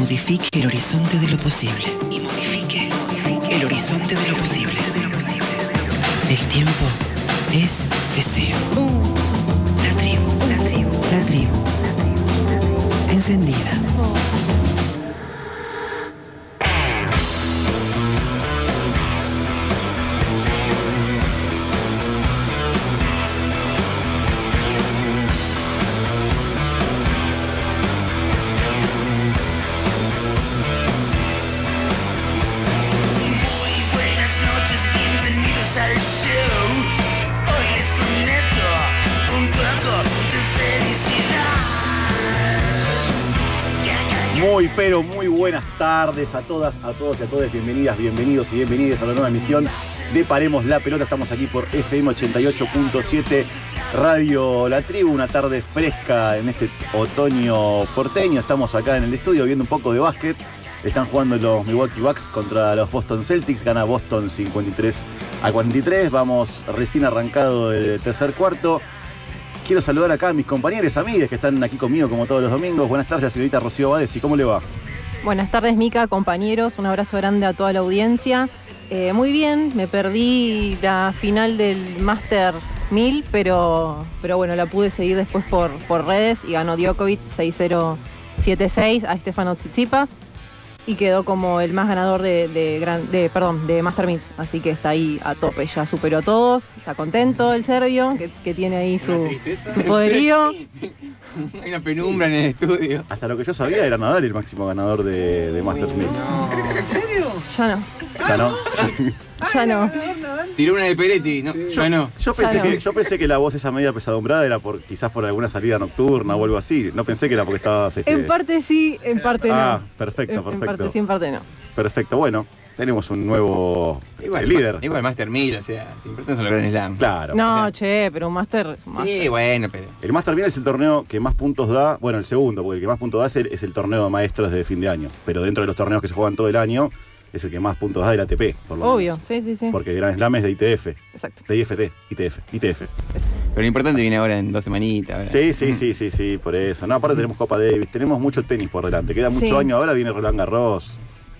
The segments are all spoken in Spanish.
modifique el horizonte de lo posible. Y modifique el horizonte de lo posible. El tiempo es deseo. La tribu, la tribu. La tribu. Encendida. Pero muy buenas tardes a todas, a todos y a todas. Bienvenidas, bienvenidos y bienvenidas a la nueva emisión de Paremos la Pelota. Estamos aquí por FM 88.7 Radio La Tribu. Una tarde fresca en este otoño porteño. Estamos acá en el estudio viendo un poco de básquet. Están jugando los Milwaukee Bucks contra los Boston Celtics. Gana Boston 53 a 43. Vamos recién arrancado el tercer cuarto. Quiero saludar acá a mis compañeros, amigas que están aquí conmigo como todos los domingos. Buenas tardes, la señorita Rocío Bades. ¿Y cómo le va? Buenas tardes, Mica, compañeros. Un abrazo grande a toda la audiencia. Eh, muy bien, me perdí la final del Master 1000, pero, pero bueno, la pude seguir después por, por redes y ganó Djokovic 6-0-7-6 a Stefano Tsitsipas y quedó como el más ganador de, de, gran- de- perdón, de Master 1000. Así que está ahí a tope, ya superó a todos. Está contento el serbio, que, que tiene ahí su, su poderío. Hay una penumbra en el estudio. Hasta lo que yo sabía era Nadal el máximo ganador de, de Masters 1000. Ya no, Ya no. ya no. Tiró una de Peretti, no, yo no. Yo pensé, Ya no. que, yo pensé que la voz esa media pesadumbrada era por quizás por alguna salida nocturna o algo así. No pensé que era porque estabas. este, En parte sí, en parte no. Ah, perfecto, En- En perfecto. parte sí, en parte no. Perfecto. Bueno, tenemos un nuevo Igual, eh, líder. Igual Master 1000, o sea, siempre son los Grand Slam. Claro. No, che, pero un máster. Sí, bueno, pero. El Master 1000 es el torneo que más puntos da, bueno, el segundo, porque el que más puntos da es el, es el torneo de maestros de fin de año. Pero dentro de los torneos que se juegan todo el año, es el que más puntos da del ATP, por lo Obvio, menos. sí, sí, sí. Porque Grand Slam es de ITF, Exacto. de IFT, ITF, ITF. Pero lo importante viene ahora en dos semanitas. Sí, sí, sí, sí, sí, por eso. No, aparte tenemos Copa Davis, tenemos mucho tenis por delante. Queda mucho Sí. año ahora, viene Roland Garros.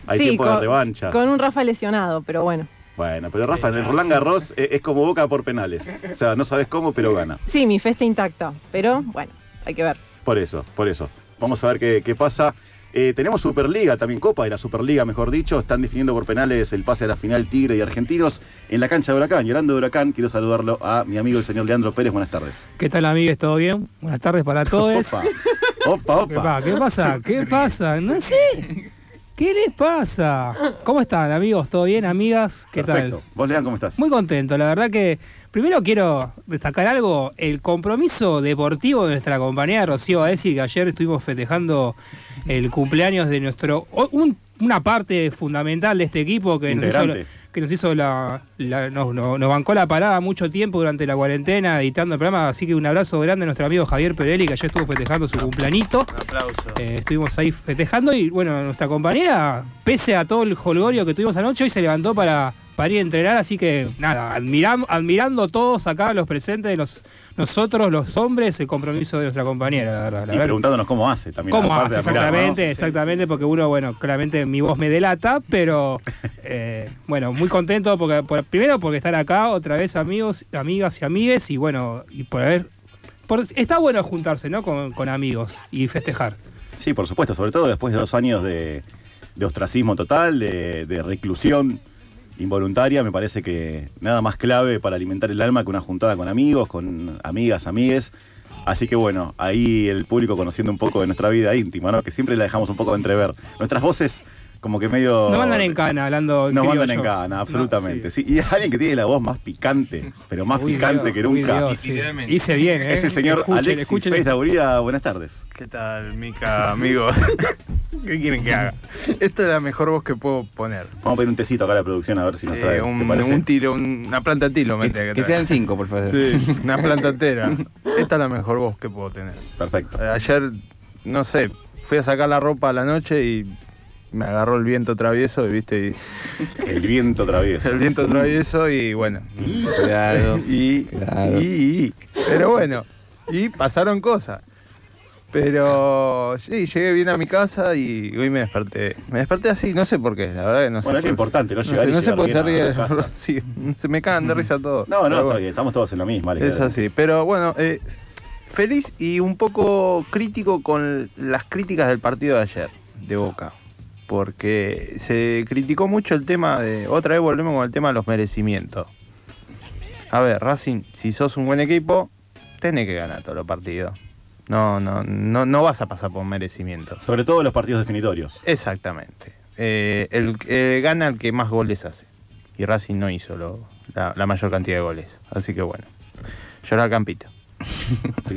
Hay Sí, tiempo de revancha. Con un Rafa lesionado, pero bueno. Bueno, pero Rafa, el Roland Garros es, es como boca por penales. O sea, no sabes cómo, pero gana. Sí, mi fe está intacta, pero bueno, hay que ver. Por eso, por eso. Vamos a ver qué, qué pasa. Eh, tenemos Superliga, también Copa de la Superliga, mejor dicho. Están definiendo por penales el pase a la final Tigre y Argentinos en la cancha de Huracán. Y hablando de Huracán, quiero saludarlo a mi amigo el señor Leandro Pérez. Buenas tardes. ¿Qué tal, amigues? ¿Todo bien? Buenas tardes para todos. Opa, opa, ¿Qué, opa. pa- ¿Qué pasa? ¿Qué pasa? No sé. ¿Qué les pasa? ¿Cómo están, amigos? ¿Todo bien, amigas? ¿Qué Perfecto. tal? Vos, Lean, ¿cómo estás? Muy contento, la verdad que primero quiero destacar algo, el compromiso deportivo de nuestra compañera Rocío Baesi, que ayer estuvimos festejando el cumpleaños de nuestro, un- una parte fundamental de este equipo que nos hizo, Integrante. Que nos hizo la, la- nos, nos- bancó la parada mucho tiempo durante la cuarentena editando el programa, así que un abrazo grande a nuestro amigo Javier Perelli, que ayer estuvo festejando su cumpleañito. Eh, estuvimos ahí festejando y bueno, nuestra compañera, pese a todo el holgorio que tuvimos anoche, hoy se levantó para, para ir a entrenar, así que nada, admiram- admirando todos acá los presentes, los, nosotros los hombres, el compromiso de nuestra compañera, la verdad. La y verdad. preguntándonos cómo hace también. ¿Cómo hace? Exactamente, exactamente, porque uno, bueno, claramente mi voz me delata, pero eh, bueno, muy contento porque por- primero porque estar acá otra vez amigos, amigas y amigues y bueno, y por haber está bueno juntarse, ¿no? Con, con amigos y festejar. Sí, por supuesto, sobre todo después de dos años de, ostracismo total, de, de reclusión involuntaria, me parece que nada más clave para alimentar el alma que una juntada con amigos, con amigas, amigues. Así que bueno, ahí el público conociendo un poco de nuestra vida íntima, ¿no? Que siempre la dejamos un poco de entrever. Nuestras voces como que medio... No mandan en cana hablando No mandan en cana, absolutamente. No, sí. sí. Y es alguien que tiene la voz más picante, pero más Uy, picante Dios, que uy, nunca. Dios, sí. Literalmente. Hice bien, ¿eh? Es el señor Escuchen, Alexis escuchen. Fez Dauría. Buenas tardes. ¿Qué tal, Mica, amigo? ¿Qué quieren que haga? Esta es la mejor voz que puedo poner. Vamos a pedir un tecito acá a la producción a ver si nos Eh, trae. un, ¿te parece? un tiro, un- una planta tilo, me Que, que sean cinco, por favor. Sí, una planta entera. Esta es la mejor voz que puedo tener. Perfecto. Ayer, no sé, fui a sacar la ropa a la noche y me agarró el viento travieso, y, ¿viste? El viento Y, travieso. el viento travieso y bueno. Cuidado. Y, Cuidado. y- y- pero bueno, y pasaron cosas. Pero sí, llegué bien a mi casa y hoy me desperté. Me desperté así, no sé por qué, la verdad que no sé. Bueno, es lo importante, no llegar sé, y no sé por qué se ríe. Sí, se me cagan de risa todos. No, no, Pero está bueno, bien, estamos todos en la misma. Ale, Es así. Pero bueno, eh, feliz y un poco crítico con las críticas del partido de ayer, de Boca. Porque se criticó mucho el tema de. Otra vez volvemos con el tema de los merecimientos. A ver, Racing, si sos un buen equipo, tenés que ganar todos los partidos. No, no, no, no vas a pasar por merecimiento. Sobre todo los partidos definitorios. Exactamente. Eh, el, eh, gana el que más goles hace. Y Racing no hizo lo- la, la mayor cantidad de goles. Así que bueno. Llorar campito.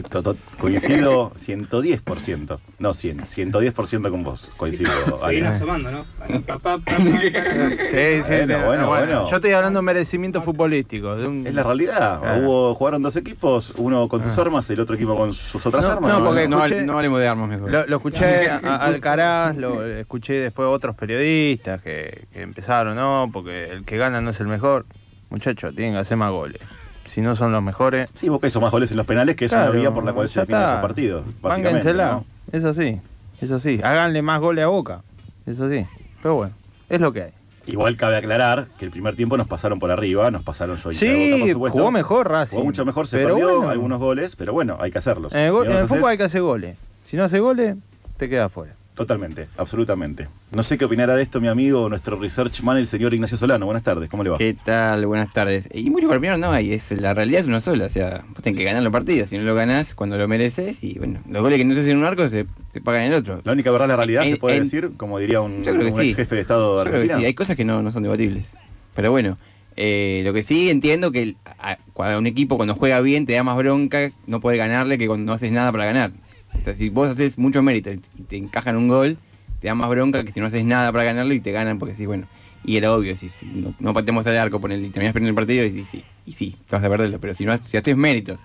To- to- Coincido 110%. No 100, 110% con vos. Coincido. Ale. asomando, ¿no? Sí, sí, Bueno, no, bueno, no, bueno. Yo estoy hablando de merecimiento futbolístico. De un... Es la realidad. Claro. Hubo, jugaron dos equipos, uno con sus armas, el otro equipo con sus otras No, armas. no, porque- no, escuché- no hablemos de armas mejor. Lo, lo escuché a, Alcaraz, lo escuché después a otros periodistas que, que empezaron, no, porque el que gana no es el mejor. Muchachos, tienen que hacer más goles. Si no son los mejores, Sí, Boca hizo más goles en los penales, que es una Claro, vía por la cual se definen esos partidos. Básicamente. ¿no? Es así, es así. Háganle más goles a Boca. Es así. Pero bueno, es lo que hay. Igual cabe aclarar que el primer tiempo nos pasaron por arriba, nos pasaron yo y Sí, Boca, por supuesto. jugó mejor Racing. Jugó mucho mejor, se Pero perdió bueno. algunos goles, pero bueno, hay que hacerlos. En el, Si en el haces- hay que hacer goles. Si no hace goles, te queda afuera. Totalmente, absolutamente. No sé qué opinará de esto mi amigo, nuestro research man, el señor Ignacio Solano. Buenas tardes, ¿cómo le va? ¿Qué tal? Buenas tardes. Y mucho para primero no hay, es, la realidad es una sola, o sea, vos tenés que ganar los partidos, si no lo ganás cuando lo mereces, y bueno, los goles que no se hacen en un arco se, se pagan en el otro. La única verdad, la realidad, En- se puede en- decir, como diría un, sí. ex jefe de Estado de Yo creo que Argentina. sí, hay cosas que no, no son debatibles. Pero bueno, eh, lo que sí entiendo que a- cuando un equipo cuando juega bien te da más bronca no poder ganarle que cuando no haces nada para ganar. O sea, si vos haces mucho mérito y te encajan un gol, te da más bronca que si no haces nada para ganarlo y te ganan porque sí, bueno. Y era obvio, si, si no, no pateamos al arco ponele, y terminás perdiendo el partido y, sí, y sí, te vas a perderlo. Pero si no si haces méritos,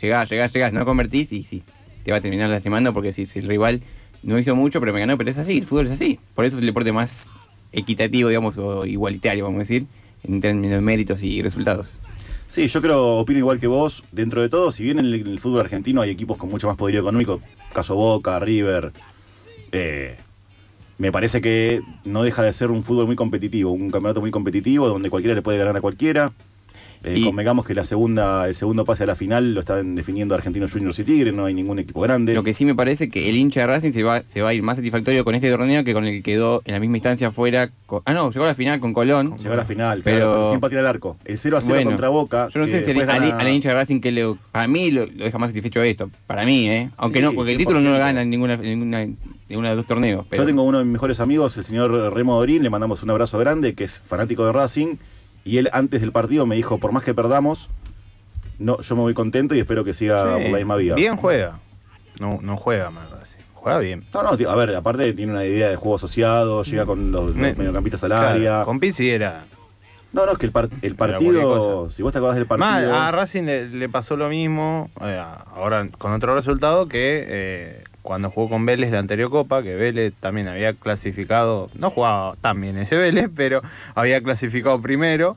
llegás, llegás, llegás, no convertís y sí, te va a terminar lastimando porque si, si el rival no hizo mucho pero me ganó, pero es así, el fútbol es así. Por eso es el deporte más equitativo, digamos, o igualitario, vamos a decir, en términos de méritos y resultados. Sí, yo creo, opino igual que vos. Dentro de todo, si bien en el, fútbol argentino hay equipos con mucho más poderío económico, caso Boca, River, eh, me parece que no deja de ser un fútbol muy competitivo, un campeonato muy competitivo donde cualquiera le puede ganar a cualquiera. Eh, Y- convengamos que la segunda, el segundo pase a la final lo están definiendo Argentinos Juniors y Tigre, no hay ningún equipo grande. Lo que sí me parece que el hincha de Racing se va, se va a ir más satisfactorio con este torneo que con el que quedó en la misma instancia fuera. con- ah, no, llegó a la final con Colón. Llegó a la final, Pero- claro, sin patear al arco. El 0 a 0 Bueno, contra Boca. Yo no sé si gana- hincha de Racing que le, para mí lo, lo deja más satisfecho esto. Para mí, ¿eh? Aunque Sí, no, porque el título no lo 100%. gana en ninguna, en ninguna, de los dos torneos. Pero Yo tengo uno de mis mejores amigos, el señor Remo Dorín, le mandamos un abrazo grande, que es fanático de Racing, y él antes del partido me dijo, por más que perdamos, no, yo me voy contento y espero que siga Sí, por la misma vía. Bien juega. No, no juega Racing. Juega bien. No, no, a ver, aparte tiene una idea de juego asociado, llega con los, los Me- mediocampistas al Claro, área. con Pizzi era. No, no, es que el, par- el cualquier partido, si vos te acordás del partido... Mal, a Racing le, le pasó lo mismo, eh, ahora con otro resultado, que eh, cuando jugó con Vélez la anterior Copa, que Vélez también había clasificado, no jugaba tan bien ese Vélez, pero había clasificado primero,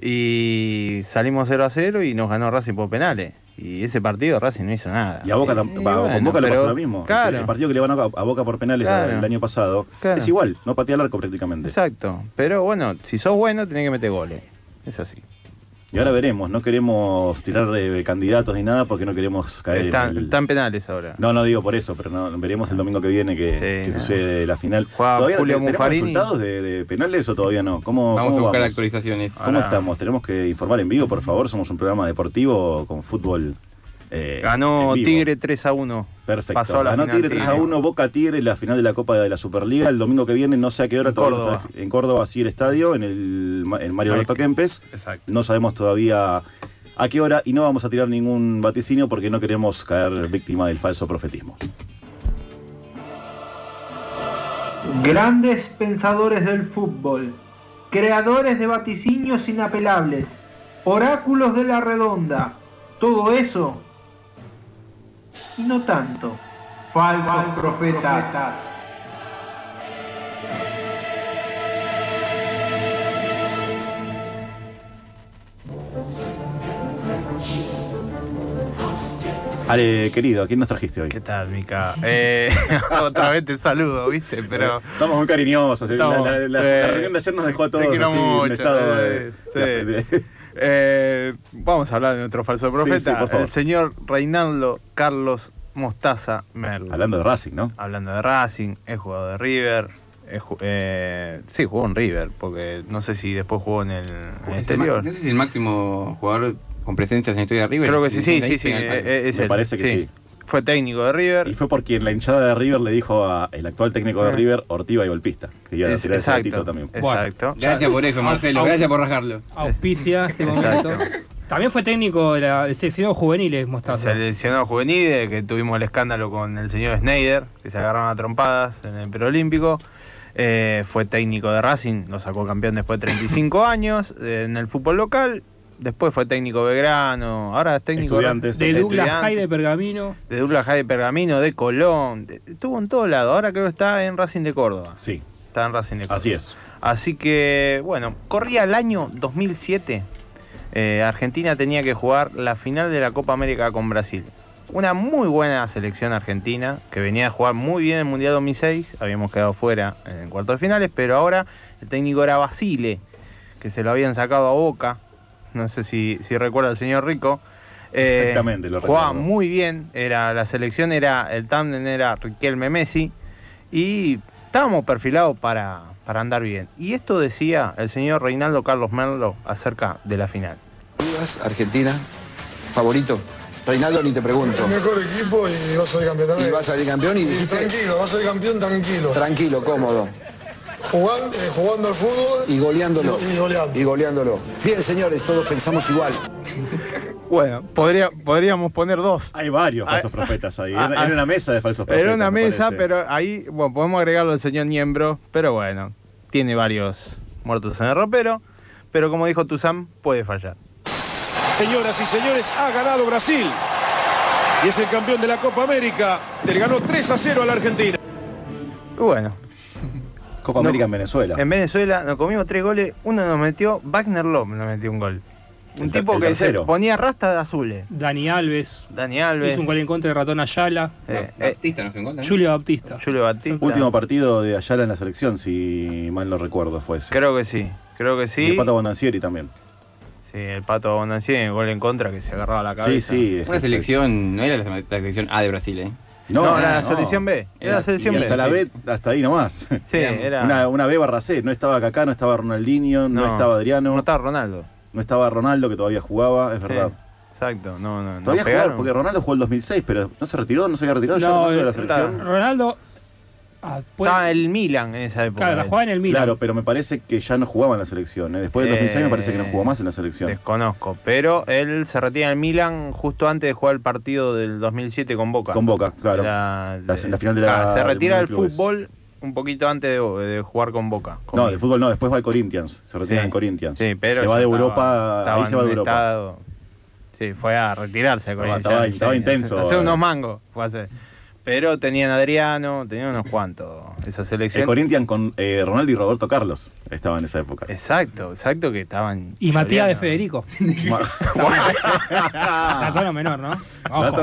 y salimos 0 a 0 y nos ganó Racing por penales. Y ese partido Racing no hizo nada. Y a Boca, Eh, tam- y va, bueno, con Boca le pasó lo mismo. Claro. El partido que le van a, Boca por penales Claro. el año pasado Claro. es igual, no patea al arco prácticamente. Exacto. Pero bueno, si sos bueno, tenés que meter goles. Es así. Y ahora veremos, no queremos tirar de candidatos ni nada porque no queremos caer en Están, el- están penales ahora. No, no digo por eso, pero no, veremos el domingo que viene que, Sí, que no. sucede la final. Juega ¿Todavía Julio tenemos Muffarini. resultados de, de penales o todavía no? ¿Cómo vamos a buscar vamos? actualizaciones. ¿Cómo Ahora- estamos? Tenemos que informar en vivo, por favor. Somos un programa deportivo con fútbol. eh, Ganó en vivo. Tigre 3 a 1. Perfecto. Pasó a la Ganó final Tigre 3 a 1, Boca Tigre en la final de la Copa de la Superliga. El domingo que viene, no sé a qué hora En Córdoba. está- en Córdoba, sí, el estadio, en el en Mario. Alberto Kempes. Exacto. No sabemos todavía a qué hora y no vamos a tirar ningún vaticinio porque no queremos caer víctima del falso profetismo. Grandes pensadores del fútbol, creadores de vaticinios inapelables, oráculos de la redonda, todo eso y no tanto. Falsos profetas. Ale, querido, ¿a quién nos trajiste hoy? ¿Qué tal, Mica? Eh, otra vez te saludo, ¿viste? Pero. Estamos muy cariñosos. la- Estamos, la, la- eh, la reunión de ayer nos dejó a todos te quiero así, en un mucho, estado de- eh, sí. de- Eh, vamos a hablar de nuestro falso Sí, profeta, sí, por favor. el señor Reinaldo Carlos Mostaza Merlo. Hablando de Racing, ¿no? Hablando de Racing, es jugador de River. es eh, sí, jugó en River, porque no sé si después jugó en el, en exterior. No sé si el máximo jugador con presencias en la historia de River. Creo que sí, sí, Ahí sí, sí, eh, es Me parece que sí. Fue técnico de River. Y fue por quien la hinchada de River le dijo al actual técnico de Ah. River, Ortiva y golpista, que iba a tirar ese datito también. exacto. Gracias por eso, Marcelo. Gracias por rajarlo. Auspicia este Exacto. momento. También fue técnico de la seleccionado juveniles, Mostaza. Seleccionado juvenil, que tuvimos el escándalo con el señor Schneider, que se agarraron a trompadas en el preolímpico. Eh, fue técnico de Racing, lo sacó campeón después de 35 años eh, en el fútbol local. Después fue técnico de Belgrano, ahora es técnico Estudiantes. De de Douglas Estudiantes, High de Pergamino. de Douglas High de Pergamino, de Colón. de- estuvo en todo lado. Ahora creo que está en Racing de Córdoba. Sí, Está en Racing de Córdoba. así es. Así que, bueno, corría el año 2007. eh, Argentina tenía que jugar la final de la Copa América con Brasil. Una muy buena selección argentina que venía a jugar muy bien el Mundial 2006. Habíamos quedado fuera en cuartos de finales, pero ahora el técnico era Basile, que se lo habían sacado a Boca. No sé si, si recuerda el señor Rico. Eh, Exactamente, lo Jugaba recuerdo. muy bien. Era, la selección era, el tándem era Riquelme Messi. Y estábamos perfilados para, para andar bien. Y esto decía el señor Reinaldo Carlos Merlo acerca de la final. Argentina, favorito. Reinaldo, ni te pregunto. Mejor equipo y va a salir campeón Y también. va a salir campeón y Y dijiste, tranquilo, va a salir campeón tranquilo. tranquilo, cómodo. Jugando, eh, jugando al fútbol Y goleándolo. Y, y goleando. Y goleándolo. Bien, señores, todos pensamos igual. Bueno, podría, podríamos poner dos. Hay varios falsos Ah, profetas ahí. ah, Era, ah. era una mesa de falsos profetas. Era una me mesa, parece. pero ahí bueno, podemos agregarlo al señor Niembro. Pero bueno, tiene varios muertos en el ropero. Pero como dijo Tuzán, puede fallar. Señoras y señores, ha ganado Brasil. Y es el campeón de la Copa América. Le ganó 3 a 0 a la Argentina. Bueno, Copa No. América en Venezuela. en Venezuela nos comimos tres goles. Uno nos metió, Wagner Love nos metió un gol. Un El tipo el que se ponía rasta de azules. Dani Alves. Dani Alves. Hizo un gol en contra de Ratón Ayala. eh, eh, Baptista no se encuentra. Julio Baptista. Julio Batista. Último partido de Ayala en la selección, si mal no recuerdo, fue ese. Creo que sí. Creo que Y sí. el Pato Bonancieri también. Sí, el pato Bonancieri el gol en contra que se agarraba la Sí, cabeza. sí. Una selección, no era la, la selección A de Brasil, ¿eh? No, era la no. selección B. Era la selección Y B. hasta la B, hasta ahí nomás. Sí, era. Una, una B barra C. No estaba Kaká, no estaba Ronaldinho, no, No, estaba Adriano, No no, estaba Ronaldo. estaba Ronaldo, que todavía jugaba, es Sí, verdad. Exacto, no, no. no Todavía jugaba, porque Ronaldo jugó el 2006, pero no se retiró, no se había retirado ya No, Ronaldo de la eh, selección. Ronaldo. Ah, Estaba el Milan en esa época. claro, la jugaba en el Milan. Claro, pero me parece que ya no jugaba en la selección. ¿eh? Después del 2006 me parece que no jugó más en la selección. Desconozco, pero él se retira en el Milan justo antes de jugar el partido del 2007 con Boca. Con Boca, claro. La- La- la final de la- Ah, se del retira del fútbol un poquito antes de, de jugar con Boca. con No, Milan. de fútbol no, después va al Corinthians. Se retira Sí. en Corinthians. Sí, pero se va de estaba- Europa, estaba ahí se va de Europa. estado- sí, fue a retirarse. de Estaba- Corinthians, estaba- intenso, Hacer eh. unos mangos. fue a hacer. Pero tenían Adriano, tenían unos cuantos. Esa El selección. Corinthians con eh, Ronaldo y Roberto Carlos estaba en esa época. Exacto, exacto, que estaban. Y Matías de. Federico. La tono menor, ¿no?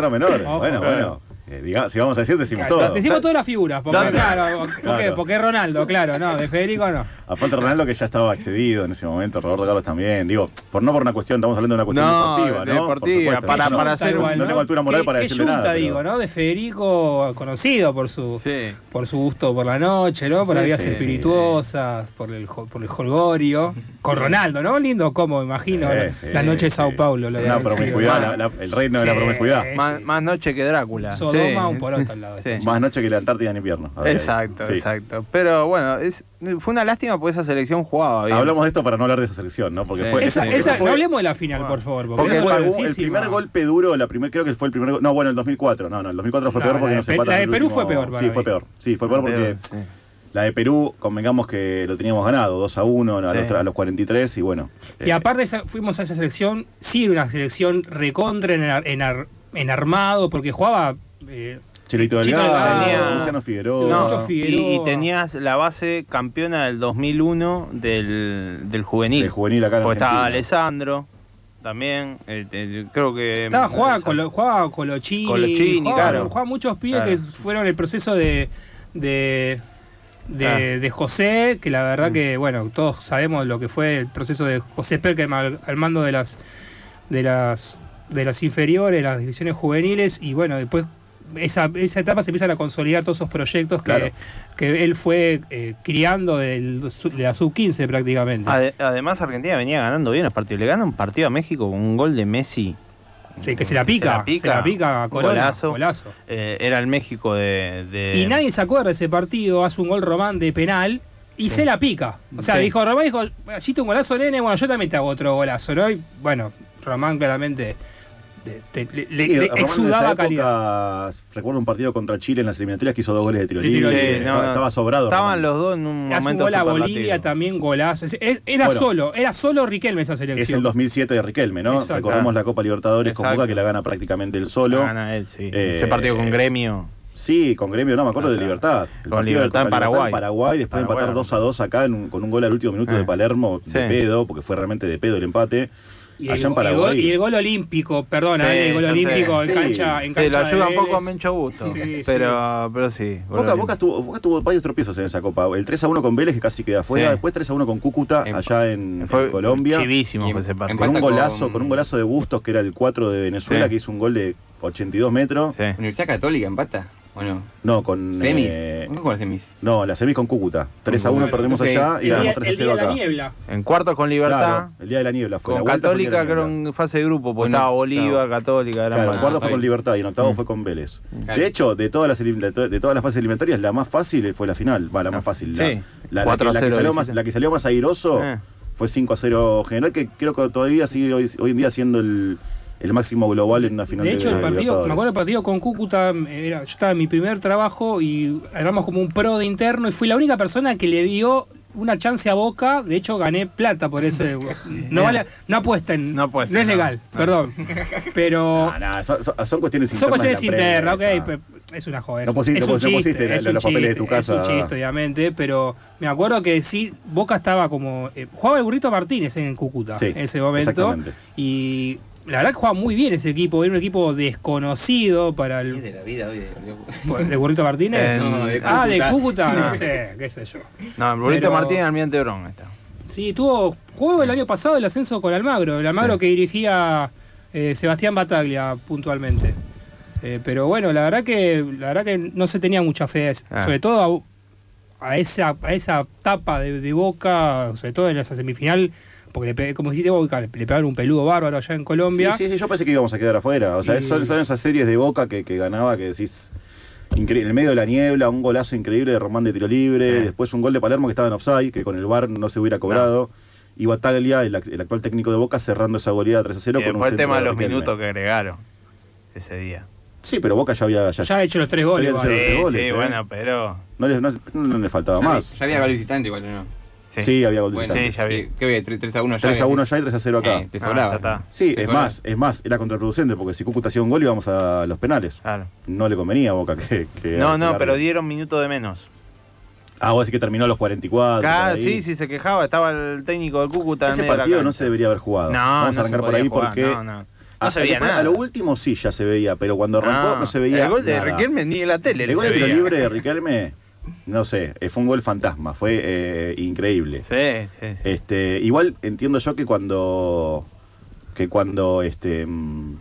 Menor. Ojo. Bueno, bueno. Eh, diga- si vamos a decir, decimos Claro, todo. Decimos todas las figuras, porque claro, ¿por qué? Claro. Porque es Ronaldo, claro, no, de Federico no. Aparte Ronaldo que ya estaba accedido en ese momento, Roberto Carlos también. Digo, por no por una cuestión, estamos hablando de una cuestión No, deportiva, ¿no? Por deportiva, supuesto. para- para hacer no, tengo altura moral Qué- para qué decirle yunta, nada. pero- digo, ¿no? De Federico, conocido por su, Sí. por su gusto por la noche, ¿no? Por Sí, las vías sí, sí. espirituosas, por el por el jolgorio. Con Ronaldo, ¿no? Lindo como, me imagino. Sí, la- sí, la noche de. Sao Paulo. La- la- el reino de la Sí. promiscuidad. Más, sí, más noche que Drácula. Un poroto al lado de. Más noche que la Antártida en invierno. Exacto, sí. exacto. Pero bueno, es, fue una lástima porque esa selección jugaba bien. Hablamos de esto para no hablar de esa selección, ¿no? Porque Sí. fue. Esa, esa- fue- no hablemos de la final, por favor. Porque, fue el primer golpe duro, la primer, creo que fue el primer gol. No, bueno, el 2004. No, no, el 2004 fue No, peor porque no se empatan la de Perú último- fue peor Sí, mí. fue peor. Sí, fue peor porque la de Perú, convengamos que lo teníamos ganado, 2 a 1 a, Sí. los, a los 43 y bueno. Y eh, aparte esa- fuimos a esa selección, sí, una selección recontra en, ar- en ar- en armado, porque jugaba... eh, Chelito Chito Delgado, Tenía- Luciano Figueroa. No, Mucho y, Figueroa. tenías la base campeona del 2001 del, del juvenil. del juvenil acá en Porque estaba Argentina. Alessandro, también. eh, eh, creo que. Estaba jugaba con, lo, jugaba Colochini, Colochini, jugaba, claro. jugaba muchos pibes Claro. que fueron el proceso de de, de, Ah. de José, que la Mm. verdad que, bueno, todos sabemos lo que fue el proceso de José Perkem al, al mando de las de las de las inferiores, las divisiones juveniles, y bueno, después esa, esa etapa se empiezan a consolidar todos esos proyectos que, Claro. que él fue eh, criando del de la sub-15 prácticamente. Ade- además, Argentina venía ganando bien los partidos. Le gana un partido a México con un gol de Messi. Sí, que se la pica, se la pica a un Corona, golazo. golazo. Eh, era el México de. de- Y nadie se acuerda de ese partido, hace un gol Román de penal y se la pica. O sea, Sí. dijo Román, dijo, hiciste un golazo, nene, bueno, yo también te hago otro golazo, ¿no? Y bueno, Román claramente te- le, le- Sí, le Román en exudaba esa calidad. época, recuerdo un partido contra Chile en las eliminatorias que hizo dos goles de tiro libre. estaba, no, no. estaba sobrado. Estaban Román. los dos en un Hace momento gol a. Bolivia también, golazo. Era Bueno. solo, era solo Riquelme esa selección. Es el 2007 de Riquelme, ¿no? Exacto. Recordemos la Copa Libertadores con. Boca que la gana prácticamente él solo. La gana él, sí. Eh, Ese partido con Gremio. Sí, con Gremio, no, me acuerdo de Libertad. El Con partido de Libertad en Paraguay. Paraguay, después de Paraguay, empatar ¿no? 2 a 2 acá en un- con un gol al último minuto Eh. de Palermo, de Sí. pedo, porque fue realmente de pedo el empate. Y el, en y el gol, Paraguay. y el gol olímpico, perdona, Sí, eh, el gol yo sé. olímpico en Sí. cancha, en Sí, lo cancha ayuda un poco a Mencho Gusto. Sí, sí. pero, pero sí. Boca, Boca, tuvo, Boca tuvo varios tropiezos en esa Copa. El 3 a 1 con Vélez, que casi queda fuera. Sí. Después 3 a 1 con Cúcuta, En- allá en, Fue en Colombia. Chivísimo Y ese partido. Con un golazo, con- con un golazo de Bustos, que era el 4 de Venezuela, Sí. que hizo un gol de 82 metros. Sí. Universidad Católica empata, ¿o no? No, con. Semis. eh, ¿Cómo con las semis? no, la semis con Cúcuta. 3 a 1 Bueno, perdemos entonces, allá y El día, ganamos 3 a el 0 día de la acá. niebla. En cuartos con Libertad. Claro, el día de la niebla fue. Con el Católica, creo en fase de grupo, porque Bueno, estaba Bolívar, octavo. Católica, Claro, en varios. cuarto está fue con. Libertad y en octavo Mm. fue con Vélez. Claro. De hecho, de todas, las de, to- de todas las fases eliminatorias, la más fácil fue la final. Va, la más fácil. La, Sí. la- la 4 a que, la que 0 salió más, la que salió más airoso Eh. fue 5 a 0 general, que creo que todavía sigue hoy, hoy en día siendo el, el máximo global en una final De hecho, el partido, me acuerdo el partido con Cúcuta, era, yo estaba en mi primer trabajo y éramos como un pro de interno y fui la única persona que le dio una chance a Boca, de hecho gané plata por ese no vale, no apuesten, No apuesten, es no, legal, no. perdón. Pero Ah, nah, son, son- son cuestiones son internas. de la cuestiones internas, ok, es una joder. No pusiste- es no un chiste, es los un papeles de chiste, tu casa. Es un chiste, obviamente, pero me acuerdo que sí, Boca estaba como. eh, jugaba el burrito Martínez en Cúcuta Sí, en ese momento. exactamente. Y la verdad que jugaba muy bien ese equipo, era un equipo desconocido para Es el. de la vida hoy. ¿De, de burrito Martínez? Eh, no, de ah, de Cúcuta. No sé, qué sé yo. No, el Burrito Pero- Martínez Almirante Brón está. Sí, tuvo. Jugó el año pasado el ascenso con Almagro, el Almagro Sí. que dirigía eh, Sebastián Bataglia puntualmente. Eh, pero bueno, la verdad que la verdad que no se tenía mucha fe, Ah. sobre todo a, a esa a esa tapa de, de Boca, sobre todo en esa semifinal, porque le como dijiste Boca, le, pegaron un peludo bárbaro allá en Colombia. Sí, sí, sí, yo pensé que íbamos a quedar afuera. O sea, Y- son, son esas series de Boca que, que ganaba que decís. increíble, en el medio de la niebla, un golazo increíble de Román de tiro libre, Sí. después un gol de Palermo que estaba en offside, que con el VAR no se hubiera cobrado. Y Bataglia, el, ac- el actual técnico de Boca, cerrando esa goleada 3 a 0 Y con un el tema de los Riquelme. minutos que agregaron ese día. Sí, pero Boca ya había. Ya, Ya ha hecho los tres goles. Tres goles, sí, eh. bueno, pero. no, le, no, no le faltaba más. Ya había gol visitante igual, ¿o ¿no? Sí, Sí, había gol Bueno, visitante. sí, ya vi. ¿qué- ¿Qué había? 3 a 1 ya. 3 a 1 allá y 3 a 0 acá. Eh, te Ah, sobraba. ya está. Sí, Te es sobraba. más, es más, era contraproducente porque si Cúcuta hacía un gol íbamos a los penales. Claro. No le convenía a Boca que. que No, no, que pero dieron minutos de menos. Ah, vos decís que terminó a los 44. Claro, sí, sí, se quejaba. Estaba el técnico del Cúcuta en Ese de la partido no se debería haber jugado. No, Vamos no a arrancar se por ahí jugar, porque. No, no. No se veía nada. A lo último sí ya se veía, pero cuando arrancó no, se veía. El gol de nada. Riquelme ni en la tele. El gol de tiro libre de Riquelme, no sé, eh, fue un gol fantasma, fue eh, increíble. Sí, sí. sí. Este, igual entiendo yo que cuando que cuando este mm,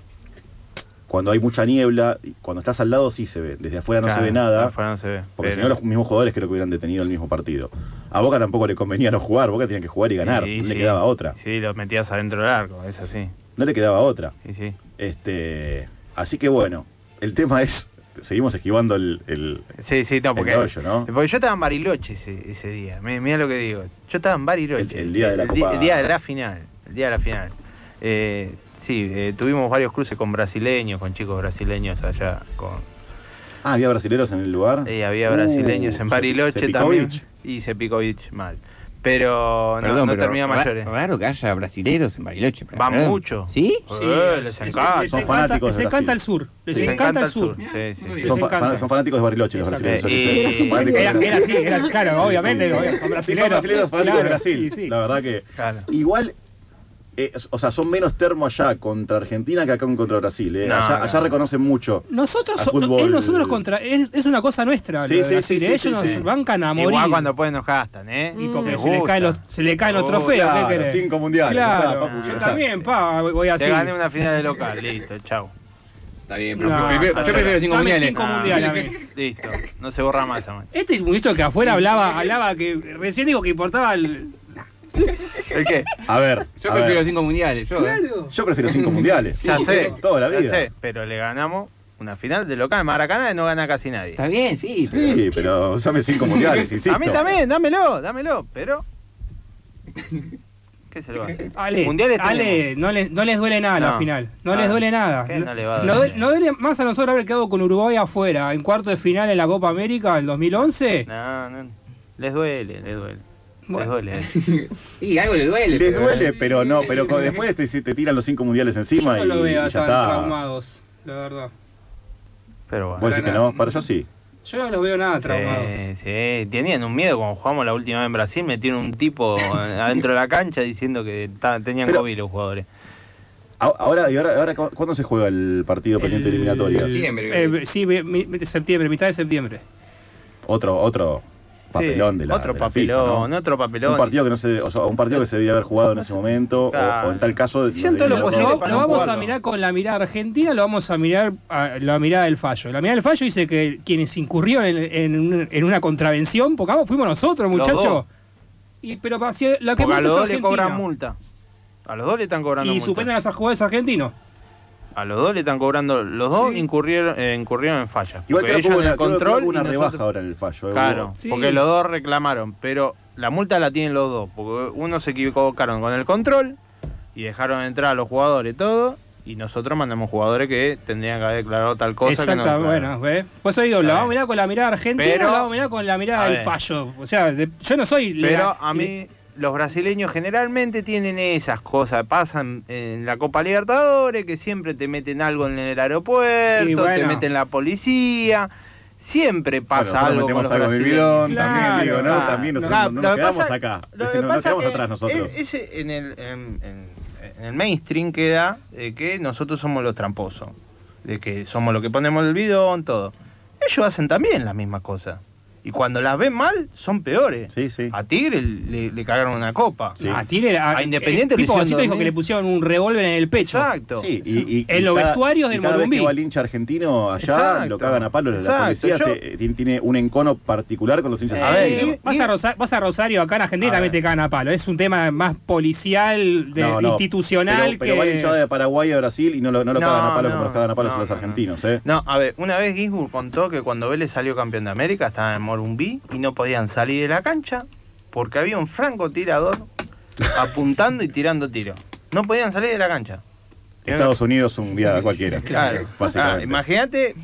cuando hay mucha niebla, cuando estás al lado sí se ve, desde afuera no Claro, se ve nada. afuera no se ve. Porque si no, los mismos jugadores creo que hubieran detenido el mismo partido. A Boca tampoco le convenía no jugar, Boca tenía que jugar y ganar, Sí, no le sí. quedaba otra. Sí, los metías adentro del arco, eso sí. No le quedaba otra. Sí, sí. Este, así que bueno, el tema es, seguimos esquivando el, el- Sí, sí, no, el porque, meollo, ¿no? porque yo estaba en Bariloche ese, ese día. Mira lo que digo. Yo estaba en Bariloche. El- el día de la el, Copa- el día de la final. El día de la final. Eh, sí, eh, tuvimos varios cruces con brasileños, con chicos brasileños allá. Con, Ah, había brasileros en el lugar. eh, había Uh, brasileños en Se- Bariloche también. Y Sepikovic mal. Pero no, Perdón, no pero termina mayores. raro que haya brasileros en Bariloche. pero Van perdón. mucho. ¿Sí? Eh, les encanta. les Son encanta- fanáticos Les encanta el sur. Les Sí. encanta el sur. Sí, sí, sí. Son, son fanáticos de Bariloche los brasileños. Eh, son- sí, son sí. Era, era así, era, claro, obviamente. Sí, sí, sí. Son Sí, brasileños. son brasileños fanáticos de Brasil. sí, sí. La verdad que. Claro. Igual, eh, o sea, son menos termo allá contra Argentina que acá contra Brasil. eh. No, allá, no. allá reconocen mucho. Nosotros, so- fútbol. es nosotros contra. Es, es una cosa nuestra. Sí, sí, Brasil, sí, sí, Ellos sí, nos sí. bancan a morir. Igual cuando pueden nos gastan, ¿eh? Y porque se le, gusta. caen los, se le caen los trofeos. claro, ¿qué querés? cinco mundiales, Claro. está, papu, yo o sea. también, pa, voy así. Te gané una final de local, listo, chau. Está bien, pero No, está yo prefiero cinco mundiales. cinco Ah, mundiales a mí. Listo, no se borra más man. Este muchacho que afuera hablaba, hablaba que recién dijo que importaba el. ¿El qué? A ver. Yo a prefiero ver. cinco mundiales. Yo, ¿eh? Yo prefiero cinco mundiales. Ya sé, Toda la ya vida. sé, pero le ganamos una final de local Maracaná y no gana casi nadie. Está bien, sí. pero- Sí, pero dame cinco mundiales, insisto. A mí también, dámelo, dámelo, pero. ¿Qué se lo va a hacer? Ale, Mundiales Ale no, les, no les duele nada la No. final. No Ah, les duele nada. ¿qué no le va a No doler? duele- no duele más a nosotros haber quedado con Uruguay afuera en cuarto de final en la Copa América en 2011. No, no. Les duele, les duele. Bueno. Les duele. Y algo le duele. Les pero- duele, pero no, pero después te, te tiran los cinco mundiales Yo encima no y, lo veo y ya tan está. traumados, la verdad. Pero bueno. Vos decís que no, para yo sí. Yo no los veo nada traumados. Sí, sí, tenían un miedo cuando jugamos la última vez en Brasil, metieron un tipo adentro de la cancha diciendo que tenían Pero- COVID los jugadores. Ahora, y ahora, ahora, ¿cu- ¿cuándo se juega el partido pendiente de eliminatorias? El- Septiembre, eh, sí, mi- mi- septiembre, mitad de septiembre. Otro, otro papelón Sí, de la Otro de la papelón, FIFA, ¿no? otro papelón. Un partido que no se, o sea, un partido que se debía haber jugado en ese momento, o- Claro. o, en tal caso. Todo lo posible Lo, lo vamos a mirar con la mirada argentina, lo vamos a mirar a la mirada del fallo. La mirada del fallo dice que quienes incurrieron en, en un- en una contravención, porque vamos, fuimos nosotros, muchachos. Y pero la que a los dos le cobran multa. A los dos le están cobrando Y multa. suspenden a los jugadores argentinos. A los dos le están cobrando. Los dos Sí. incurrieron, incurrieron, eh, incurrieron en falla. Igual que hubo ellos en una, el que control hubo una y rebaja nosotros- ahora en el fallo. eh, Claro, Sí. porque los dos reclamaron, pero la multa la tienen los dos, porque uno se equivocaron con el control y dejaron entrar a los jugadores todo, y nosotros mandamos jugadores que tendrían que haber declarado tal cosa. que no Exacto, bueno, ¿ves? Por eso digo, la vamos a mirar con la mirada argentina, Pero- la vamos a mirar con la mirada A del ver. fallo. O sea, de- yo no soy Pero a mí, los brasileños generalmente tienen esas cosas. Pasan en la Copa Libertadores, que siempre te meten algo en el aeropuerto, Y te bueno. meten la policía. Siempre Bueno, pasa nosotros algo con metemos los algo en el brasileños. bidón, Claro, también digo, ¿no? claro. También nosotros Claro, no, no nos que quedamos pasa- acá. Lo no que nos pasa quedamos que atrás nosotros. es- ese en el, en, en- en el mainstream queda eh, que nosotros somos los tramposos. De que somos los que ponemos el bidón, todo. Ellos hacen también las mismas cosas. Y cuando las ven mal, son peores. Sí, sí. A Tigre le, le cagaron una copa. Sí. A Tigre, a, A Independiente el tipo hicieron Bachito dijo que le pusieron un revólver en el pecho. Exacto. Sí, y, y- En y los cada- vestuarios del cada vez que va el hincha argentino allá, Exacto. lo cagan a palo. La Exacto, policía yo- se- tiene- tiene un encono particular con los hinchas A ver, y- vas, a Rosa- vas a Rosario, acá en Argentina A también te cagan a palo. Es un tema más policial, de, No, no, institucional Pero, pero va que. hinchada de Paraguay de Brasil y no lo, no lo No, cagan a palo no, como los cagan a palos no, los no, argentinos, ¿eh? No, a ver, una vez Ginsburg contó que cuando Vélez salió campeón de América estaba en Morumbí y no podían salir de la cancha porque había un francotirador apuntando y tirando tiros. No podían salir de la cancha. Estados Unidos un día cualquiera. Claro. Ah, imagínate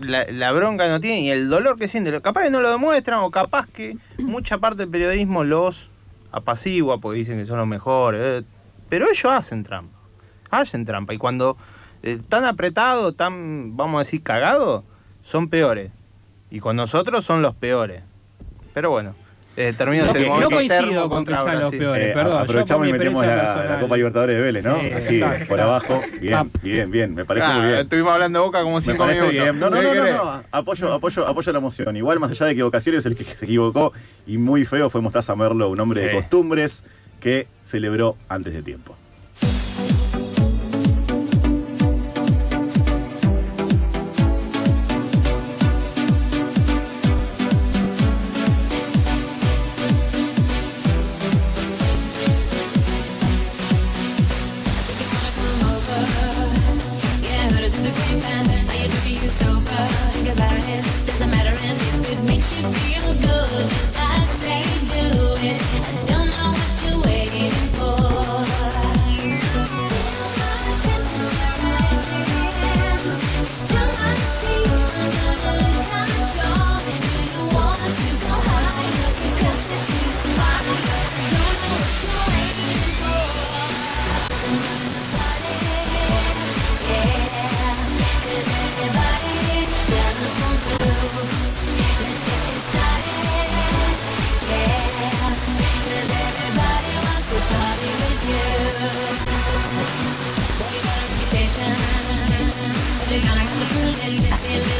la, la bronca que no tiene y el dolor que siente. Capaz que no lo demuestran o capaz que mucha parte del periodismo los apacigua porque dicen que son los mejores. eh, Pero ellos hacen trampa. Hacen trampa. Y cuando eh, tan apretado, tan, vamos a decir, cagado, son peores. Y con nosotros son los peores. Pero bueno, eh, termino No, este no momento coincido con que contra sean los peores. Eh, perdón, aprovechamos y metemos la. Copa Libertadores de Vélez, ¿no? Sí, Así, está, por está. abajo. Bien, Ah. bien, bien. Me parece Ah, muy bien. Estuvimos hablando de boca como Me cinco parece minutos. bien. No, no, ¿Qué no, no, no. Apoyo, apoyo, apoyo la moción. Igual, más allá de equivocaciones, el que se equivocó y muy feo fue Mostaza Merlo, un hombre de costumbres que celebró antes de tiempo.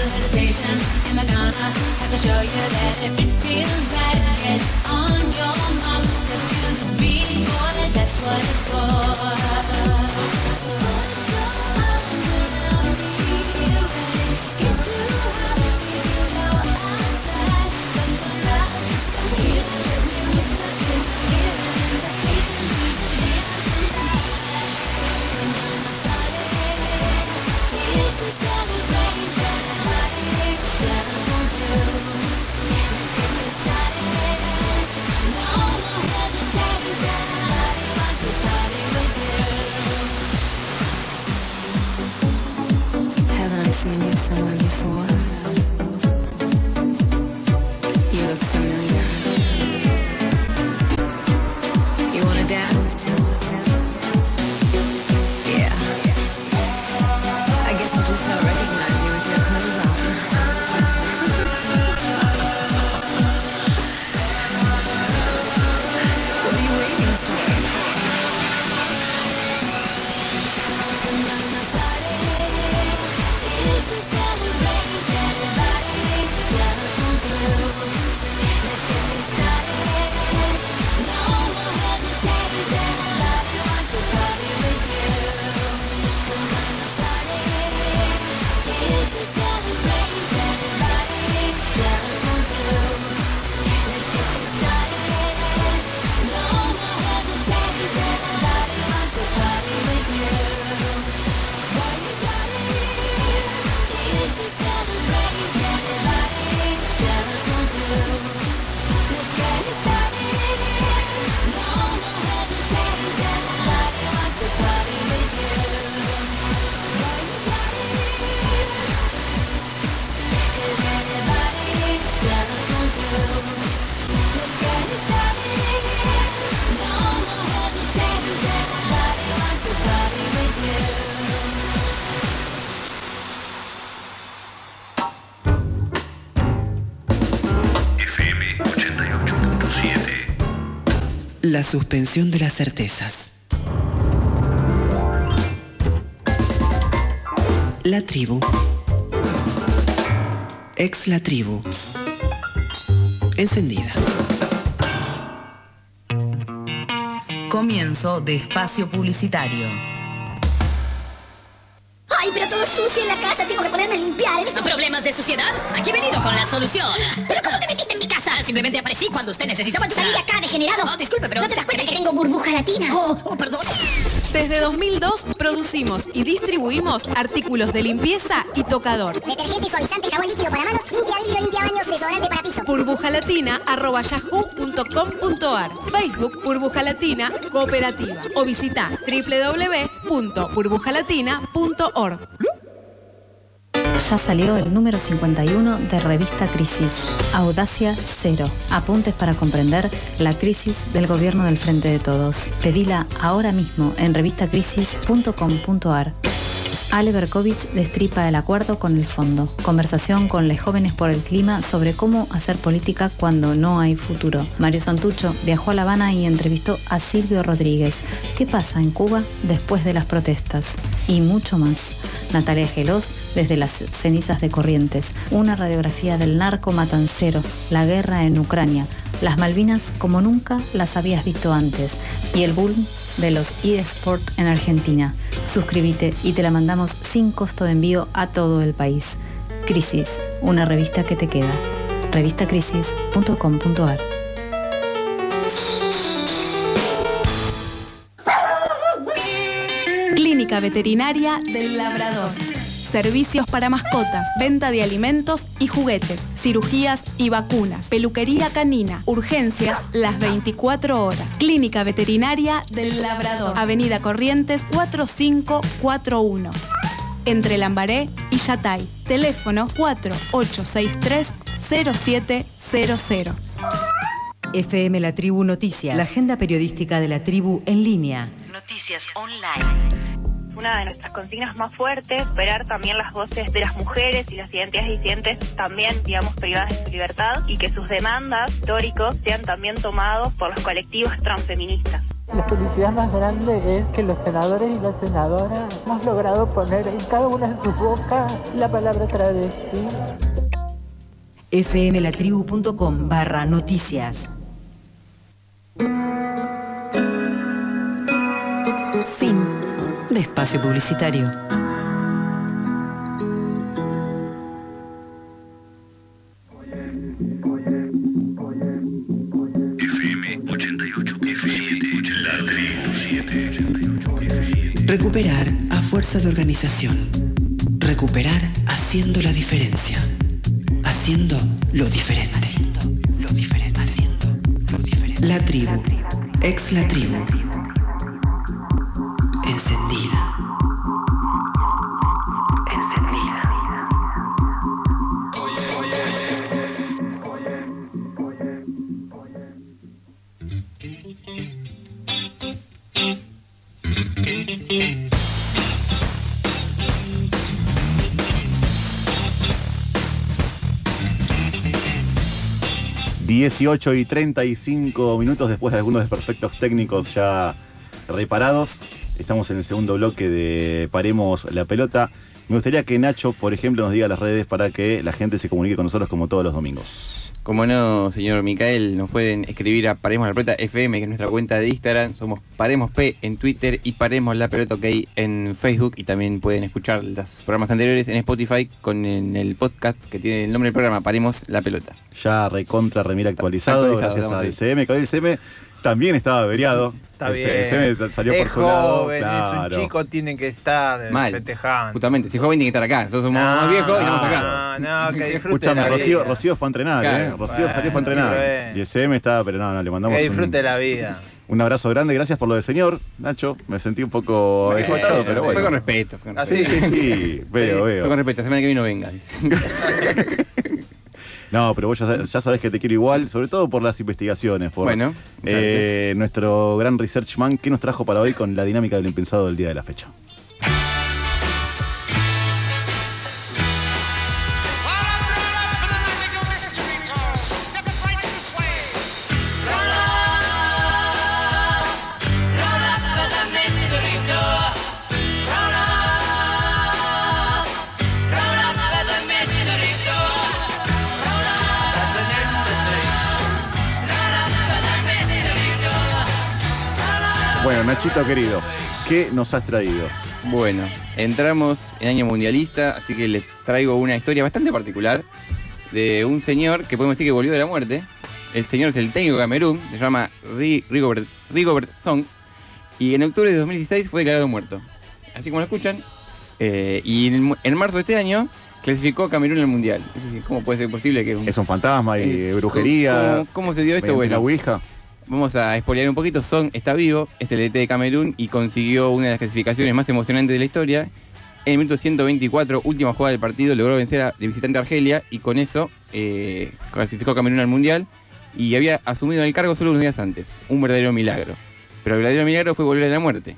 Hesitation. Am I gonna have to show you that if it feels right, get on your mark, step to the beat, boy, that's what it's Haven't suspensión de las certezas. La tribu. Ex la tribu. Encendida. Comienzo de espacio publicitario. Ay, pero todo sucio en la casa, tengo que ponerme a limpiar. ¿Problemas de suciedad? Aquí he venido con la solución. ¿Pero cómo te metiste en mi casa? Simplemente aparecí cuando usted necesitaba ayuda. Salí de acá, degenerado. Oh, disculpe, pero... ¿No te das cuenta que tengo burbuja latina? Oh, oh, perdón. Desde 2002 producimos y distribuimos artículos de limpieza y tocador. Detergente, suavizante, jabón líquido para manos, limpia vidrio, limpia baños, desodorante para piso. burbujalatina.yahoo.com.ar Facebook Burbuja Latina Cooperativa o visita www.burbujalatina.org Ya salió el número 51 de Revista Crisis. Audacia Cero. Apuntes para comprender la crisis del gobierno del Frente de Todos. Pedila ahora mismo en revistacrisis.com.ar. Ale Berkovich destripa el acuerdo con el fondo. Conversación con los jóvenes por el clima sobre cómo hacer política cuando no hay futuro. Mario Santucho viajó a La Habana y entrevistó a Silvio Rodríguez. ¿Qué pasa en Cuba después de las protestas? Y mucho más. Natalia Gelos desde las cenizas de Corrientes. Una radiografía del narco matancero, la guerra en Ucrania, las Malvinas como nunca las habías visto antes y el boom de los eSport en Argentina. Suscríbete y te la mandamos sin costo de envío a todo el país. Crisis, una revista que te queda. revistacrisis.com.ar Clínica Veterinaria del Labrador. Servicios para mascotas, venta de alimentos y juguetes, cirugías y vacunas, peluquería canina, urgencias las 24 horas. Clínica Veterinaria del Labrador, Avenida Corrientes 4541. Entre Lambaré y Yatay. Teléfono 4863-0700. FM La Tribu Noticias, la agenda periodística de la tribu en línea. Noticias online. Una de nuestras consignas más fuertes, esperar también las voces de las mujeres y las identidades disidentes también, digamos, privadas de su libertad y que sus demandas históricos sean también tomados por los colectivos transfeministas. La felicidad más grande es que los senadores y las senadoras hemos logrado poner en cada una de sus bocas la palabra travesti. fmlatribu.com barra noticias. De espacio publicitario. FM 88 La Recuperar a fuerza de organización. Recuperar haciendo la diferencia. Haciendo lo diferente. Lo diferente. Haciendo lo diferente. La tribu. Ex la tribu. 18 y 35 minutos después de algunos desperfectos técnicos ya reparados. Estamos en el segundo bloque de Paremos la pelota. Me gustaría que Nacho, por ejemplo, nos diga las redes para que la gente se comunique con nosotros como todos los domingos. Como no, señor Micael, nos pueden escribir a Paremos la Pelota FM, que es nuestra cuenta de Instagram. Somos Paremos P en Twitter y Paremos la Pelota OK en Facebook. Y también pueden escuchar los programas anteriores en Spotify con en el podcast que tiene el nombre del programa, Paremos la Pelota. Ya recontra remira actualizado, Actualizado, gracias estamos al CM, que hoy el CM también estaba averiado. Está el, bien. el CM salió es por su lado. joven, claro. es un chico, tienen que estar Mal. festejando. Justamente, si joven tiene que estar acá. Nosotros somos más viejos y estamos acá. No, no, que disfrute Escúchame, la Rocío, vida. Rocío fue a entrenar, Claro. ¿eh? Rocío salió fue a Bueno, entrenar. Y el CM estaba, pero no, no, le mandamos Que un, disfrute la vida. un abrazo grande. Gracias por lo de señor, Nacho. Me sentí un poco descontado, pero bueno. Fue con respeto. Fue con Ah, respeto. Sí, sí, sí. Veo, Fue veo. con respeto. Semana que viene no venga. No, pero vos ya, ya sabés que te quiero igual, sobre todo por las investigaciones. Por, Bueno, eh, nuestro gran researchman, ¿qué nos trajo para hoy con la dinámica del impensado del día de la fecha? Nachito querido, ¿qué nos has traído? Bueno, entramos en año mundialista, así que les traigo una historia bastante particular de un señor que podemos decir que volvió de la muerte. El señor es el técnico de Camerún, se llama Ri- Rigobert, Rigobert Song, y en octubre de 2016 fue declarado muerto. Así como lo escuchan. eh, y en, en marzo de este año clasificó a Camerún al mundial. ¿Cómo puede ser posible que un- Es un fantasma y Eh, brujería. ¿Cómo, cómo se dio esto? Bueno, la Ouija. Vamos a spoilear un poquito. Son está vivo, es el DT de Camerún y consiguió una de las clasificaciones más emocionantes de la historia. En el minuto 124, última jugada del partido, logró vencer a, de visitante Argelia y con eso eh, clasificó a Camerún al Mundial y había asumido el cargo solo unos días antes. Un verdadero milagro. Pero el verdadero milagro fue volver a la muerte.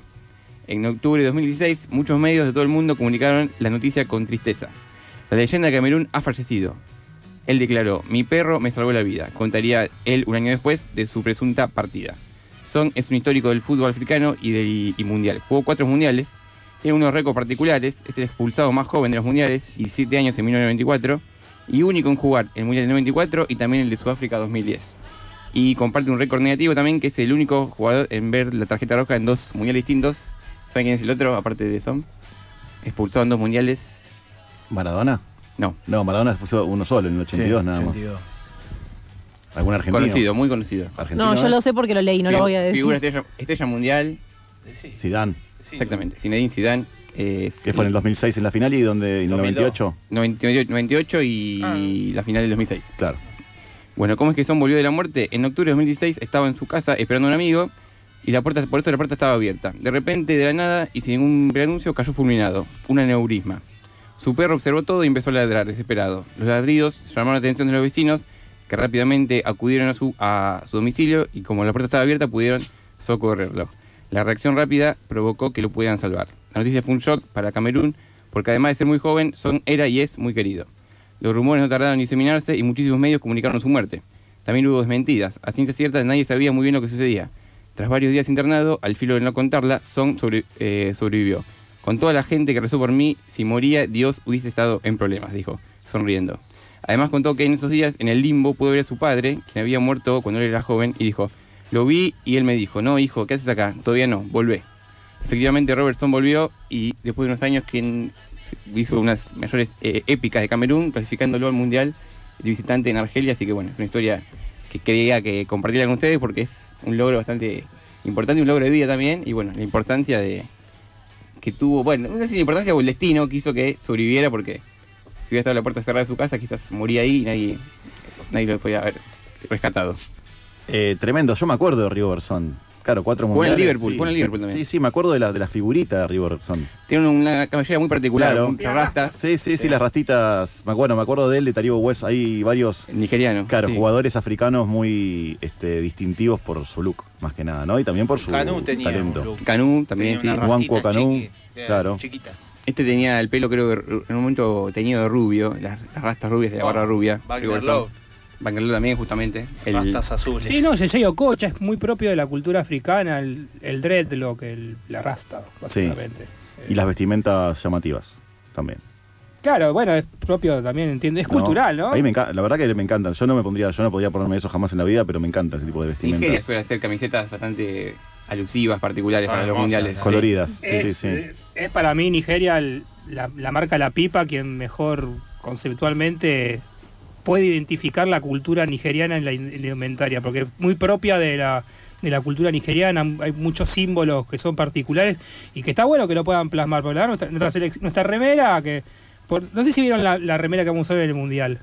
En octubre de 2016, muchos medios de todo el mundo comunicaron la noticia con tristeza. La leyenda de Camerún ha fallecido. Él declaró, mi perro me salvó la vida. Contaría él un año después de su presunta partida. Son es un histórico del fútbol africano y, mundial. Jugó cuatro mundiales, tiene unos récords particulares, es el expulsado más joven de los mundiales, 17 años en 1994, y único en jugar el Mundial del 94 y también el de Sudáfrica 2010. Y comparte un récord negativo también, que es el único jugador en ver la tarjeta roja en dos mundiales distintos. ¿Saben quién es el otro, aparte de Son? Expulsado en dos mundiales. ¿Maradona? No. No, Maradona se puso uno solo en el 82 Sí, nada más. 82. ¿Algún argentino? Conocido, muy conocido. ¿Argentino No, yo es? lo sé porque lo leí, no lo voy a decir. Figura estrella, estrella mundial. Zidane. Exactamente. Zinedine Zidane. es- Que fue en el 2006 en la final y donde en el 98. 98, 98 y la final del 2006. Claro. Bueno, ¿cómo es que Son volvió de la muerte? En octubre de 2016 estaba en su casa esperando a un amigo y la puerta, por eso la puerta estaba abierta. De repente, de la nada y sin ningún preanuncio, cayó fulminado. Un aneurisma. Su perro observó todo y empezó a ladrar, desesperado. Los ladridos llamaron la atención de los vecinos, que rápidamente acudieron a su, a su domicilio y como la puerta estaba abierta pudieron socorrerlo. La reacción rápida provocó que lo pudieran salvar. La noticia fue un shock para Camerún, porque además de ser muy joven, Son era y es muy querido. Los rumores no tardaron en diseminarse y muchísimos medios comunicaron su muerte. También hubo desmentidas. A ciencia cierta nadie sabía muy bien lo que sucedía. Tras varios días internado, al filo de no contarla, Song eh, sobrevivió. Con toda la gente que rezó por mí, si moría, Dios hubiese estado en problemas, dijo, sonriendo. Además contó que en esos días, en el limbo, pudo ver a su padre, quien había muerto cuando él era joven, y dijo, lo vi y él me dijo, no, hijo, ¿qué haces acá? Todavía no, volvé. Efectivamente, Robertson volvió y después de unos años quien hizo unas mayores eh, épicas de Camerún, clasificándolo al Mundial de visitante en Argelia, así que bueno, es una historia que quería que compartirla con ustedes porque es un logro bastante importante, un logro de vida también, y bueno, la importancia de que tuvo, bueno, no sé si importancia o el destino que que sobreviviera porque si hubiera estado la puerta cerrada de su casa, quizás moría ahí y nadie, nadie lo podía haber rescatado. Eh, tremendo, yo me acuerdo de Riverson. Claro, cuatro en mundiales. Liverpool, sí. en Liverpool también. Sí, sí, me acuerdo de la, de la figurita de Riverson. Tiene una cabellera muy particular, Claro. muchas rastas. Sí, sí, sí, las rastitas. Acuerdo, me acuerdo de él, de Taribo West. Hay varios. Nigerianos. Claro, sí. jugadores africanos muy este, distintivos por su look, más que nada, ¿no? Y también por su Canú tenía talento. Canú también, Tenía sí. Juanco Canú, chiqui- claro. Chiquitas. Este tenía el pelo, creo que en un momento teñido de rubio, las, las rastas rubias de la barba rubia. Wagner. Love. Wagner Love también, justamente. El, Rastas azules. Sí, no, Yeye Okocha es muy propio de la cultura africana, el, el dreadlock, el, la rasta, básicamente. Y las vestimentas llamativas también. Claro, bueno, es propio también, entiende, es cultural, ¿no? A mí me encanta, la verdad que me encantan. Yo no me pondría, yo no podría ponerme eso jamás en la vida, pero me encanta ese tipo de Nigeria vestimentas. suele hacer camisetas bastante alusivas, particulares para los mundiales. sí. Coloridas. Sí, es, sí. eh, es para mí Nigeria el- la, la marca La Pipa quien mejor conceptualmente puede identificar la cultura nigeriana en la in- en la indumentaria, porque es muy propia de la, de la cultura nigeriana, hay muchos símbolos que son particulares y que está bueno que lo puedan plasmar, porque la verdad nuestra, nuestra, nuestra remera, que por- no sé si vieron la, la remera que vamos a ver en el Mundial.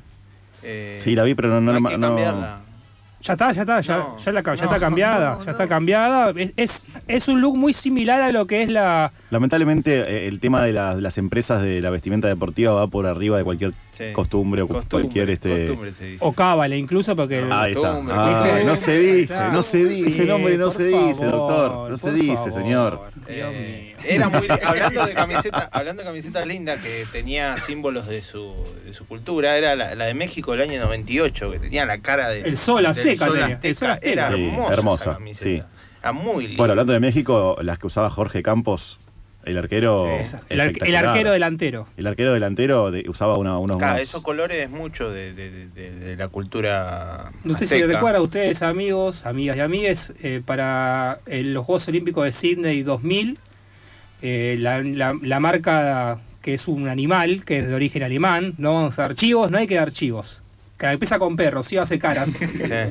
Eh, Sí, la vi, pero no, no, hay la- que no- cambiarla. Ya está, ya está, ya, No, ya, la ca- ya no, está cambiada, no, ya está cambiada. Es, es, es un look muy similar a lo que es la, Lamentablemente eh, el tema de, la- de las empresas de la vestimenta deportiva va por arriba de cualquier Sí. costumbre o Costumbre, cualquier este. costumbre se dice. o cábala incluso porque Ahí está. Costumbre, Ah, no se dice, Claro. no se dice, ese Sí, nombre no se dice, doctor. No se dice, favor. señor. Eh, era muy hablando de camiseta, hablando de camisetas lindas que tenía símbolos de su, de su cultura, era la, la de México del año 98, que tenía la cara de El sol del azteca sol tenía, el sol azteca. Era Sí, hermosa, hermosa, camiseta. sí. Era muy linda. Bueno, hablando de México, las que usaba Jorge Campos, el arquero. El, ar- el espectacular. arquero delantero. El arquero delantero de- usaba una- unos. Claro, esos colores es mucho de, de- de- de la cultura. No sé si azteca. recuerdan ustedes, amigos, amigas y amigues, eh, para eh, los Juegos Olímpicos de Sydney 2000, eh, la, la- la marca que es un animal, que es de origen alemán, no vamos a archivos, no hay que dar archivos. Que empieza con P, Rocío hace caras. la,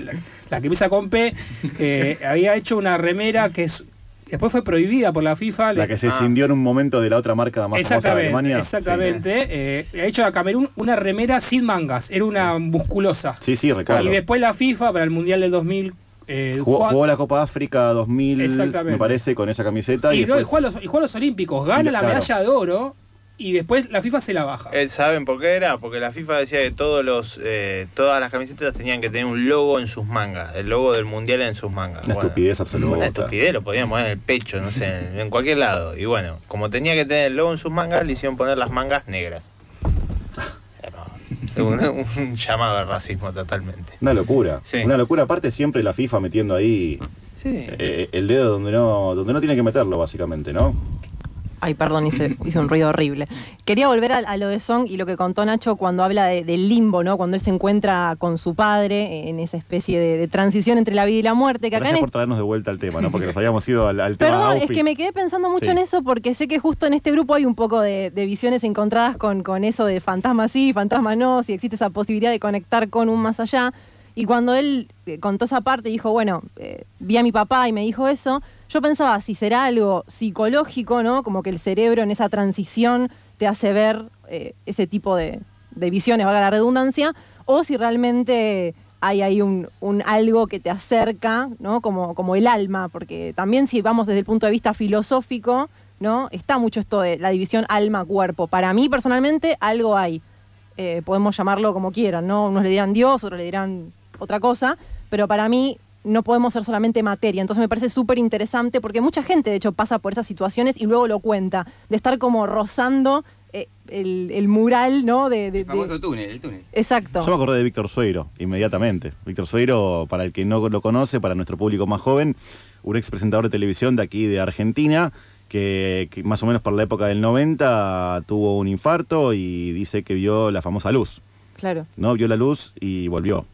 la que empieza con P, eh, había hecho una remera que es, después fue prohibida por la FIFA. La que se escindió en un momento de la otra marca más famosa de Alemania. exactamente. Eh, ha hecho a Camerún una remera sin mangas, era una musculosa. Sí, sí, recuerdo. Y después la FIFA para el Mundial del 2000. eh, Jugó, la Copa África 2000, Exactamente. me parece, con esa camiseta. Y, y, no, y juega los, y juega los Olímpicos, gana la claro. medalla de oro y después la FIFA se la baja. Eh, ¿Saben por qué era? Porque la FIFA decía que todos los, eh, todas las camisetas tenían que tener un logo en sus mangas, el logo del mundial en sus mangas. Una Bueno, estupidez absoluta. Una estupidez, lo podían poner en el pecho, no sé, en, en cualquier lado. Y bueno, como tenía que tener el logo en sus mangas, le hicieron poner las mangas negras. Un, un llamado al racismo totalmente. Una locura. Sí. Una locura. Aparte, siempre la FIFA metiendo ahí Sí. eh, el dedo donde no, donde no tiene que meterlo, básicamente, ¿no? Ay, perdón, hice, hice un ruido horrible. Quería volver a, a lo de Song y lo que contó Nacho cuando habla de- del limbo, ¿no? Cuando él se encuentra con su padre en esa especie de, de transición entre la vida y la muerte. Que acá Gracias por traernos de vuelta al tema, ¿no? Porque nos habíamos ido al, al tema Perdón, es que me quedé pensando mucho Sí. en eso porque sé que justo en este grupo hay un poco de, de visiones encontradas con, con eso de fantasma sí, fantasma no, si existe esa posibilidad de conectar con un más allá. Y cuando él eh, contó esa parte y dijo, bueno, eh, vi a mi papá y me dijo eso, yo pensaba si será algo psicológico, ¿no? Como que el cerebro en esa transición te hace ver eh, ese tipo de, visiones, valga la redundancia, o si realmente hay ahí un, un algo que te acerca, ¿no? Como, como el alma, porque también si vamos desde el punto de vista filosófico, ¿no? Está mucho esto de la división alma-cuerpo. Para mí, personalmente, algo hay. Eh, podemos llamarlo como quieran, ¿no? Unos le dirán Dios, otros le dirán otra cosa, pero para mí no podemos ser solamente materia. Entonces me parece súper interesante porque mucha gente, de hecho, pasa por esas situaciones y luego lo cuenta, de estar como rozando eh, el, el mural, ¿no? De, de- El famoso de- túnel, el túnel. Exacto. Yo me acordé de Víctor Sueiro, inmediatamente. Víctor Sueiro, para el que no lo conoce, para nuestro público más joven, un ex presentador de televisión de aquí de Argentina, que, que más o menos por la época del 90 tuvo un infarto y dice que vio la famosa luz. Claro. ¿no? Vio la luz y volvió,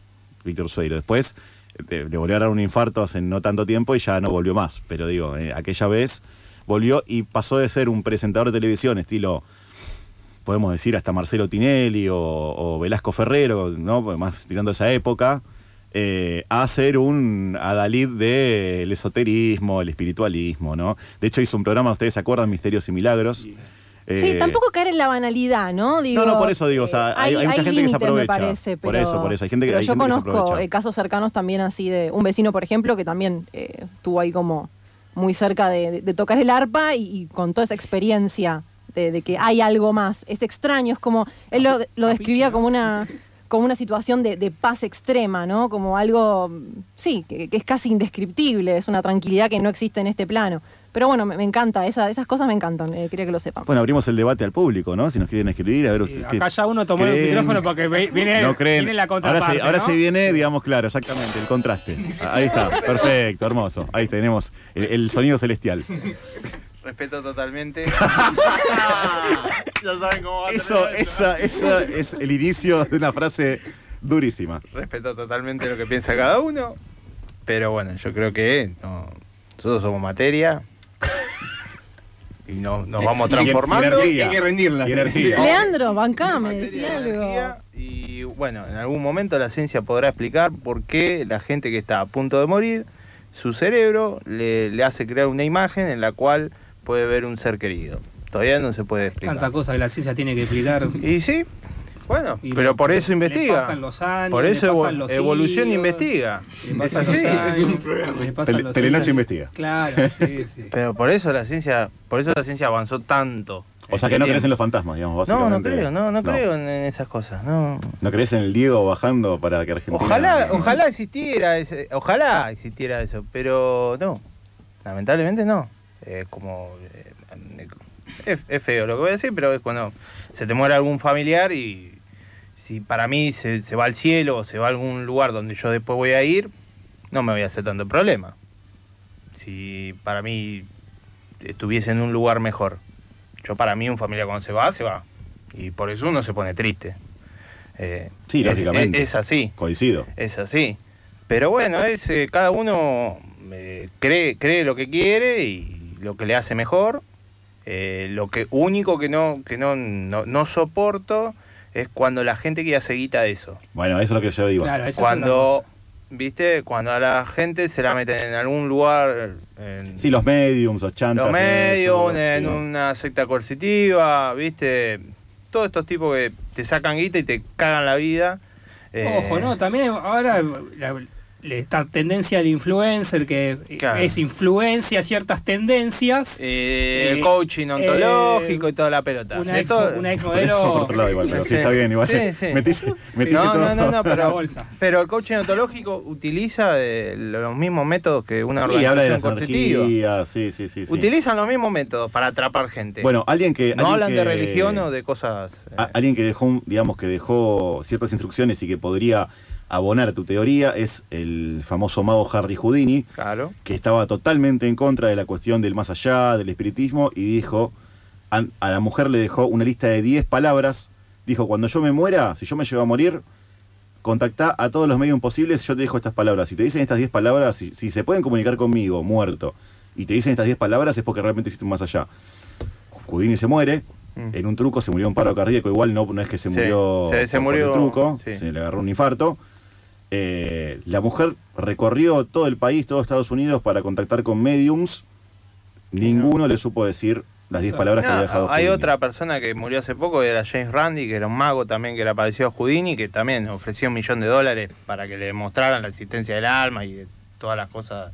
Víctor Sueiro. Después eh, le volvió a dar un infarto hace no tanto tiempo y ya no volvió más. Pero digo, eh, aquella vez volvió y pasó de ser un presentador de televisión estilo, podemos decir, hasta Marcelo Tinelli o, o Velasco Ferrero, ¿no? más tirando esa época, eh, a ser un adalid del esoterismo, el espiritualismo, ¿no? De hecho hizo un programa, ¿ustedes se acuerdan? Misterios y Milagros. Sí, Eh, tampoco caer en la banalidad, ¿no? Digo, no, no, por eso digo, o sea, eh, hay, hay mucha gente que se aprovecha. Me parece, por eso, por eso. Hay gente que, pero hay yo gente que se conozco eh, casos cercanos también así de un vecino, por ejemplo, que también eh, estuvo ahí como muy cerca de, de- de tocar el arpa y, y con toda esa experiencia de, de que hay algo más. Es extraño, es como, él lo, lo describía como una como una situación de, de paz extrema, ¿no? Como algo, sí, que, que es casi indescriptible, es una tranquilidad que no existe en este plano. Pero bueno, me, me encanta, esa- esas cosas me encantan, eh, quería que lo sepan. Bueno, abrimos el debate al público, ¿no? Si nos quieren escribir, a ver ustedes. Acá ya uno tomó el micrófono porque viene, no creen. viene la ahora contraparte. se, ahora ¿no? se viene, digamos, claro, exactamente, el contraste. Ahí está, perfecto, hermoso. Ahí tenemos el, el sonido celestial. Respeto totalmente. ya saben cómo va a Eso, esa, esa es el inicio de una frase durísima. Respeto totalmente lo que piensa cada uno. Pero bueno, yo creo que no, nosotros somos materia. Y no- nos vamos Y- y transformando. energía. Hay que rendirla. Y energía. Leandro, bancame, decía algo. Y bueno, en algún momento la ciencia podrá explicar por qué la gente que está a punto de morir, su cerebro le, le hace crear una imagen en la cual puede ver un ser querido. Todavía no se puede explicar. Tanta cosa que la ciencia tiene que explicar. Y sí, bueno, Y pero le- por eso investiga. pasan los años, por le eso pasan evo- los evolución siglos, investiga. le Es pasan así. los años, Telenoche años. investiga. Claro, sí, sí. Pero por eso la ciencia, por eso la ciencia avanzó tanto. O sea que no crees en los fantasmas, digamos, No, básicamente. no creo, no, no, creo en, en esas cosas. No. ¿No crees en el Diego bajando para que Argentina... Ojalá, ojalá existiera ese, ojalá existiera eso, pero no. Lamentablemente no. Es como eh, es, es feo lo que voy a decir, pero es cuando se te muere algún familiar y si para mí se, se va al cielo o se va a algún lugar donde yo después voy a ir, no me voy a hacer tanto problema. Si para mí estuviese en un lugar mejor. Yo para mí un familiar cuando se va, se va. Y por eso uno se pone triste. Eh, Sí, lógicamente. Es, es así. Coincido. Es así. Pero bueno, es, eh, cada uno eh, cree, cree lo que quiere y lo que le hace mejor. Eh, lo que único que no, que no, no, no soporto es cuando la gente quiere hacer guita de eso. Bueno, eso es lo que yo iba. cuando, viste, cuando a la gente se la meten en algún lugar, en Sí, los mediums, los chantas. los medios, eso, en sí. una secta coercitiva, viste, todos estos tipos que te sacan guita y te cagan la vida. Eh, Ojo, ¿no? También ahora la- esta tendencia del influencer que Claro. es influencia ciertas tendencias. Eh, el Eh, coaching ontológico eh, y toda la pelota. una ex, una por lado igual, pero sí, está bien, igual. Sí, sí. sí. Metiste, metiste no, todo. no, no, no, pero, bolsa. pero el coaching ontológico utiliza eh, los mismos métodos que una Sí, habla de organización energías, sí, sí, sí. sí. Utilizan los mismos métodos para atrapar gente. Bueno, alguien que... no alguien hablan que- de religión o de cosas. eh, a- alguien que dejó, un- digamos, que dejó ciertas instrucciones y que podría abonar tu teoría es el famoso mago Harry Houdini, claro. que estaba totalmente en contra de la cuestión del más allá, del espiritismo, y dijo, a, a la mujer le dejó una lista de 10 palabras, dijo, cuando yo me muera, si yo me llevo a morir, contactá a todos los medios posibles, yo te dejo estas palabras. Si te dicen estas 10 palabras, si, si se pueden comunicar conmigo, muerto, y te dicen estas 10 palabras, es porque realmente existe un más allá. Houdini se muere, en un truco se murió un paro cardíaco, igual no, no es que se Mm. Sí, murió se- murió, el truco, sí. se le agarró un infarto. Eh, la mujer recorrió todo el país, todo Estados Unidos para contactar con mediums. Ninguno le supo decir las 10 palabras que había dejado hay Houdini. otra persona que murió hace poco, era James Randi, que era un mago también, que era parecido a Houdini, que también ofreció un millón de dólares para que le mostraran la existencia del alma y de todas las cosas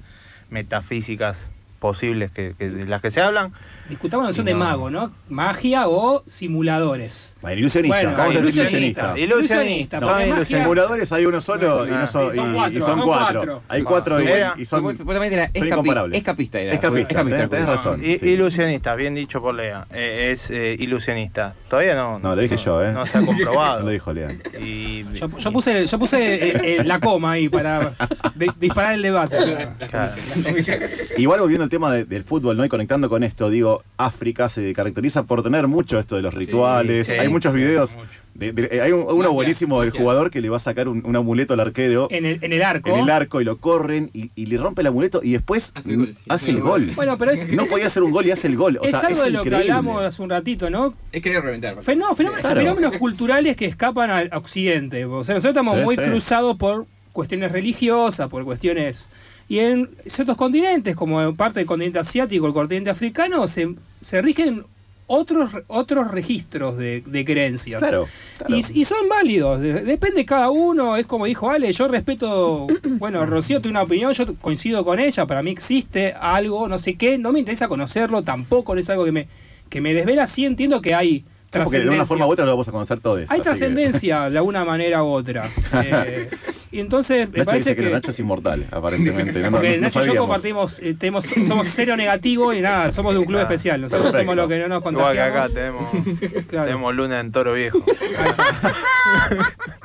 metafísicas posibles que, que- de las que se hablan. Discutamos la noción de mago, ¿no? Magia o simuladores. Bueno, ilusionista, Bueno, vamos a decir ilusionista. ilusionista. Ilusionista, No, magia- simuladores hay uno solo y, no son, Sí, son y- cuatro, y son son cuatro. cuatro. Hay cuatro y, Era- y son, Supuestamente era escapi- incomparables. escapista era. Escapista, Escapista, tenés, razón. Sí. Ilusionista, bien dicho por Lea. Eh, es eh, ilusionista. Todavía no. No, lo dije yo, ¿eh? No se ha comprobado. No lo dijo Lean. Y, Yo, yo puse, yo puse eh, eh, la coma ahí para de- disparar el debate. Claro. Igual volviendo al tema de- del fútbol, ¿no? Y conectando con esto, digo, África se caracteriza por tener mucho esto de los rituales. sí, hay muchos videos. de- de- hay un- uno Magia, buenísimo del jugador que le va a sacar un, un amuleto al arquero En el, en el arco. en el arco y lo corren y, y le rompe el amuleto y después Hace el gol, sí. hace el gol. Bueno, pero es, no es- podía hacer un gol y hace el gol. O es sea, algo es de lo que hablamos hace un ratito, ¿no? Es querer reventar. Fenó- fenómenos, Claro. fenómenos culturales que escapan al occidente. O sea, nosotros estamos Sí, muy sí. cruzados por cuestiones religiosas, por cuestiones... Y en ciertos continentes, como en parte del continente asiático, el continente africano, se, se rigen otros, otros registros de, de creencias. Claro, claro. Y, y son válidos, de- depende de cada uno, es como dijo Ale, yo respeto, bueno, Rocío tiene una opinión, yo coincido con ella, para mí existe algo, no sé qué, no me interesa conocerlo, tampoco es algo que me, que me desvela, sí entiendo que hay Como que de una forma u otra lo vamos a conocer todos. Hay que- trascendencia de alguna manera u otra. Eh, y entonces me Nacho parece dice que, que... Nacho es inmortal, aparentemente. No, Porque no- no Nacho y yo compartimos, eh, tenemos, somos cero negativo y nada, somos de un club especial. Nosotros Perfecto. somos los que no nos Igual que contagiamos. acá tenemos, Claro. tenemos luna en toro viejo.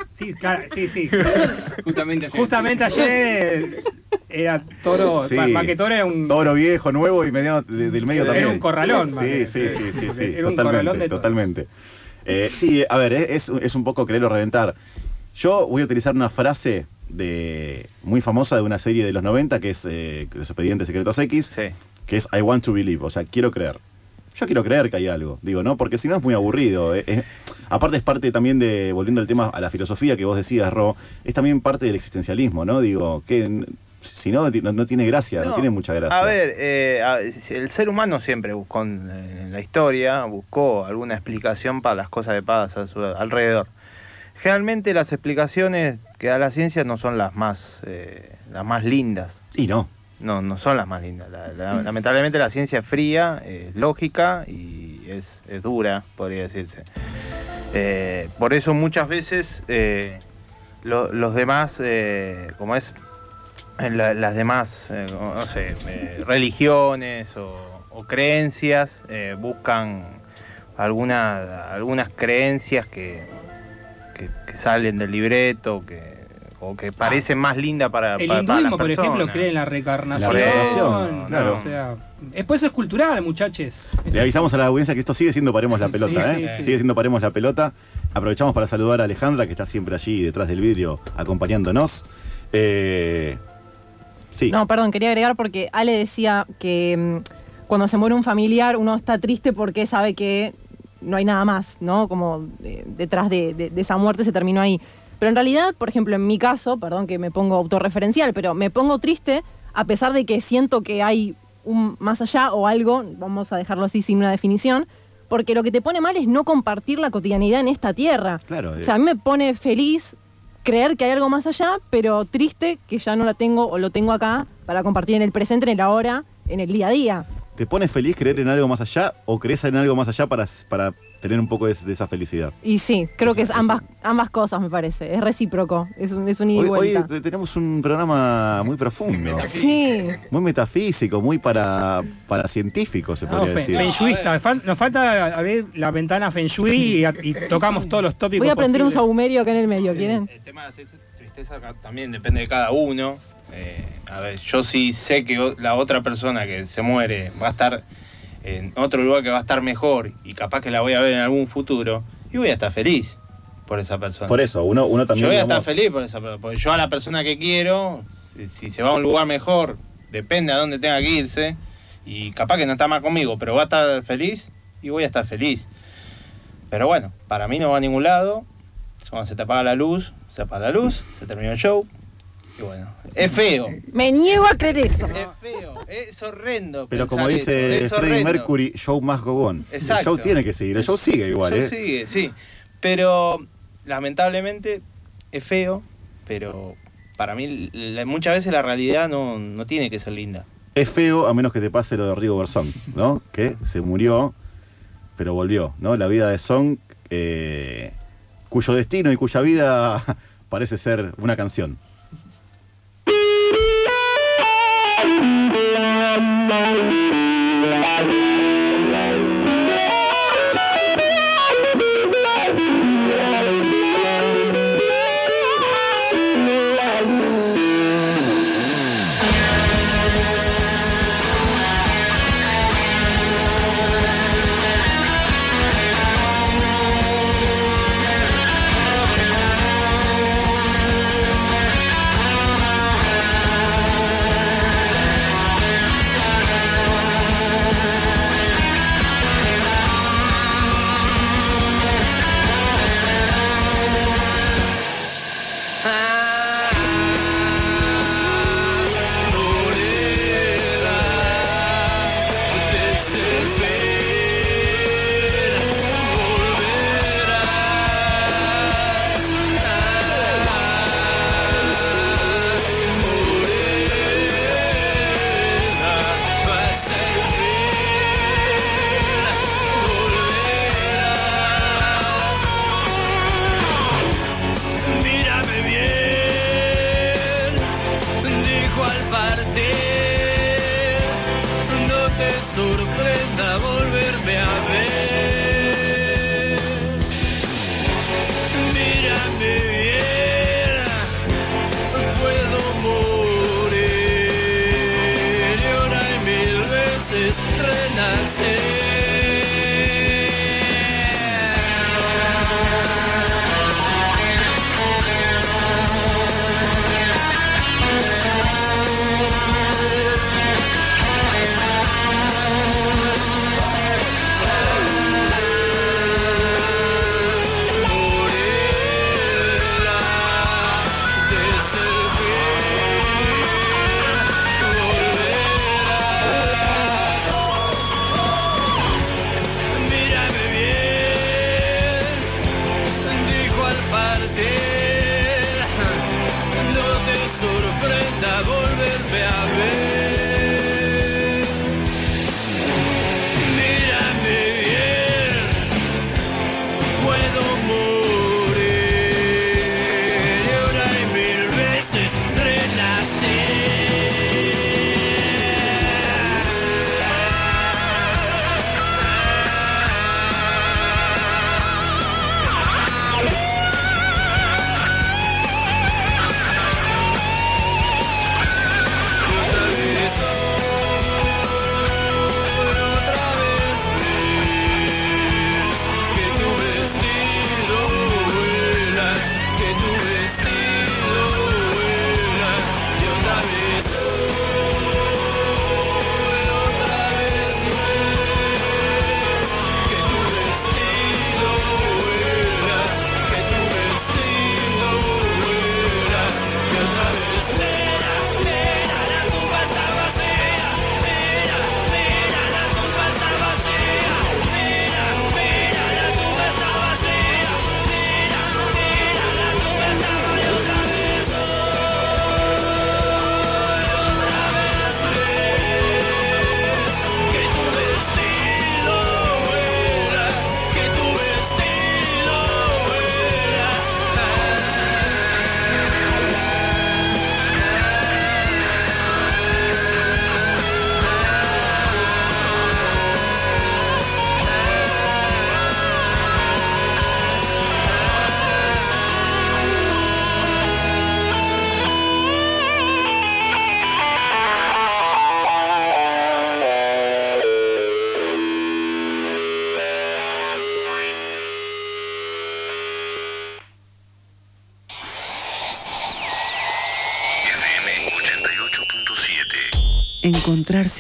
Sí, claro, sí, sí. Justamente ayer. Justamente ayer era toro, Sí. más- más que toro era un, Toro viejo, nuevo y medio de- del medio Era también. un corralón, Sí, sí, sí. sí, sí, sí, Era un totalmente, corralón de toros. Eh, sí, a ver, es, es un poco quererlo reventar. Yo voy a utilizar una frase de muy famosa de una serie de los 90 que es eh, Los Expedientes Secretos X, Sí. que es I want to believe, o sea, quiero creer. Yo quiero creer que hay algo, digo, ¿no? Porque si no es muy aburrido. eh, eh. Aparte es parte también de, volviendo al tema, a la filosofía que vos decías, Ro, es también parte del existencialismo, ¿no? Digo, que si no, no, no tiene gracia, no, No, tiene mucha gracia. A ver, eh, el ser humano siempre buscó en, la historia, buscó alguna explicación para las cosas que pasan a su alrededor. Generalmente las explicaciones que da la ciencia no son las más, eh, las más lindas. Y no. No, no son las más lindas. La- la- lamentablemente la ciencia es fría, es lógica y es, es dura, podría decirse. Eh, por eso muchas veces eh, lo- los demás, eh, como es la- las demás, eh, no sé, eh, religiones o, o creencias, eh, buscan alguna- algunas creencias que, que- que salen del libreto, que, o que parecen más lindas para, El para- para las hinduismo, por ejemplo, cree en la reencarnación. La reencarnación, claro. O sea, después es cultural, muchachos. Le avisamos a la audiencia que esto sigue siendo Paremos la Pelota, Sí, ¿eh? sí, sí. Sigue siendo Paremos la Pelota. Aprovechamos para saludar a Alejandra, que está siempre allí detrás del vidrio acompañándonos. Eh, sí. No, perdón, quería agregar porque Ale decía que mm, cuando se muere un familiar uno está triste porque sabe que no hay nada más, ¿no? Como eh, detrás de, de- de esa muerte se terminó ahí. Pero en realidad, por ejemplo, en mi caso, perdón que me pongo autorreferencial, pero me pongo triste a pesar de que siento que hay un más allá o algo, vamos a dejarlo así sin una definición, porque lo que te pone mal es no compartir la cotidianidad en esta tierra. Claro, eh. O sea, a mí me pone feliz creer que hay algo más allá, pero triste que ya no la tengo o lo tengo acá para compartir en el presente, en el ahora, en el día a día. ¿Te pone feliz creer en algo más allá o crees en algo más allá para, para tener un poco de, de esa felicidad? Y sí, creo que es ambas, ambas cosas, me parece. Es recíproco, es un, es un ida y Hoy, hoy tenemos un programa muy profundo, Sí, muy metafísico, muy para, para científicos, se No, podría fe- decir. feng shuista. Fal- Nos falta abrir la ventana feng shui y, y tocamos todos los tópicos voy a aprender un saumerio acá en el medio, ¿quieren? El tema de la tristeza- también depende de cada uno. Eh, a ver, yo sí sé que la otra persona que se muere va a estar en otro lugar que va a estar mejor y capaz que la voy a ver en algún futuro y voy a estar feliz por esa persona. Por eso, uno, uno también. yo voy a estar feliz por esa persona, porque yo a la persona que quiero, si- si se va a un lugar mejor, depende a dónde tenga que irse y capaz que no está más conmigo, pero va a estar feliz y voy a estar feliz. Pero bueno, para mí no va a ningún lado. Cuando se te apaga la luz, se apaga la luz, se terminó el show. Bueno, es feo. Me niego a creer eso. Es feo, es horrendo. Pero como dice Freddie Mercury, show más go on. Exacto. El show tiene que seguir, el show sigue igual. El show ¿eh? sigue, sí. Pero lamentablemente es feo, pero para mí muchas veces la realidad no, no tiene que ser linda. Es feo a menos que te pase lo de Rigo Bersón, ¿no? Que se murió, pero volvió, ¿no? La vida de Song, eh, cuyo destino y cuya vida parece ser una canción. Thank you.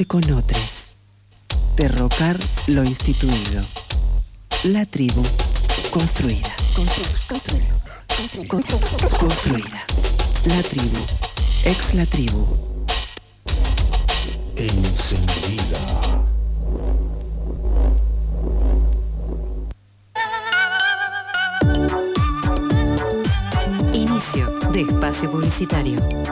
con otros derrocar lo instituido, la tribu construida, construida. construida. construida. La tribu, ex la tribu. Encendida. Inicio de espacio publicitario.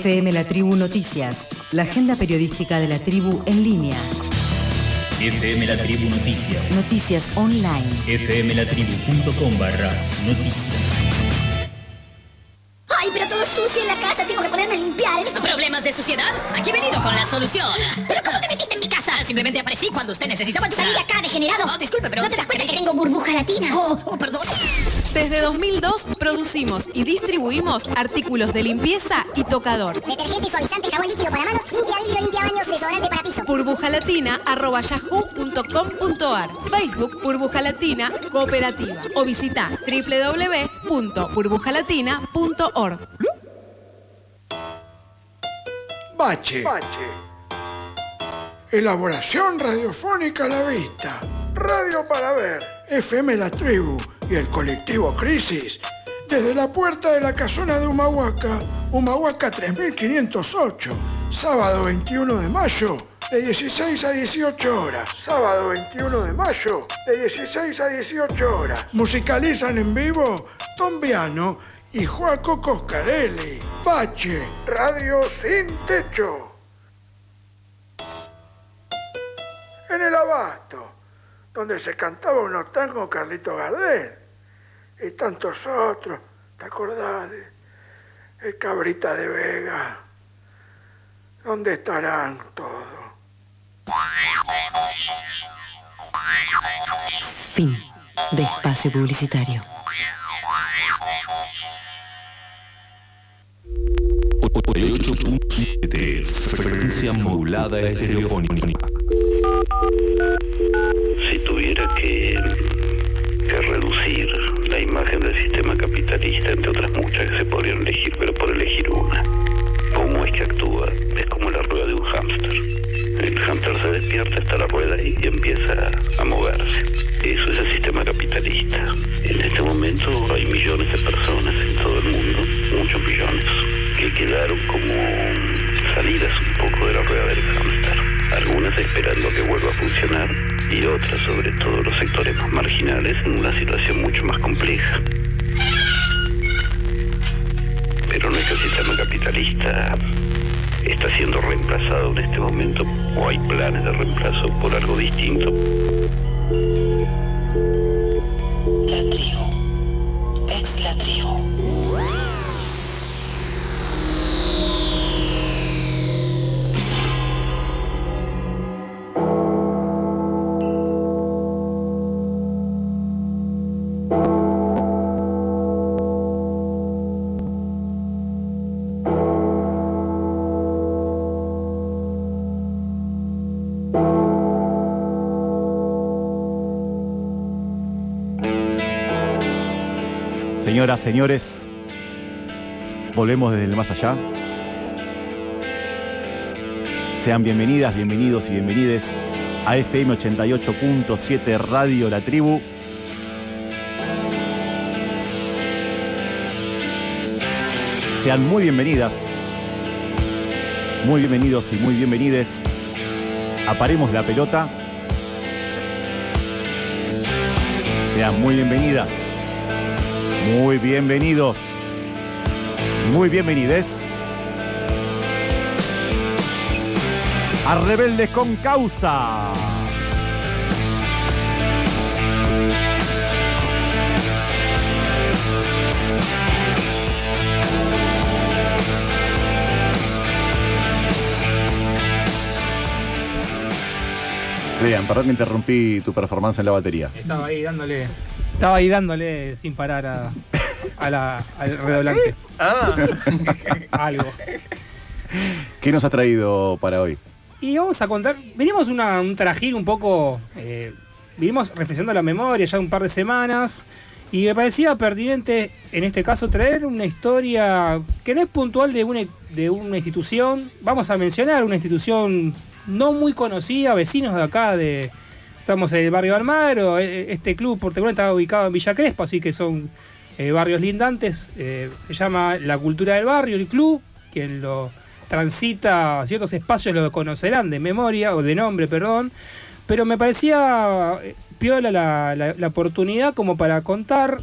FM La Tribu Noticias, la agenda periodística de la tribu en línea. FM La Tribu Noticias. Noticias online. fmlatribu.com barra noticias. Ay, pero todo sucio en la casa, tengo que ponerme a limpiar. ¿eh? ¿Problemas de suciedad? Aquí he venido con la solución. ¿Pero cómo te metiste en mi casa? Simplemente aparecí cuando usted necesitaba Salí de acá, degenerado. No, disculpe, pero... ¿No te das cuenta que tengo burbuja latina? Oh, oh, perdón. Desde 2002 producimos y distribuimos artículos de limpieza y tocador. Detergente, suavizante, jabón líquido para manos, limpia vidrio, limpia baños, desodorante para piso. burbujalatina.yahoo.com.ar Facebook Burbuja Latina Cooperativa o visita www.burbujalatina.org Bache. Elaboración radiofónica a la vista. Radio para ver. FM La Tribu y el colectivo Crisis. Desde la puerta de la casona de Humahuaca, Humahuaca 3508. Sábado 21 de mayo, de 16 a 18 horas. Sábado 21 de mayo, de 16 a 18 horas. Musicalizan en vivo Tombiano y Joaco Coscarelli. Bache, Radio Sin Techo. En el Abasto, donde se cantaba unos tangos Carlito Gardel. Y tantos otros, ¿te acordás de el Cabrita de Vega? ¿Dónde estarán todos? Fin de espacio publicitario. de frecuencia modulada estereofónica. Si tuviera que, que reducir la imagen del sistema capitalista, entre otras muchas que se podrían elegir, pero por elegir una, ¿cómo es que actúa? Es como la rueda de un hámster. El hámster se despierta, está la rueda ahí y empieza a moverse. Eso es el sistema capitalista. En este momento hay millones de personas en todo el mundo, muchos millones, que quedaron como salidas un poco de la rueda del hámster. Algunas esperando que vuelva a funcionar y otras, sobre todo los sectores más marginales, en una situación mucho más compleja. Pero nuestro sistema capitalista está siendo reemplazado en este momento o hay planes de reemplazo por algo distinto. Señoras, señores, volvemos desde el más allá. Sean bienvenidas, bienvenidos y bienvenides a FM 88.7 Radio La Tribu. Sean muy bienvenidas, muy bienvenidos y muy bienvenides a Paremos la Pelota. Sean muy bienvenidas, muy bienvenidos, muy bienvenides a Rebeldes con Causa. Lean, perdón que interrumpí tu performance en la batería. Estaba ahí dándole. Estaba ahí dándole sin parar a, a la, al redoblante. Ah. Algo. ¿Qué nos ha traído para hoy? Y vamos a contar. Venimos una, un trajín un poco. Eh, vinimos reflexionando la memoria ya un par de semanas. Y me parecía pertinente en este caso traer una historia que no es puntual de una, de una institución. Vamos a mencionar una institución no muy conocida, vecinos de acá de. Estamos en el barrio Almagro. eh, Este club particular está ubicado en Villa Crespo, así que son eh, barrios lindantes. Eh, se llama La Cultura del Barrio, el club. Quien lo transita a ciertos espacios lo conocerán de memoria, o de nombre, perdón. Pero me parecía eh, piola la, oportunidad como para contar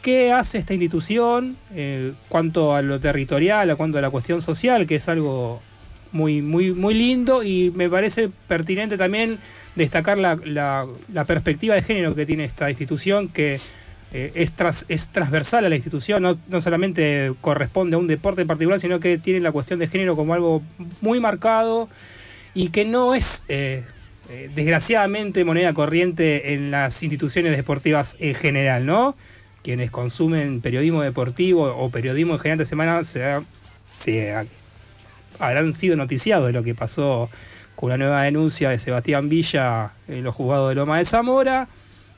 qué hace esta institución, cuanto a lo territorial, a cuanto a la cuestión social, que es algo muy, muy, muy lindo y me parece pertinente también destacar la, la- perspectiva de género que tiene esta institución, que eh, es, tras- es transversal a la institución, no, no solamente corresponde a un deporte en particular, sino que tiene la cuestión de género como algo muy marcado y que no es, eh, eh, desgraciadamente, moneda corriente en las instituciones deportivas en general, ¿no? Quienes consumen periodismo deportivo o periodismo en general de semana se, se ha- habrán sido noticiados de lo que pasó con una nueva denuncia de Sebastián Villa en los jugados de Loma de Zamora.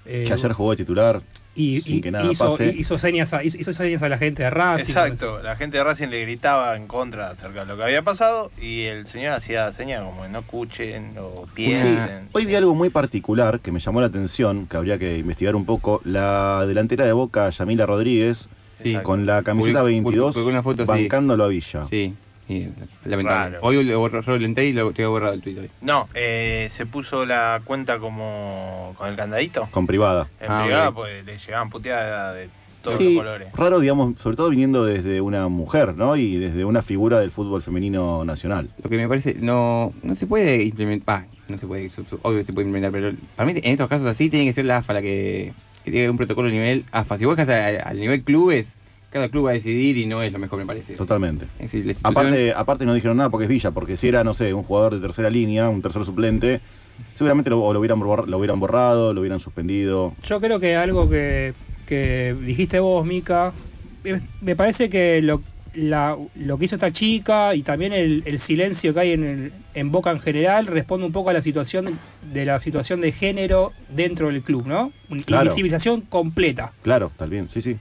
Eh, Que ayer jugó de titular y, sin y- que nada hizo, pase. hizo señas a, hizo, hizo señas a la gente de Racing. Exacto, la gente de Racing le gritaba en contra acerca de lo que había pasado y el señor hacía señas como no escuchen o piensen. Hoy vi algo muy particular que me llamó la atención, que habría que investigar un poco. La delantera de Boca, Yamila Rodríguez, Sí. con la camiseta Publicó- 22, publicó una foto, sí. bancándolo a Villa. Sí, y lamentable. Raro. Hoy lo borró y lo tengo borrado el tweet hoy. No, eh, se puso la cuenta como con el candadito. Con privada. En Ah, privada, pues le llegaban puteadas de todos Sí, los colores. raro, digamos, sobre todo viniendo desde una mujer, ¿no? Y desde una figura del fútbol femenino nacional. Lo que me parece, no, no se puede implementar, bah, no se puede, obvio que se puede implementar, pero para mí en estos casos así tiene que ser la AFA la que, que tiene un protocolo a nivel AFA. Si vos dejas al, al nivel clubes, cada club va a decidir y no es lo mejor, me parece. Totalmente. Es decir, la institución- Aparte, aparte no dijeron nada porque es Villa, porque si era, no sé, un jugador de tercera línea, un tercer suplente, seguramente lo, hubieran, borra- lo hubieran borrado, lo hubieran suspendido. Yo creo que algo que, que dijiste vos, Mica, me parece que lo, la- lo que hizo esta chica y también el, el silencio que hay en, el- en Boca en general responde un poco a la situación de la situación de género dentro del club, ¿no? Una Claro. Invisibilización completa. Claro, tal bien, sí, sí.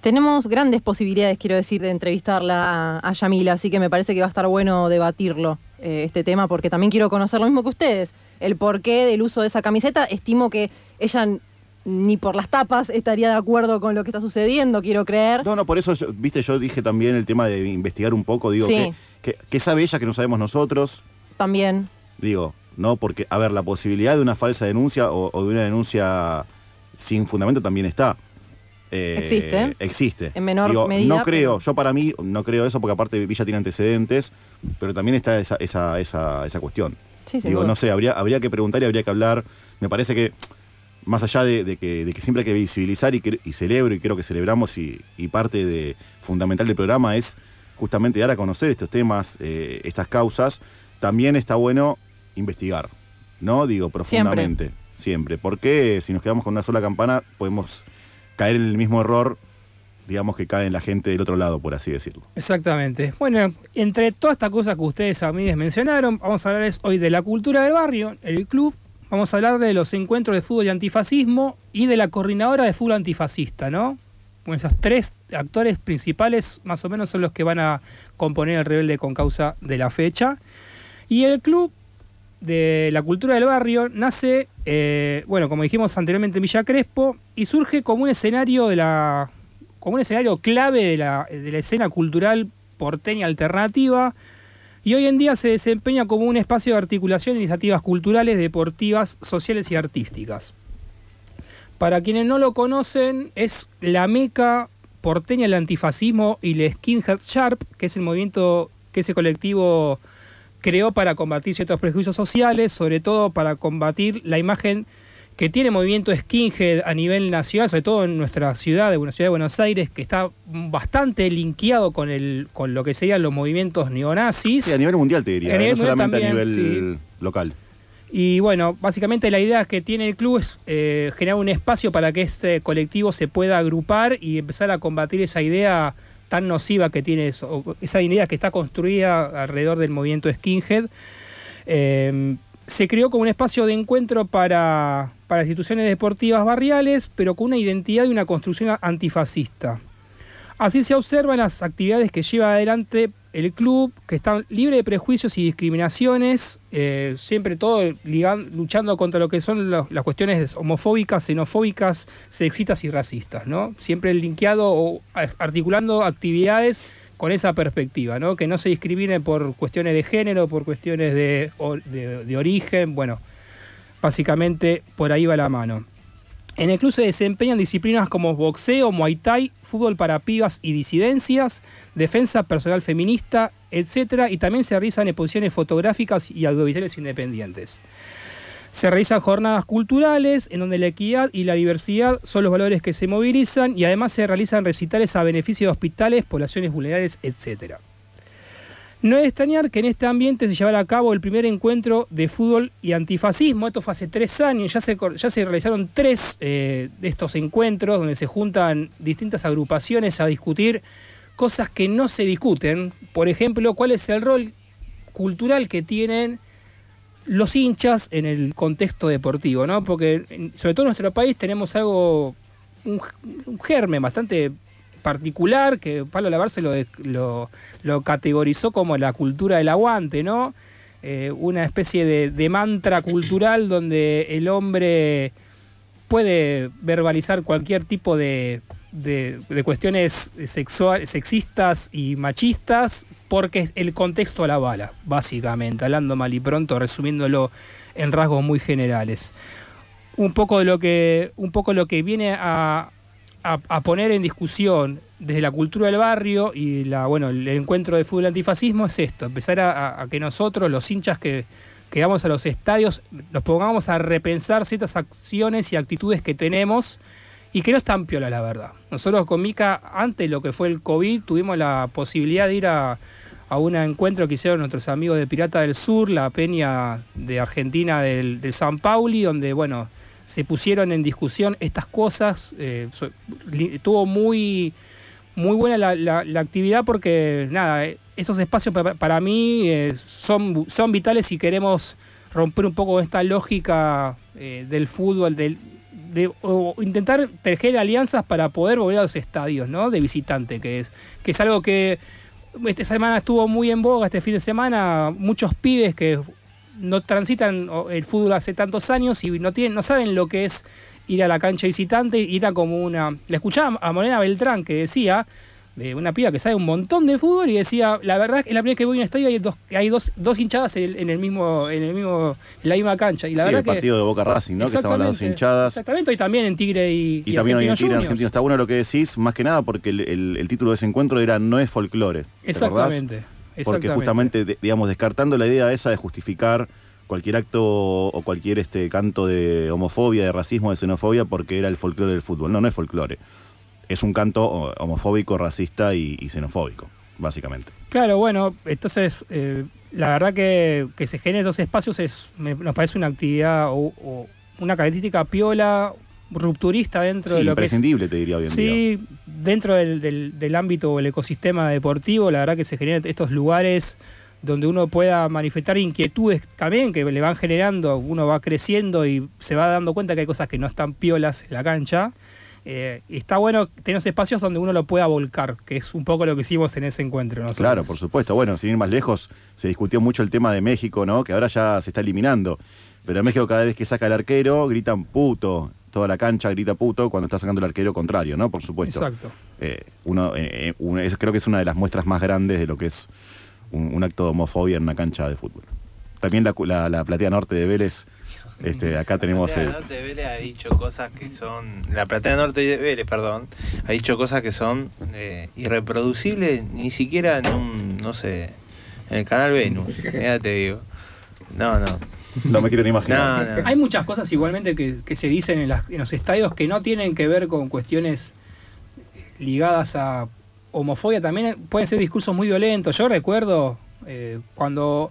Tenemos grandes posibilidades, quiero decir, de entrevistarla a, a Yamila, así que me parece que va a estar bueno debatirlo, eh, este tema, porque también quiero conocer lo mismo que ustedes. El porqué del uso de esa camiseta. Estimo que ella ni por las tapas estaría de acuerdo con lo que está sucediendo, quiero creer. No, no, por eso, yo- viste, yo dije también el tema de investigar un poco, digo, Sí. que, que sabe ella que no sabemos nosotros? También. Digo, no, porque, a ver, la posibilidad de una falsa denuncia o, o de una denuncia sin fundamento también está. Eh, Existe. Existe. En menor Digo, medida, No creo, yo para mí no creo eso porque aparte Villa tiene antecedentes, pero también está esa, esa, esa, esa cuestión. Sí, Digo, no sé, habría, habría que preguntar y habría que hablar. Me parece que, más allá de, de que, de que siempre hay que visibilizar y, que- y celebro, y creo que celebramos, y, y parte de fundamental del programa es justamente dar a conocer estos temas, eh, estas causas, también está bueno investigar, ¿no? Digo, profundamente, siempre. Porque si nos quedamos con una sola campana, podemos caer en el mismo error, digamos, que cae en la gente del otro lado, por así decirlo. Exactamente. Bueno, entre todas estas cosas que ustedes a mí mencionaron, vamos a hablarles hoy de la cultura del barrio, el club, vamos a hablar de los encuentros de fútbol y antifascismo y de la coordinadora de fútbol antifascista, ¿no? Bueno, esos tres actores principales más o menos son los que van a componer el rebelde con causa de la fecha. Y el club de la cultura del barrio nace, eh, bueno, como dijimos anteriormente en Villa Crespo, y surge como un escenario de la. como un escenario clave de la, de la escena cultural porteña alternativa. Y hoy en día se desempeña como un espacio de articulación de iniciativas culturales, deportivas, sociales y artísticas. Para quienes no lo conocen, es la meca porteña del antifascismo y el Skinhead Sharp, que es el movimiento que ese colectivo creó para combatir ciertos prejuicios sociales, sobre todo para combatir la imagen que tiene movimiento skinhead a nivel nacional, sobre todo en nuestra ciudad, de la ciudad de Buenos Aires, que está bastante linkeado con el con lo que serían los movimientos neonazis. Sí, a nivel mundial te diría, A ¿eh? nivel no solamente también, a nivel local. Y bueno, básicamente la idea que tiene el club es eh, generar un espacio para que este colectivo se pueda agrupar y empezar a combatir esa idea tan nociva que tiene eso, esa idea que está construida alrededor del movimiento skinhead. Eh, se creó como un espacio de encuentro para, para instituciones deportivas barriales, pero con una identidad y una construcción antifascista. Así se observan las actividades que lleva adelante el club, que están libre de prejuicios y discriminaciones, eh, siempre todo luchando contra lo que son los- las cuestiones homofóbicas, xenofóbicas, sexistas y racistas, ¿no? Siempre linkeado o articulando actividades con esa perspectiva, ¿no? Que no se discrimine por cuestiones de género, por cuestiones de, de- de origen, bueno, básicamente por ahí va la mano. En el club se desempeñan disciplinas como boxeo, muay thai, fútbol para pibas y disidencias, defensa personal feminista, etc. Y también se realizan exposiciones fotográficas y audiovisuales independientes. Se realizan jornadas culturales en donde la equidad y la diversidad son los valores que se movilizan y además se realizan recitales a beneficio de hospitales, poblaciones vulnerables, etc. No es extrañar que en este ambiente se llevara a cabo el primer encuentro de fútbol y antifascismo. Esto fue hace tres años, ya se, ya se realizaron tres eh, de estos encuentros donde se juntan distintas agrupaciones a discutir cosas que no se discuten. Por ejemplo, cuál es el rol cultural que tienen los hinchas en el contexto deportivo, ¿no? Porque sobre todo en nuestro país tenemos algo, un germen bastante particular que Pablo Lavarse lo, lo, categorizó como la cultura del aguante, ¿no? Eh, una especie de, de mantra cultural donde el hombre puede verbalizar cualquier tipo de, de- de cuestiones sexual, sexistas y machistas porque el contexto la bala, básicamente, hablando mal y pronto, resumiéndolo en rasgos muy generales. Un poco de lo que, un poco lo que viene a, a- poner en discusión desde la cultura del barrio y la, bueno, el encuentro de fútbol antifascismo es esto, empezar a, que nosotros, los hinchas que, que vamos a los estadios, nos pongamos a repensar ciertas acciones y actitudes que tenemos y que no están piola, la verdad. Nosotros con Mica, antes de lo que fue el COVID, tuvimos la posibilidad de ir a, a un encuentro que hicieron nuestros amigos de Pirata del Sur, la peña de Argentina del, del San Pauli, donde, bueno, se pusieron en discusión estas cosas. eh, estuvo muy, muy buena la, la- la actividad porque, nada, eh, esos espacios pa- para mí eh, son, son vitales si queremos romper un poco esta lógica eh, del fútbol, del, de, o intentar tejer alianzas para poder volver a los estadios, ¿no? De visitante, que es, que es algo que esta semana estuvo muy en boga, este fin de semana, muchos pibes que no transitan el fútbol hace tantos años y no tienen, no saben lo que es ir a la cancha visitante, ir a como una. Le escuchaba a Morena Beltrán que decía, de una piba que sabe un montón de fútbol, y decía, la verdad es que la primera vez que voy a un estadio hay dos, hay dos, dos hinchadas en el, en el mismo, en el mismo, en la misma cancha. Y la Sí, verdad el que. partido de Boca Racing, ¿no? Que estaban las dos hinchadas. Exactamente, y también en Tigre y, Y, también hoy en Tigre. Argentino está bueno lo que decís, más que nada porque el, el- el título de ese encuentro era No es folclore. Exactamente. Porque justamente, de- digamos, descartando la idea esa de justificar cualquier acto o cualquier este canto de homofobia, de racismo, de xenofobia, porque era el folclore del fútbol. No, no es folclore. Es un canto ho- homofóbico, racista y, y xenofóbico, básicamente. Claro, bueno, entonces eh, la verdad que, que se generen esos espacios es, me- nos parece una actividad o, o una característica piola, rupturista dentro Sí, de lo que es. imprescindible, te diría hoy en día. Sí, dentro del, del- del ámbito o el ecosistema deportivo, la verdad que se generan estos lugares donde uno pueda manifestar inquietudes también que le van generando, uno va creciendo y se va dando cuenta que hay cosas que no están piolas en la cancha. Eh, y está bueno tener esos espacios donde uno lo pueda volcar, que es un poco lo que hicimos en ese encuentro. Claro, por supuesto. Bueno, sin ir más lejos, se discutió mucho el tema de México, ¿no? Que ahora ya se está eliminando. Pero en México cada vez que saca el arquero, gritan puto. Toda la cancha grita puto cuando está sacando el arquero contrario, ¿no? Por supuesto. Exacto. Eh, uno, eh, uno- es- creo que es una de las muestras más grandes de lo que es un, un acto de homofobia en una cancha de fútbol. También la, cu- la- la platea norte de Vélez, este, acá tenemos La el... Platea Norte de Vélez ha dicho cosas que son. La Platea Norte de Vélez, perdón, ha dicho cosas que son eh, irreproducibles, ni siquiera en un, no sé, en el canal Venus. Ya te digo. No, no. No me quiero ni imaginar. No, no. Hay muchas cosas igualmente que, que se dicen en, las- en los estadios que no tienen que ver con cuestiones ligadas a homofobia. También pueden ser discursos muy violentos. Yo recuerdo eh, cuando,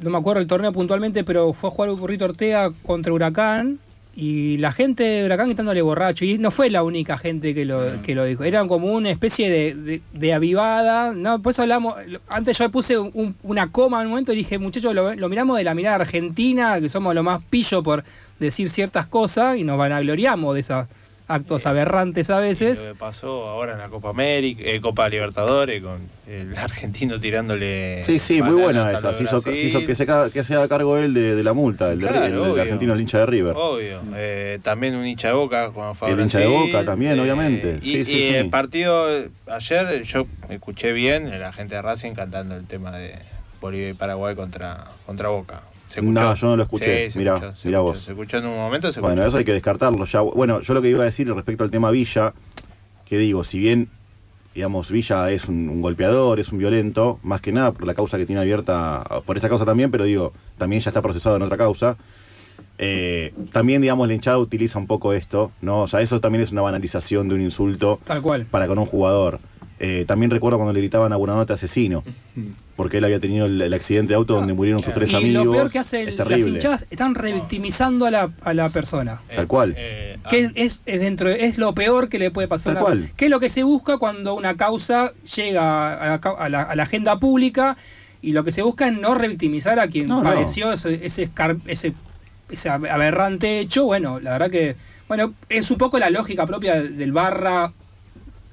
no me acuerdo el torneo puntualmente, pero fue a jugar un burrito Ortega contra Huracán. Y la gente de Huracán gritándole borracho. Y no fue la única gente que lo, que lo dijo. Eran como una especie de, de- de avivada. ¿no? Por eso hablamos. Antes yo puse un- una coma en un momento y dije, muchachos, lo, lo miramos de la mirada argentina, que somos lo más pillo por decir ciertas cosas y nos vanagloriamos de esos actos aberrantes a veces. Lo que pasó ahora en la Copa América, eh, Copa Libertadores, con el argentino tirándole. Sí, sí, muy buena esa. Se hizo, se hizo que, se, que haga cargo él de, de la multa, el, de, Claro, el- el obvio. argentino, el hincha de River. Obvio. Eh, también un hincha de boca cuando fue a El hincha de. Boca también, Eh, obviamente. Y, Sí, sí, y sí. el partido eh, ayer yo escuché bien la gente de Racing cantando el tema de Bolivia y Paraguay contra, contra Boca. No, yo no lo escuché. Sí, mirá escuchó, vos. Se escuchó en un momento, se Bueno, eso hay que descartarlo ya. Bueno, yo lo que iba a decir respecto al tema Villa, que digo, si bien, digamos, Villa es un, un golpeador, es un violento, más que nada por la causa que tiene abierta, por esta causa también, pero digo, también ya está procesado en otra causa. eh, también, digamos, la hinchada utiliza un poco esto, ¿no? O sea, eso también es una banalización de un insulto Tal cual. para con un jugador. Eh, también recuerdo cuando le gritaban a Buenanote asesino, porque él había tenido el, el accidente de auto donde murieron sus tres y amigos. lo peor que hacen es las hinchadas, están revictimizando a la, a la persona. Tal cual. Eh, que es, es- es dentro es lo peor que le puede pasar Tal a cual. ¿Qué es lo que se busca cuando una causa llega a la, ca- a la- a la agenda pública y lo que se busca es no revictimizar a quien No, no. padeció ese, ese, escar- ese, ese aberrante hecho? Bueno, la verdad que bueno es un poco la lógica propia del barra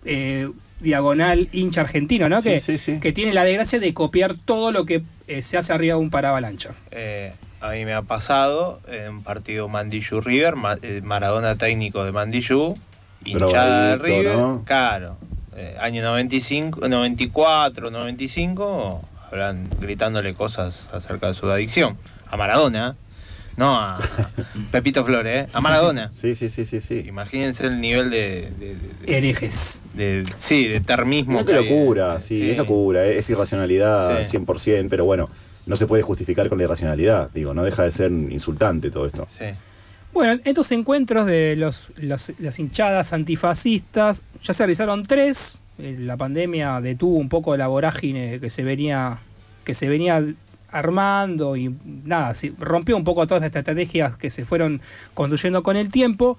eh, diagonal hincha argentino, ¿no? Sí, que, sí, sí. que tiene la desgracia de copiar todo lo que eh, se hace arriba de un paravalancha. Eh, a mí me ha pasado en un partido Mandillú River, Ma- eh, Maradona técnico de Mandillú, hinchada de River, ¿no? claro, eh, año 95, 94, 95, hablan gritándole cosas acerca de su adicción. A Maradona, no a Pepito Flores, ¿eh? a Maradona. Sí, sí, sí, sí, sí. Imagínense el nivel de, de- de- Herejes. de- sí, de termismo. Hay. locura, sí, es locura, es irracionalidad Sí. 100%, pero bueno, no se puede justificar con la irracionalidad, digo, no deja de ser insultante todo esto. Sí. Bueno, estos encuentros de los, los- las hinchadas antifascistas, ya se realizaron tres. Eh, La pandemia detuvo un poco la vorágine que se venía, que se venía armando y nada, rompió un poco todas estas estrategias que se fueron construyendo con el tiempo.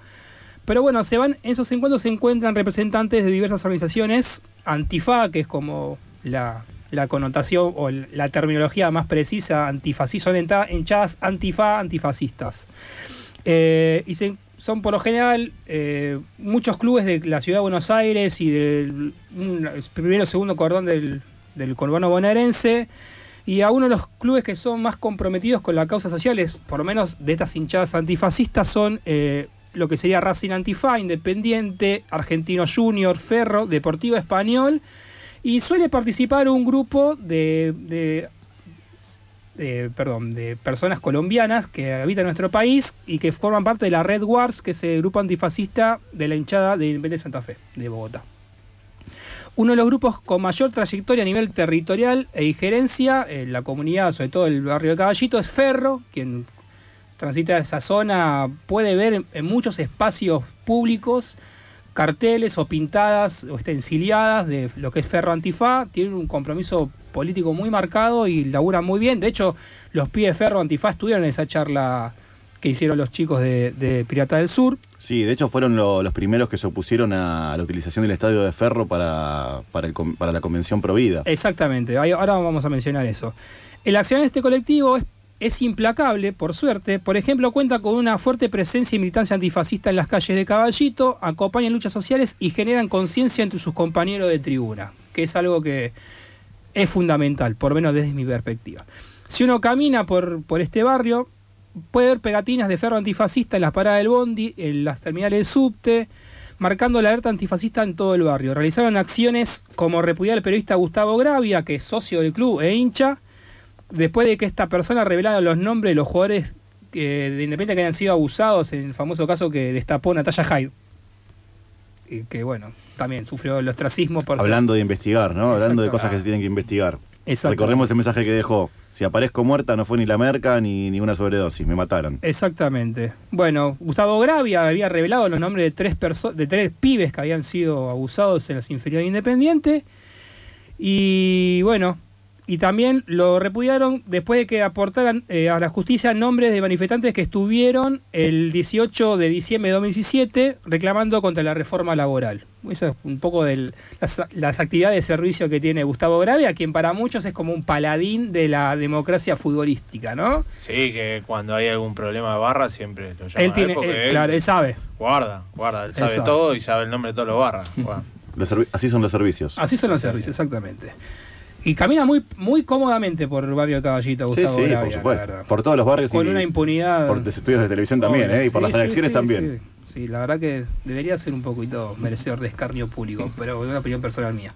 Pero bueno, se van, en esos encuentros se encuentran representantes de diversas organizaciones, Antifa, que es como la, la connotación o la terminología más precisa, antifascistas, son hinchadas antifa, antifascistas. Eh, y son por lo general eh, muchos clubes de la ciudad de Buenos Aires y del un- primero segundo cordón del, del conurbano bonaerense. Y a uno de los clubes que son más comprometidos con las causas sociales, por lo menos de estas hinchadas antifascistas, son eh, lo que sería Racing Antifa, Independiente, Argentino Junior, Ferro, Deportivo Español. Y suele participar un grupo de, de perdón, de personas colombianas que habitan nuestro país y que forman parte de la Red Wars, que es el grupo antifascista de la hinchada de Independiente Santa Fe, de Bogotá. Uno de los grupos con mayor trayectoria a nivel territorial e injerencia en la comunidad, sobre todo el barrio de Caballito, es Ferro, quien transita esa zona puede ver en, muchos espacios públicos carteles o pintadas o estenciladas de lo que es Ferro Antifa, tienen un compromiso político muy marcado y laburan muy bien. De hecho, los pibes de Ferro Antifa estuvieron en esa charla que hicieron los chicos de, de Pirata del Sur. Sí, de hecho fueron lo- los primeros que se opusieron a la utilización del estadio de Ferro para, para, el con- para la convención Provida. Exactamente, ahora vamos a mencionar eso. El acción de este colectivo es, es implacable, por suerte. Por ejemplo, cuenta con una fuerte presencia y militancia antifascista en las calles de Caballito, acompañan luchas sociales y generan conciencia entre sus compañeros de tribuna, que es algo que es fundamental, por menos desde mi perspectiva. Si uno camina por, por este barrio, puede ver pegatinas de ferro antifascista en las paradas del bondi, en las terminales del subte, marcando la alerta antifascista en todo el barrio. Realizaron acciones como repudiar al periodista Gustavo Gravia, que es socio del club e hincha, después de que esta persona revelara los nombres de los jugadores eh, de Independiente que habían sido abusados en el famoso caso que destapó Natalia Hyde. Y que bueno, también sufrió el ostracismo por ser- Hablando de investigar, ¿no? Hablando de cosas que se tienen que investigar. Exacto. Recordemos el mensaje que dejó. Si aparezco muerta no fue ni la merca ni, ni una sobredosis, me mataron. Exactamente. Bueno, Gustavo Gravia había revelado los nombres de tres, de tres pibes que habían sido abusados en las inferiores independientes. Y bueno, y también lo repudiaron después de que aportaran eh, a la justicia nombres de manifestantes que estuvieron el 18 de diciembre de 2017 reclamando contra la reforma laboral. Eso es un poco de las, las actividades de servicio que tiene Gustavo Gravia, quien para muchos es como un paladín de la democracia futbolística, ¿no? Sí, que cuando hay algún problema de barra siempre lo llama Él tiene- porque él- claro, él sabe. Guarda, guarda, él Él sabe todo y sabe el nombre de todos los barras. Así son los servicios. Así son los servicios, exactamente. Y camina muy, muy cómodamente por el barrio de Caballito, Sí, Gustavo sí, Gravia, por supuesto. todos los barrios Con y una impunidad. por los estudios de televisión también, ¿eh? Y por sí, las sí, reacciones sí, también. Sí, la verdad que debería ser un poquito merecedor de escarnio público, pero es una opinión personal mía.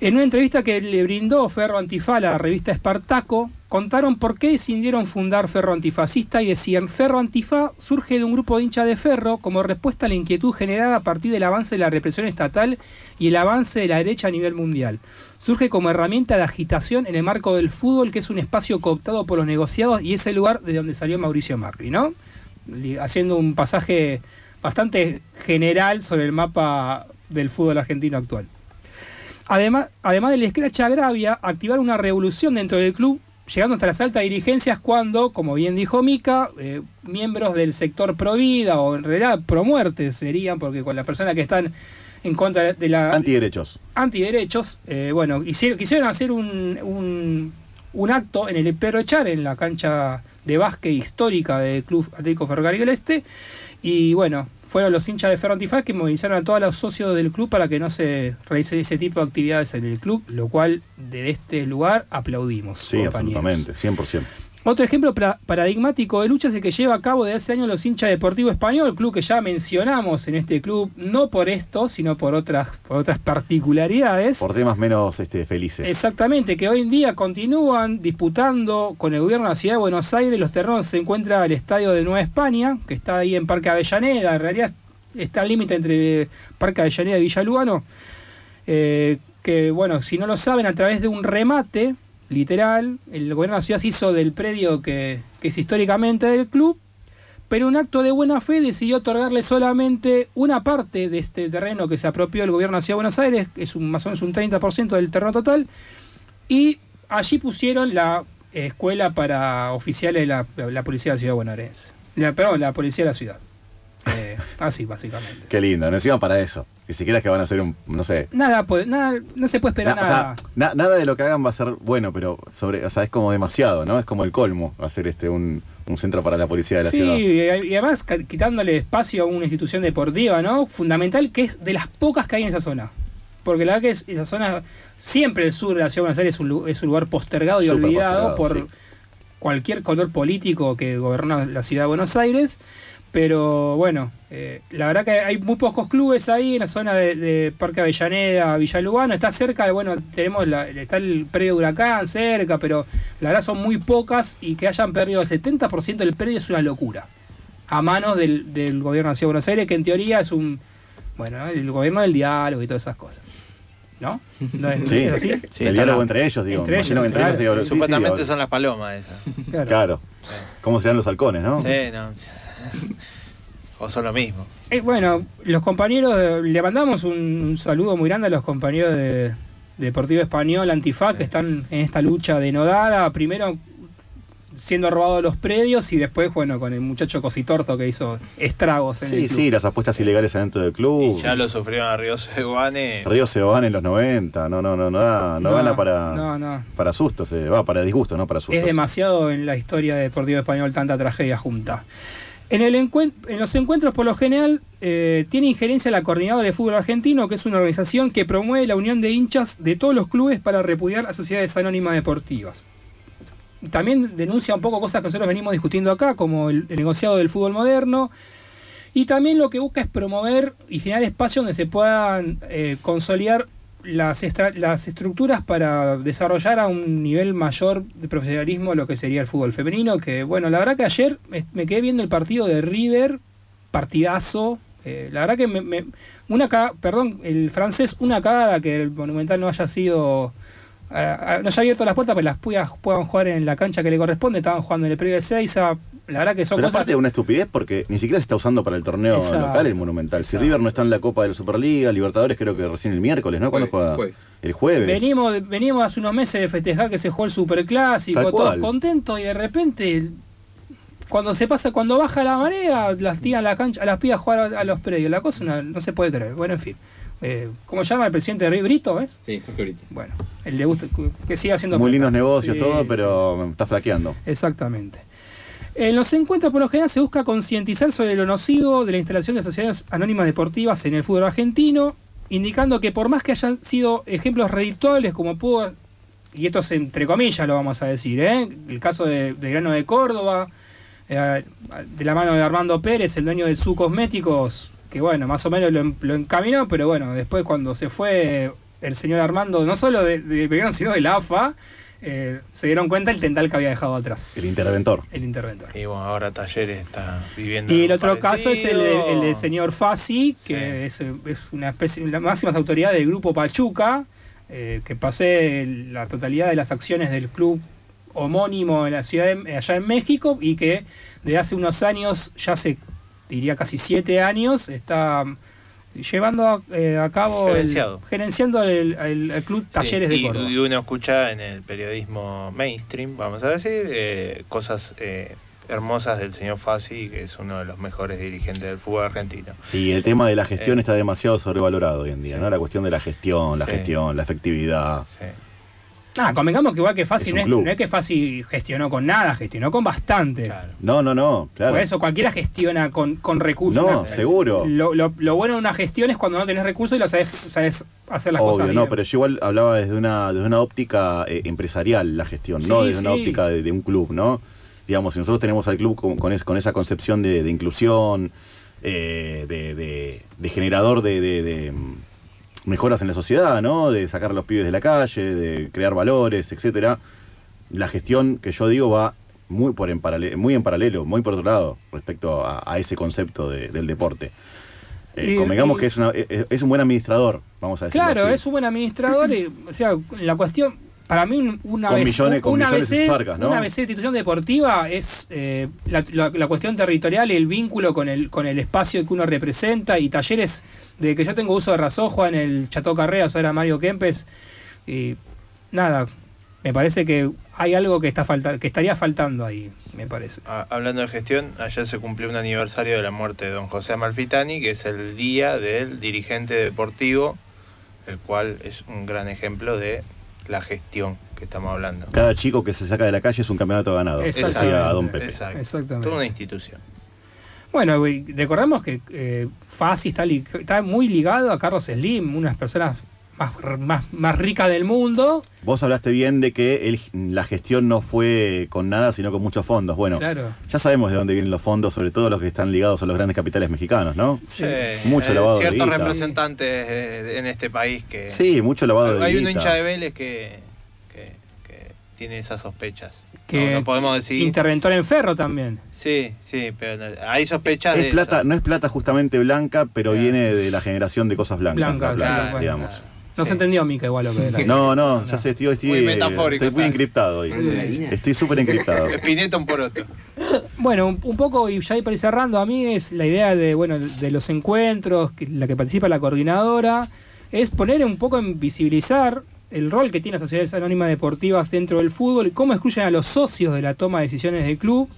En una entrevista que le brindó Ferro Antifa a la revista Espartaco, contaron por qué decidieron fundar Ferro Antifascista y decían, Ferro Antifa surge de un grupo de hinchas de Ferro como respuesta a la inquietud generada a partir del avance de la represión estatal y el avance de la derecha a nivel mundial. Surge como herramienta de agitación en el marco del fútbol, que es un espacio cooptado por los negociados y es el lugar de donde salió Mauricio Macri, ¿no? Haciendo un pasaje bastante general sobre el mapa del fútbol argentino actual. Además, además del Scratch agravia activar una revolución dentro del club, llegando hasta las altas dirigencias cuando, como bien dijo Mica, eh, miembros del sector pro vida o en realidad pro muerte serían, porque con las personas que están en contra de la Antiderechos. antiderechos, eh, bueno, hicieron, quisieron hacer un, un, un acto en el Pedro Echar, en la cancha de básquet histórica del Club Atlético Ferrocarril del Este, y bueno, fueron los hinchas de Ferro Antifaz que movilizaron a todos los socios del club para que no se realicen ese tipo de actividades en el club, lo cual desde este lugar aplaudimos. Sí, compañeros. absolutamente, 100%. Otro ejemplo paradigmático de lucha es el que lleva a cabo desde hace años los hinchas Deportivo Español, club que ya mencionamos en este club, no por esto, sino por otras, por otras particularidades. Por temas menos este, felices. Exactamente, que hoy en día continúan disputando con el gobierno de la ciudad de Buenos Aires los terrenos. Se encuentra el estadio de Nueva España, que está ahí en Parque Avellaneda. En realidad está al límite entre Parque Avellaneda y Villa Lugano. Eh, que bueno, si no lo saben, a través de un remate, literal, el gobierno de la ciudad se hizo del predio que, que es históricamente del club, pero un acto de buena fe decidió otorgarle solamente una parte de este terreno que se apropió el gobierno de la ciudad de Buenos Aires, que es un, más o menos un 30% del terreno total, y allí pusieron la escuela para oficiales de la, la policía de la ciudad bonaerense. La, perdón, la policía de la ciudad. Eh, así, básicamente. Qué lindo, no encima para eso. Ni siquiera es que van a hacer un, no sé. Nada, puede- nada, no se puede esperar na- o nada. sea, na- nada de lo que hagan va a ser bueno, pero sobre, o sea, es como demasiado, ¿no? Es como el colmo hacer este un, un centro para la policía de la Sí, ciudad. y y además quitándole espacio a una institución deportiva, ¿no? Fundamental, que es de las pocas que hay en esa zona. Porque la verdad que es- esa zona, siempre el sur de la ciudad de Buenos Aires es un, es un lugar postergado y olvidado postergado, por cualquier color político que gobierna la ciudad de Buenos Aires. Pero bueno, eh, la verdad que hay muy pocos clubes ahí en la zona de, Parque Avellaneda, Villa Lugano. Está cerca, bueno, tenemos la- está el predio de Huracán cerca, pero la verdad son muy pocas y que hayan perdido el 70% del predio es una locura. A manos del, gobierno de Ciudad de Buenos Aires, que en teoría es un. Bueno, ¿no? el gobierno del diálogo y todas esas cosas. ¿No? ¿No es, Sí, es así? el diálogo entre ellos, digo. Entre ellos, ellos, sí. sí, Supuestamente sí, son las palomas esas. Claro. Claro. ¿Cómo serán los halcones, no? Sí, no. O son lo mismo. Eh, bueno, los compañeros, de- le mandamos un, un saludo muy grande a los compañeros de, de Deportivo Español, Antifa, que están en esta lucha denodada. Primero siendo robados los predios y después, bueno, con el muchacho Cositorto que hizo estragos en Sí, el club. sí, las apuestas ilegales adentro del club. Y ya lo sufrieron a Río Seguane. Río se van en los 90, no, no, no, no, da- no, No, gana para, no, no. para sustos, eh, va para disgustos, no para sustos. Es demasiado en la historia de Deportivo Español tanta tragedia junta. En, el en los encuentros, por lo general, eh, tiene injerencia la Coordinadora de Fútbol Argentino, que es una organización que promueve la unión de hinchas de todos los clubes para repudiar a sociedades anónimas deportivas. También denuncia un poco cosas que nosotros venimos discutiendo acá, como el, negociado del fútbol moderno. Y también lo que busca es promover y generar espacios donde se puedan eh, consolidar las, estra- las estructuras para desarrollar a un nivel mayor de profesionalismo lo que sería el fútbol femenino. Que bueno, la verdad que ayer me, quedé viendo el partido de River, partidazo. eh, la verdad que me, me- una perdón, el francés, una cagada que el Monumental no haya sido. Eh, no haya abierto las puertas, pero las puedas puedan jugar en la cancha que le corresponde. Estaban jugando en el predio de Seiza. La verdad que son Pero cosas. aparte de una estupidez porque ni siquiera se está usando para el torneo Exacto, local el Monumental. Si River no está en la Copa de la Superliga, Libertadores creo que recién el miércoles, ¿no? ¿Cuándo juega? El jueves. Venimos, venimos hace unos meses de festejar que se jugó el superclásico, todos contentos, y de repente, cuando se pasa, cuando baja la marea, las tiran a la cancha, a las pibas a jugar a, a los predios. La cosa una- no se puede creer. Bueno, en fin. Eh, ¿Cómo se llama el presidente de River? Brito, ¿ves? Sí, Jorge Brites. Bueno, él le gusta que siga haciendo Muy plata. lindos negocios, Sí, todo, sí, pero está flaqueando. Exactamente. En los encuentros, por lo general, se busca concientizar sobre lo nocivo de la instalación de sociedades anónimas deportivas en el fútbol argentino, indicando que por más que hayan sido ejemplos redituables, como pudo, y esto es entre comillas lo vamos a decir, ¿eh? el caso de, de Grano de Córdoba, eh, de la mano de Armando Pérez, el dueño de su cosméticos, que bueno, más o menos lo, en- lo encaminó, pero bueno, después cuando se fue el señor Armando, no solo de, de Belgrano, sino de la AFA, eh, se dieron cuenta el tendal que había dejado atrás. El interventor. El interventor. Y bueno, ahora Talleres está viviendo. Y el otro caso es el, del señor Fassi, que es, es una especie, la máxima autoridad del grupo Pachuca, eh, que pasé la totalidad de las acciones del club homónimo en la ciudad de- allá en México y que de hace unos años, ya hace diría casi siete años, está llevando a, eh, a cabo el- gerenciando el, el- el club Talleres Sí, de Córdoba. y uno escucha en el periodismo mainstream, vamos a decir, eh, cosas eh, hermosas del señor Fassi, que es uno de los mejores dirigentes del fútbol argentino. Y el tema de la Eh. gestión está demasiado sobrevalorado hoy en día, ¿no? La cuestión de la gestión, la Sí. gestión, la efectividad. Ah, convengamos que igual que Es Fassi un no es, club. no es que Fassi gestionó con nada, gestionó con bastante. No, no, no, claro. Por eso cualquiera gestiona con, con recursos. No, Una- seguro. Lo, lo- lo bueno de una gestión es cuando no tenés recursos y lo sabes, sabes hacer las cosas Obvio, bien. no, pero yo igual hablaba desde una, desde una óptica eh, empresarial la gestión, no Sí, desde una sí. óptica de, de un club, ¿no? Digamos, si nosotros tenemos al club con, con, es- con esa concepción de, de inclusión, eh, de, de- de generador de, de- de, mejoras en la sociedad, ¿no? De sacar a los pibes de la calle, de crear valores, etcétera. La gestión que yo digo va muy por en paralelo, muy en paralelo, muy por otro lado respecto a, a ese concepto de- del deporte. Eh, Y- convengamos y- que es, una- es- es un buen administrador, vamos a decir. Claro, es un buen administrador. y, o sea, la cuestión, para mí, un- una Con vez. millones- con una millones en ABC, sus arcas, ¿no? Una de institución deportiva es eh, la, la- la cuestión territorial y el vínculo con el, con el espacio que uno representa. Y talleres, de que yo tengo uso de razón, en el Chateau Carreras, ahora Mario Kempes. Y nada, me parece que hay algo que, está falta, que estaría faltando ahí, me parece. Ah, hablando de gestión, ayer se cumplió un aniversario de la muerte de don José Amalfitani, que es el día del dirigente deportivo, el cual es un gran ejemplo de la gestión que estamos hablando. Cada chico que se saca de la calle es un campeonato ganado. Exactamente. Decía Don Pepe. Exacto. Exactamente. Toda una institución. Bueno, y recordemos que eh, Fassi está muy ligado a Carlos Slim, unas personas más, más, más ricas del mundo. Vos hablaste bien de que el- la gestión no fue con nada, sino con muchos fondos. Bueno, Claro. ya sabemos de dónde vienen los fondos, sobre todo los que están ligados a los grandes capitales mexicanos, ¿no? Sí. Mucho Eh, lavado de Ciertos guita. representantes eh, en este país que... Sí, mucho lavado de Hay un hincha de Vélez que, que, que tiene esas sospechas. Que no, no podemos decir... Interventor en Ferro también. Sí, sí, pero hay sospechas de Es plata, eso. no es plata justamente blanca, pero viene de la generación de cosas blancas. Blancas, plata, digamos. No se entendió, Mica, igual lo que era. No, no, ya sé, estoy, estoy, Muy metafórico, estoy muy encriptado hoy. Sí. Estoy súper encriptado. Espineta un poroto. Bueno, un, un poco, y ya para ir cerrando, a mí es la idea de, bueno, de los encuentros, que, la que participa la coordinadora, es poner un poco en visibilizar el rol que tienen las sociedades anónimas deportivas dentro del fútbol y cómo excluyen a los socios de la toma de decisiones del club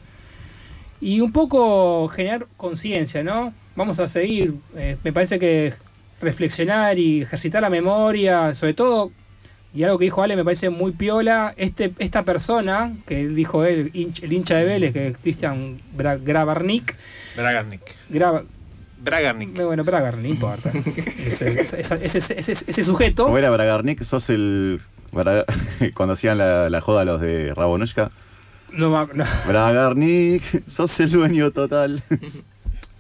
y un poco generar conciencia, ¿no? Vamos a seguir, eh, me parece que reflexionar y ejercitar la memoria, sobre todo, y algo que dijo Ale me parece muy piola, este, esta persona, que dijo él, el hincha de Vélez, que es Cristian Bra- Grabarnik, Bragarnik. Graba, Bragarnik. bueno, Bragarnik, no importa, ese, ese- ese- ese- ese sujeto, Como era Bragarnik, sos el. Bra- Cuando hacían la, la joda los de Rabonushka. no, no. Bragarnik, sos el dueño total.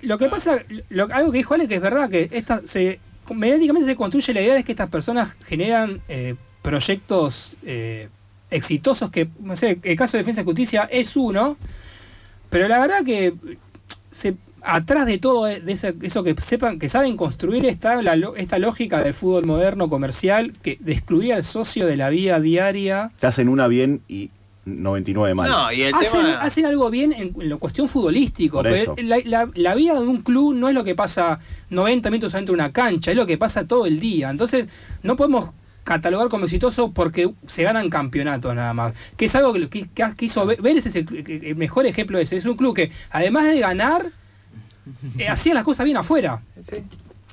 Lo que pasa, lo- algo que dijo Ale, que es verdad, que esta, se, mediáticamente se construye la idea de que estas personas generan eh, proyectos eh, exitosos, que, no el caso de Defensa y Justicia es uno, pero la verdad que se, atrás de todo ese- eso que sepan, que saben construir está la esta lógica del fútbol moderno comercial, que de excluir al socio de la vida diaria. Te hacen una bien y 99 mal. No, y el hacen, tema... hacen algo bien en, en la cuestión futbolístico. Por porque eso. La, la- la vida de un club no es lo que pasa 90 minutos dentro de una cancha, es lo que pasa todo el día. Entonces, no podemos catalogar como exitoso porque se ganan campeonatos nada más. Que es algo que, lo- que, que hizo Vélez es el, el mejor ejemplo de ese. Es un club que, además de ganar, eh, hacía las cosas bien afuera.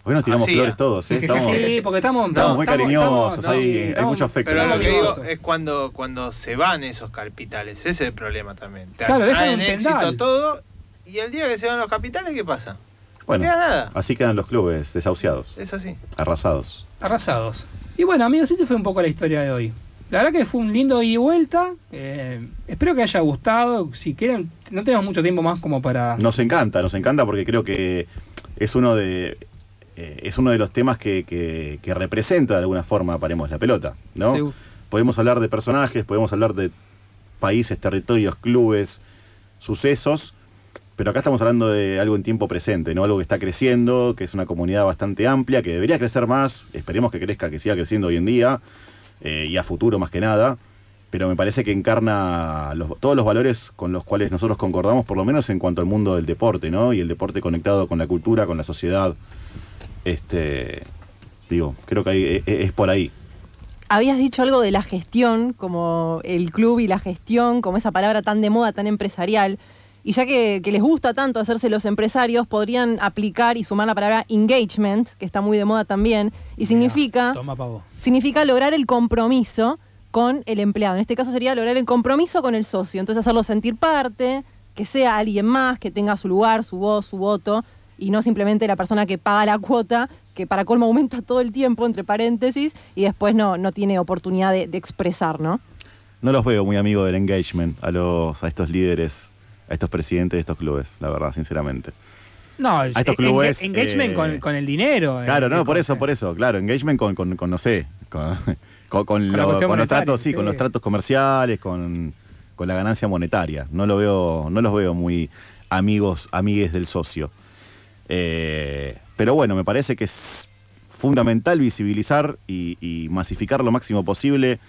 Hoy nos tiramos Hacía. flores todos, ¿eh? Estamos, sí, porque estamos, estamos muy cariñosos, estamos- hay, estamos- mucho afecto. Pero lo que digo es cuando, cuando se van esos capitales, ese es el problema también. Te Claro, dejan éxito todo y el día que se van los capitales, ¿qué pasa? Bueno, no queda nada. así quedan los clubes desahuciados, Es así. arrasados. arrasados. Y bueno, amigos, esa fue un poco la historia de hoy. La verdad que fue un lindo ida y vuelta. eh, espero que haya gustado. Si quieren, no tenemos mucho tiempo más como para. Nos encanta, nos encanta porque creo que es uno de eh, es uno de los temas que, que- que representa de alguna forma Paremos la Pelota, ¿no? Sí. Podemos hablar de personajes, podemos hablar de países, territorios, clubes, sucesos, pero acá estamos hablando de algo en tiempo presente, ¿no? Algo que está creciendo, que es una comunidad bastante amplia, que debería crecer más, esperemos que crezca, que siga creciendo hoy en día, eh, y a futuro más que nada, pero me parece que encarna los- todos los valores con los cuales nosotros concordamos, por lo menos en cuanto al mundo del deporte, ¿no? Y el deporte conectado con la cultura, con la sociedad. Este, digo, creo que e- e- es por ahí. Habías dicho algo de la gestión, como el club y la gestión, como esa palabra tan de moda, tan empresarial. Y ya que, que les gusta tanto hacerse los empresarios, podrían aplicar y sumar la palabra engagement, que está muy de moda también, y significa, Toma pavo. significa lograr el compromiso con el empleado. En este caso sería lograr el compromiso con el socio. Entonces hacerlo sentir parte, que sea alguien más, que tenga su lugar, su voz, su voto, y no simplemente la persona que paga la cuota, que para colmo aumenta todo el tiempo, entre paréntesis, y después no, no tiene oportunidad de, de expresar, ¿no? No los veo muy amigos del engagement a los a estos líderes, a estos presidentes de estos clubes, la verdad, sinceramente. No, estos en- clubes, engagement eh, con, con el dinero. eh, Claro, no, por eso, por eso, claro, engagement con, con, con, no sé, con, con, con la lo- cuestión con los tratos, sí, sí. con los tratos comerciales, con, con la ganancia monetaria. No lo veo, no los veo muy amigos, amigues del socio. Eh, pero bueno, me parece que es fundamental visibilizar y, y masificar lo máximo posible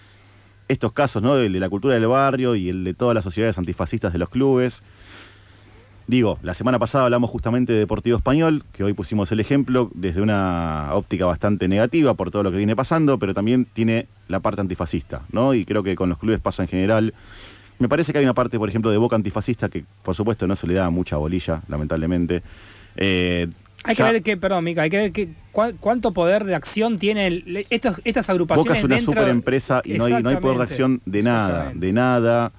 estos casos, ¿no? El de la cultura del barrio y el de todas las sociedades antifascistas de los clubes. Digo, la semana pasada hablamos justamente de Deportivo Español, que hoy pusimos el ejemplo desde una óptica bastante negativa por todo lo que viene pasando, pero también tiene la parte antifascista, ¿no? Y creo que con los clubes pasa en general. Me parece que hay una parte, por ejemplo, de Boca antifascista que, por supuesto, no se le da mucha bolilla, lamentablemente. Eh, Hay que ver que, perdón, Mica, hay que ver que, cuánto poder de acción tiene el- estos, estas agrupaciones. Boca es una dentro- super empresa y no hay, no hay poder de acción de nada, de nada.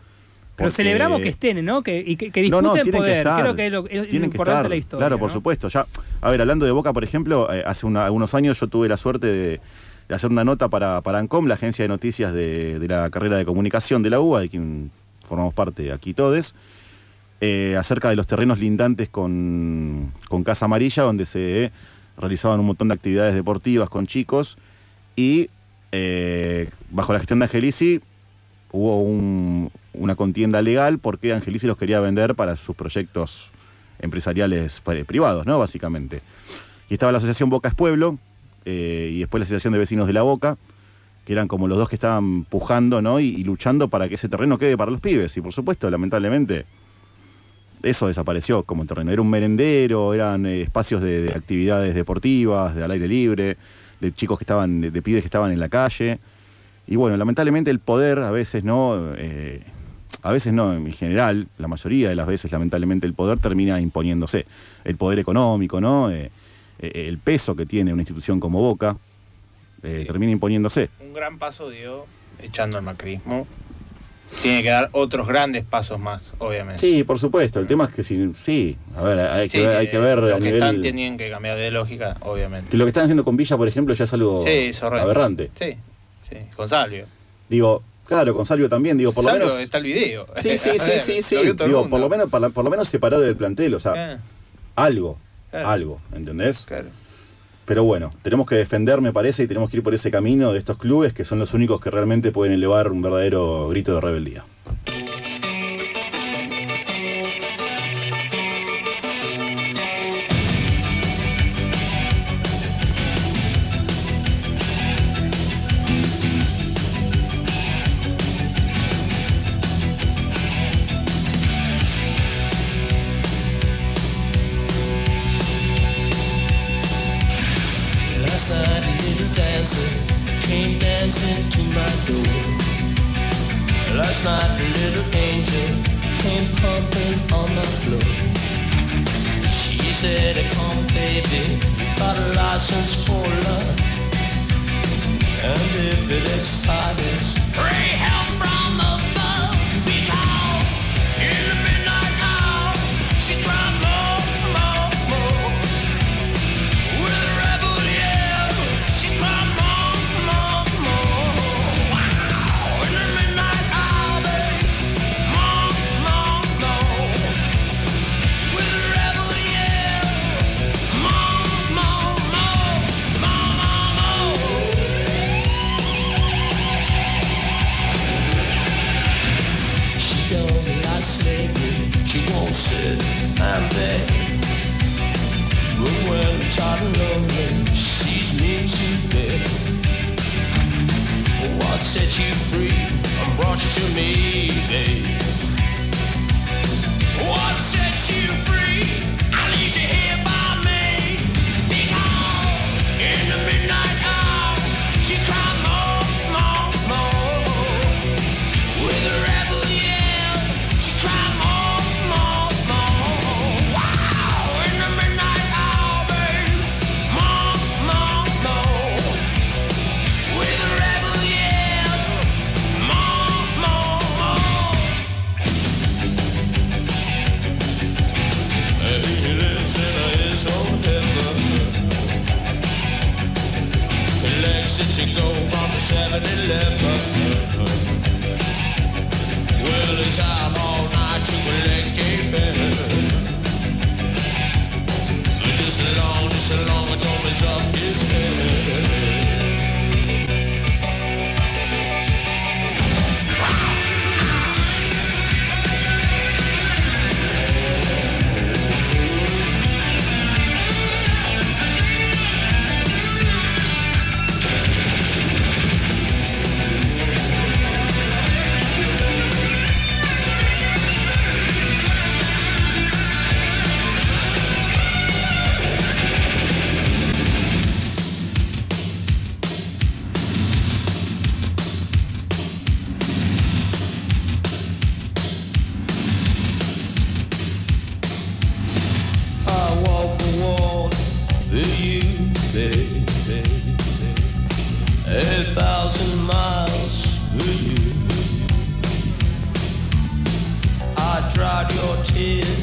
Pero celebramos que estén, ¿no? Que, y que, que No, disputen no, tienen que poder. estar. Creo que es lo, es importante estar, de la historia. Claro, por ¿no? supuesto. Ya, a ver, hablando de Boca, por ejemplo, eh, hace una- algunos años yo tuve la suerte de, de hacer una nota para, para ANCOM, la agencia de noticias de, de la carrera de comunicación de la UBA, de quien formamos parte aquí todos, eh, acerca de los terrenos lindantes con, con Casa Amarilla, donde se realizaban un montón de actividades deportivas con chicos y eh, bajo la gestión de Angelici hubo un- una contienda legal porque Angelici los quería vender para sus proyectos empresariales pri- privados, ¿no? Básicamente. Y estaba la Asociación Boca es Pueblo eh, y después la Asociación de Vecinos de la Boca, que eran como los dos que estaban pujando, ¿no? Y luchando para que ese terreno quede para los pibes. Y por supuesto, lamentablemente, eso desapareció como terreno. Era un merendero, eran eh, espacios de, de actividades deportivas, de al aire libre, de chicos que estaban, de, de pibes que estaban en la calle. Y bueno, lamentablemente el poder a veces no, eh, a veces no, en general, la mayoría de las veces lamentablemente el poder termina imponiéndose. El poder económico, ¿no? Eh, el peso que tiene una institución como Boca termina imponiéndose. Un gran paso dio echando al macrismo. Tiene que dar otros grandes pasos más, obviamente. Sí, por supuesto. El tema es que si, sí, a ver, hay que Sí, ver, hay que ver los a que nivel... están tienen que cambiar de lógica, obviamente. Que lo que están haciendo con Villa, por ejemplo, ya es algo Sí, aberrante. Sí, sí, con Salvio. Digo, claro, con Salvio también, digo, por lo menos. está el video. Sí, sí, sí, sí, sí. Lo el Digo, por lo menos, para- por lo menos separar del plantel, o sea, Eh, algo, Claro. algo, ¿entendés? Claro. Pero bueno, tenemos que defender, me parece, y tenemos que ir por ese camino de estos clubes que son los únicos que realmente pueden elevar un verdadero grito de rebeldía. A thousand miles for you. I dried your tears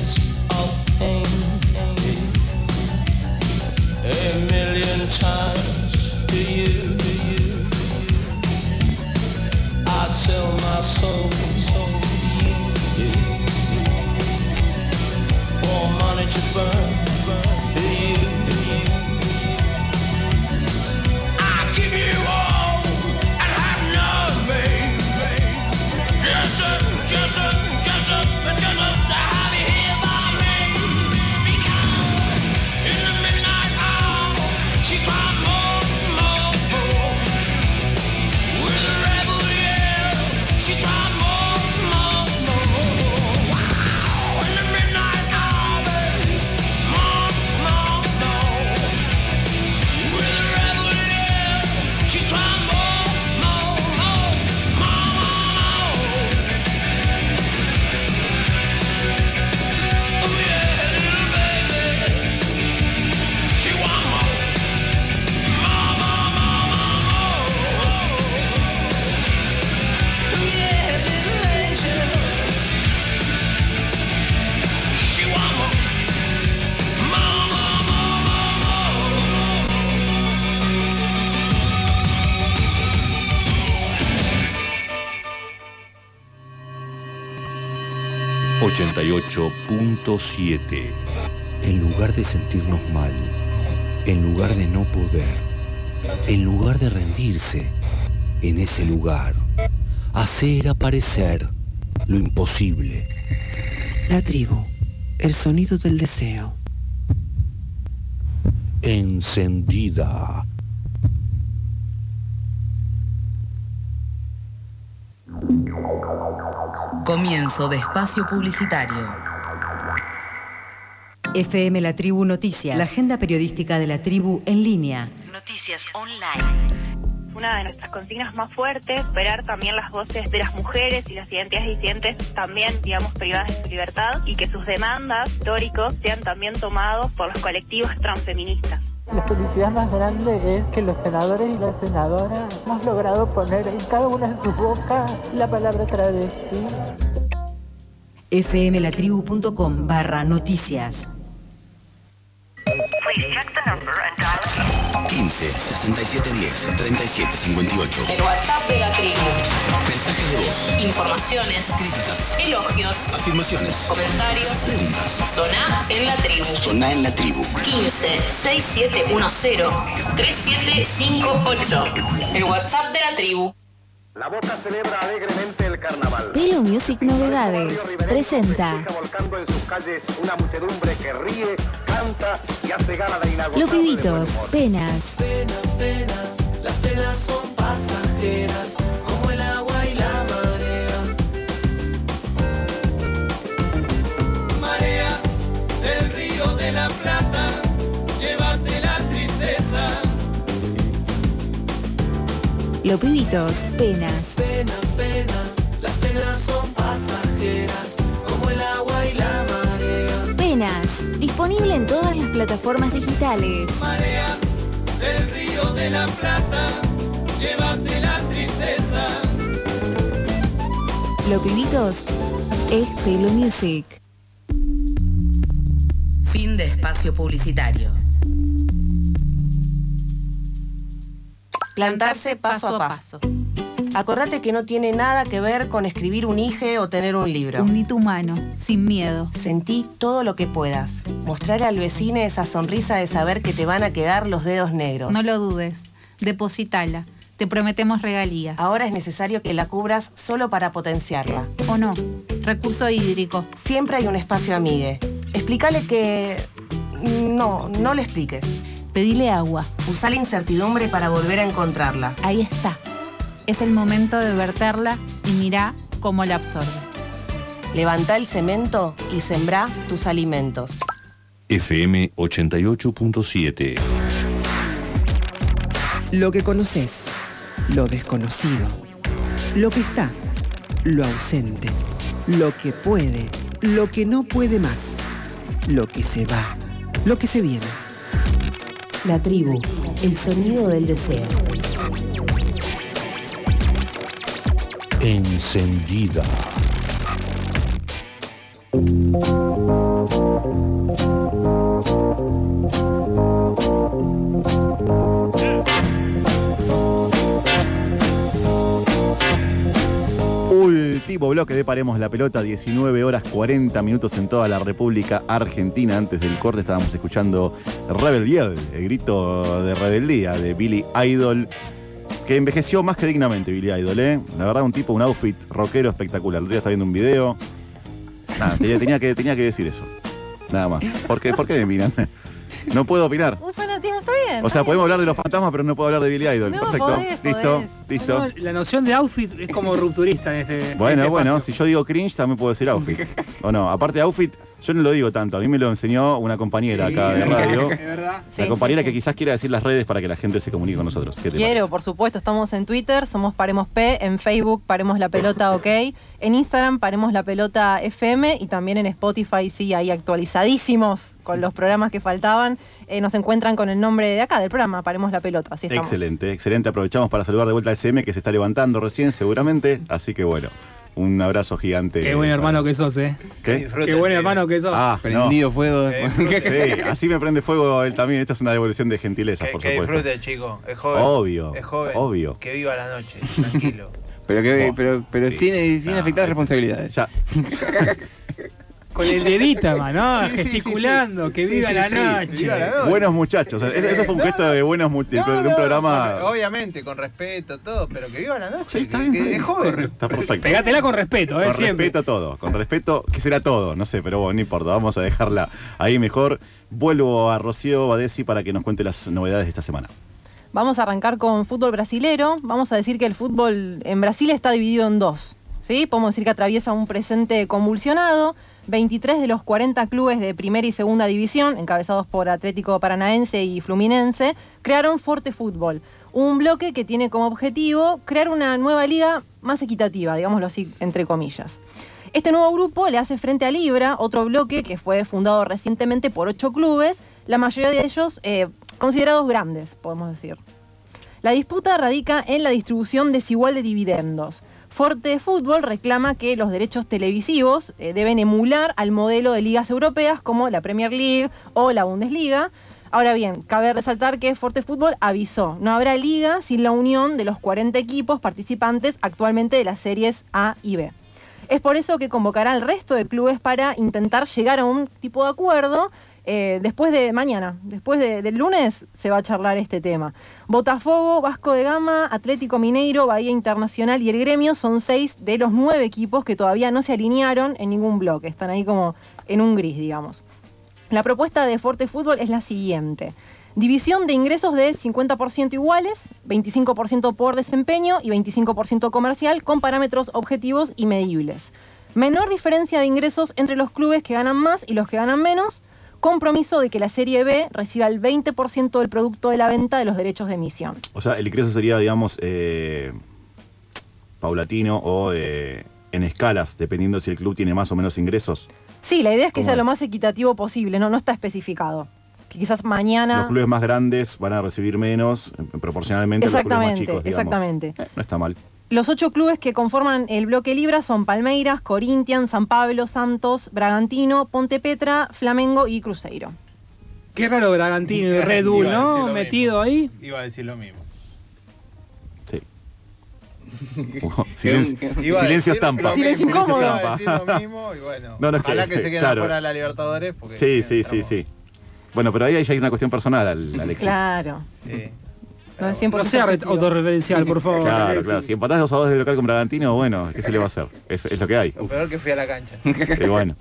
88.7 En lugar de sentirnos mal, en lugar de no poder, en lugar de rendirse, en ese lugar, hacer aparecer lo imposible. La tribu, el sonido del deseo. Encendida. Comienzo de espacio publicitario. FM La Tribu Noticias, la agenda periodística de la tribu en línea. Noticias online. Una de nuestras consignas más fuertes, esperar también las voces de las mujeres y las identidades disidentes también, digamos, privadas de su libertad y que sus demandas históricos sean también tomados por los colectivos transfeministas. La felicidad más grande es que los senadores y las senadoras hemos logrado poner en cada una de sus bocas la palabra travesti. fmlatribu.com barra noticias. 15 6710 3758. El WhatsApp de la tribu. Mensajes de voz. Informaciones. Críticas. Elogios. Afirmaciones. Comentarios. Preguntas. Soná en la tribu. Soná en la tribu. 15 6710 3758. El WhatsApp de la tribu. La Boca celebra alegremente el carnaval. Pero Music Novedades presenta Volcando en sus calles una muchedumbre que ríe, canta y hace gala de Los Pibitos. Penas, Penas, penas, las penas son pasajeras, como el agua y la marea. Marea del río de la Plata, Los Pibitos, Penas, Penas, penas, las penas son pasajeras, como el agua y la marea. Penas, disponible en todas las plataformas digitales. Marea del río de la Plata, llévate la tristeza. Los Pibitos es Pelo Music. Fin de espacio publicitario. Plantarse paso a paso. Acordate que no tiene nada que ver con escribir un IGE o tener un libro. Uní tu mano, sin miedo. Sentí todo lo que puedas. Mostrar al vecino esa sonrisa de saber que te van a quedar los dedos negros. No lo dudes. Depositala. Te prometemos regalías. Ahora es necesario que la cubras solo para potenciarla. ¿O no? Recurso hídrico. Siempre hay un espacio amigue. Explícale que... No, no le expliques. Pedile agua. Usa la incertidumbre para volver a encontrarla. Ahí está. Es el momento de verterla y mirá cómo la absorbe. Levanta el cemento y sembrá tus alimentos. FM 88.7. Lo que conoces, lo desconocido, lo que está, lo ausente, lo que puede, lo que no puede más, lo que se va, lo que se viene. La tribu, el sonido del deseo. Encendida. Último bloque de Paremos la Pelota, 19 horas 40 minutos en toda la República Argentina. Antes del corte estábamos escuchando Rebel Yell, el grito de rebeldía de Billy Idol, que envejeció más que dignamente Billy Idol, ¿eh? La verdad, un tipo, un outfit rockero espectacular. El día estaba viendo un video. Nada, tenía, tenía que, tenía que decir eso. Nada más. ¿Por qué, ¿Por qué me miran? No puedo opinar. Bien. O sea, podemos hablar de los fantasmas, pero no puedo hablar de Billy Idol. No, Perfecto. podés, listo, podés. listo. No, la noción de outfit es como rupturista en este. Bueno, en este bueno, espacio. si yo digo cringe, también puedo decir outfit. o no, aparte de outfit, yo no lo digo tanto. A mí me lo enseñó una compañera Sí, acá de es verdad, radio. es verdad. La Sí, compañera sí, que quizás quiera decir las redes para que la gente se comunique con nosotros. ¿Qué te Quiero, parece? por supuesto, estamos en Twitter, somos Paremos P, en Facebook Paremos la Pelota OK, en Instagram Paremos la Pelota FM y también en Spotify, sí, ahí actualizadísimos con los programas que faltaban. Eh, nos encuentran con el nombre de acá, del programa, Paremos la Pelota, así estamos. Excelente, excelente. Aprovechamos para saludar de vuelta al SM que se está levantando recién, seguramente. Así que bueno, un abrazo gigante. Qué buen hermano que sos, eh. ¿Qué? Qué buen hermano que sos. Ah, Prendido no. fuego. Sí, así me prende fuego él también. Esta es una devolución de gentileza, por Que supuesto. disfrute, chico. Es joven. Obvio, Es joven. obvio. Que viva la noche, tranquilo. Pero, que, Oh, pero, pero sí. sin, sin afectar responsabilidades. Ya. Con el dedito, mano, Sí, gesticulando, sí. que viva sí, la. Viva la noche. Buenos muchachos. Eso, eso fue un gesto de buenos mu- de, de un programa. Con- obviamente, con respeto, todo, pero que viva la noche. Sí, está bien, que joven. Está perfecto. Pegátela con respeto, eh, Con siempre. respeto todo, con respeto, que será todo, no sé, pero bueno, no importa, vamos a dejarla ahí mejor. Vuelvo a Rocío Badesi para que nos cuente las novedades de esta semana. Vamos a arrancar con fútbol brasilero. Vamos a decir que el fútbol en Brasil está dividido en dos. ¿sí? Podemos decir que atraviesa un presente convulsionado. 23 de los 40 clubes de primera y segunda división, encabezados por Atlético Paranaense y Fluminense, crearon Forte Fútbol. Un bloque que tiene como objetivo crear una nueva liga más equitativa, digámoslo así, entre comillas. Este nuevo grupo le hace frente a Libra, otro bloque que fue fundado recientemente por ocho clubes, la mayoría de ellos eh, considerados grandes, podemos decir. La disputa radica en la distribución desigual de dividendos. Forte Fútbol reclama que los derechos televisivos eh, deben emular al modelo de ligas europeas como la Premier League o la Bundesliga. Ahora bien, cabe resaltar que Forte Fútbol avisó, no habrá liga sin la unión de los 40 equipos participantes actualmente de las series A y B. Es por eso que convocará al resto de clubes para intentar llegar a un tipo de acuerdo Eh, después de mañana, después de- del lunes, se va a charlar este tema. Botafogo, Vasco de Gama, Atlético Mineiro, Bahía Internacional y el Gremio son seis de los nueve equipos que todavía no se alinearon en ningún bloque. Están ahí como en un gris, digamos. La propuesta de Forte Fútbol es la siguiente. División de ingresos de 50% iguales, 25% por desempeño y 25% comercial con parámetros objetivos y medibles. Menor diferencia de ingresos entre los clubes que ganan más y los que ganan menos. Compromiso de que la Serie B reciba el 20% del producto de la venta de los derechos de emisión. O sea, el ingreso sería, digamos, eh, paulatino o eh, en escalas, dependiendo si el club tiene más o menos ingresos. Sí, la idea es que ¿Cómo sea lo más equitativo posible, no, no está especificado. Que quizás mañana... Los clubes más grandes van a recibir menos eh, proporcionalmente a los clubes más Exactamente, chicos, exactamente. Eh, no está mal. Los ocho clubes que conforman el bloque Libra son Palmeiras, Corinthians, San Pablo, Santos, Bragantino, Ponte Petra, Flamengo y Cruzeiro. Qué raro Bragantino y Red Bull, ¿no? Metido ahí. Iba a decir lo mismo. Sí. Silencio, Iba a silencio estampa. Silencio incómodo. Iba a decir lo mismo y bueno. No, no, es que- ojalá que, se queden claro. fuera de la Libertadores porque Sí, sí, sí, sí. Bueno, pero ahí ya hay una cuestión personal, al- Alexis. Claro. Sí. No es 100% No sea autorreferencial, por favor. Claro, claro. Si empatás 2 a 2 de local con Bragantino, bueno, ¿qué se le va a hacer? Es, es lo que hay. Lo peor que fui a la cancha. Y bueno.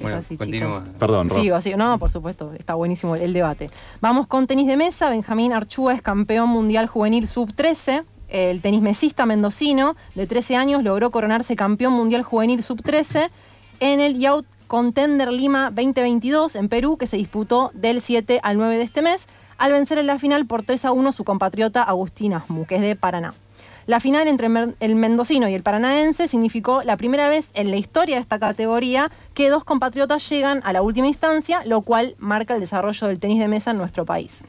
Bueno, así, continúa. Perdón, Rob. Sigo, sigo. No, por supuesto, está buenísimo el debate. Vamos con tenis de mesa. Benjamín Archúa es campeón mundial juvenil sub-13. El tenis mesista mendocino de 13 años logró coronarse campeón mundial juvenil sub-13 en el Youth Contender Lima 2022 en Perú, que se disputó del 7 al 9 de este mes, al vencer en la final por 3 a 1 su compatriota Agustín Asmu, que es de Paraná. La final entre el mendocino y el paranaense significó la primera vez en la historia de esta categoría que dos compatriotas llegan a la última instancia, lo cual marca el desarrollo del tenis de mesa en nuestro país.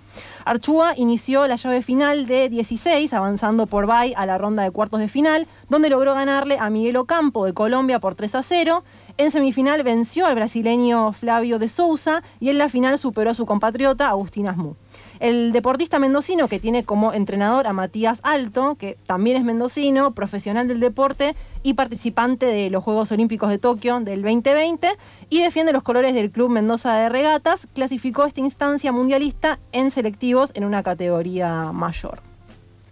Archúa inició la llave final de 16, avanzando por Bay a la ronda de cuartos de final, donde logró ganarle a Miguel Ocampo de Colombia por 3 a 0. En semifinal venció al brasileño Flavio de Souza y en la final superó a su compatriota Agustín Asmu. El deportista mendocino que tiene como entrenador a Matías Alto, que también es mendocino, profesional del deporte y participante de los Juegos Olímpicos de Tokio del 2020 y defiende los colores del Club Mendoza de Regatas, clasificó esta instancia mundialista en selectivos en una categoría mayor.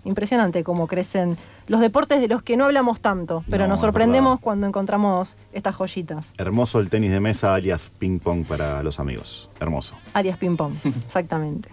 Impresionante cómo crecen los deportes de los que no hablamos tanto, pero No, nos sorprendemos cuando encontramos estas joyitas. Hermoso el tenis de mesa alias ping pong para los amigos. Hermoso. Arias Ping Pong, exactamente.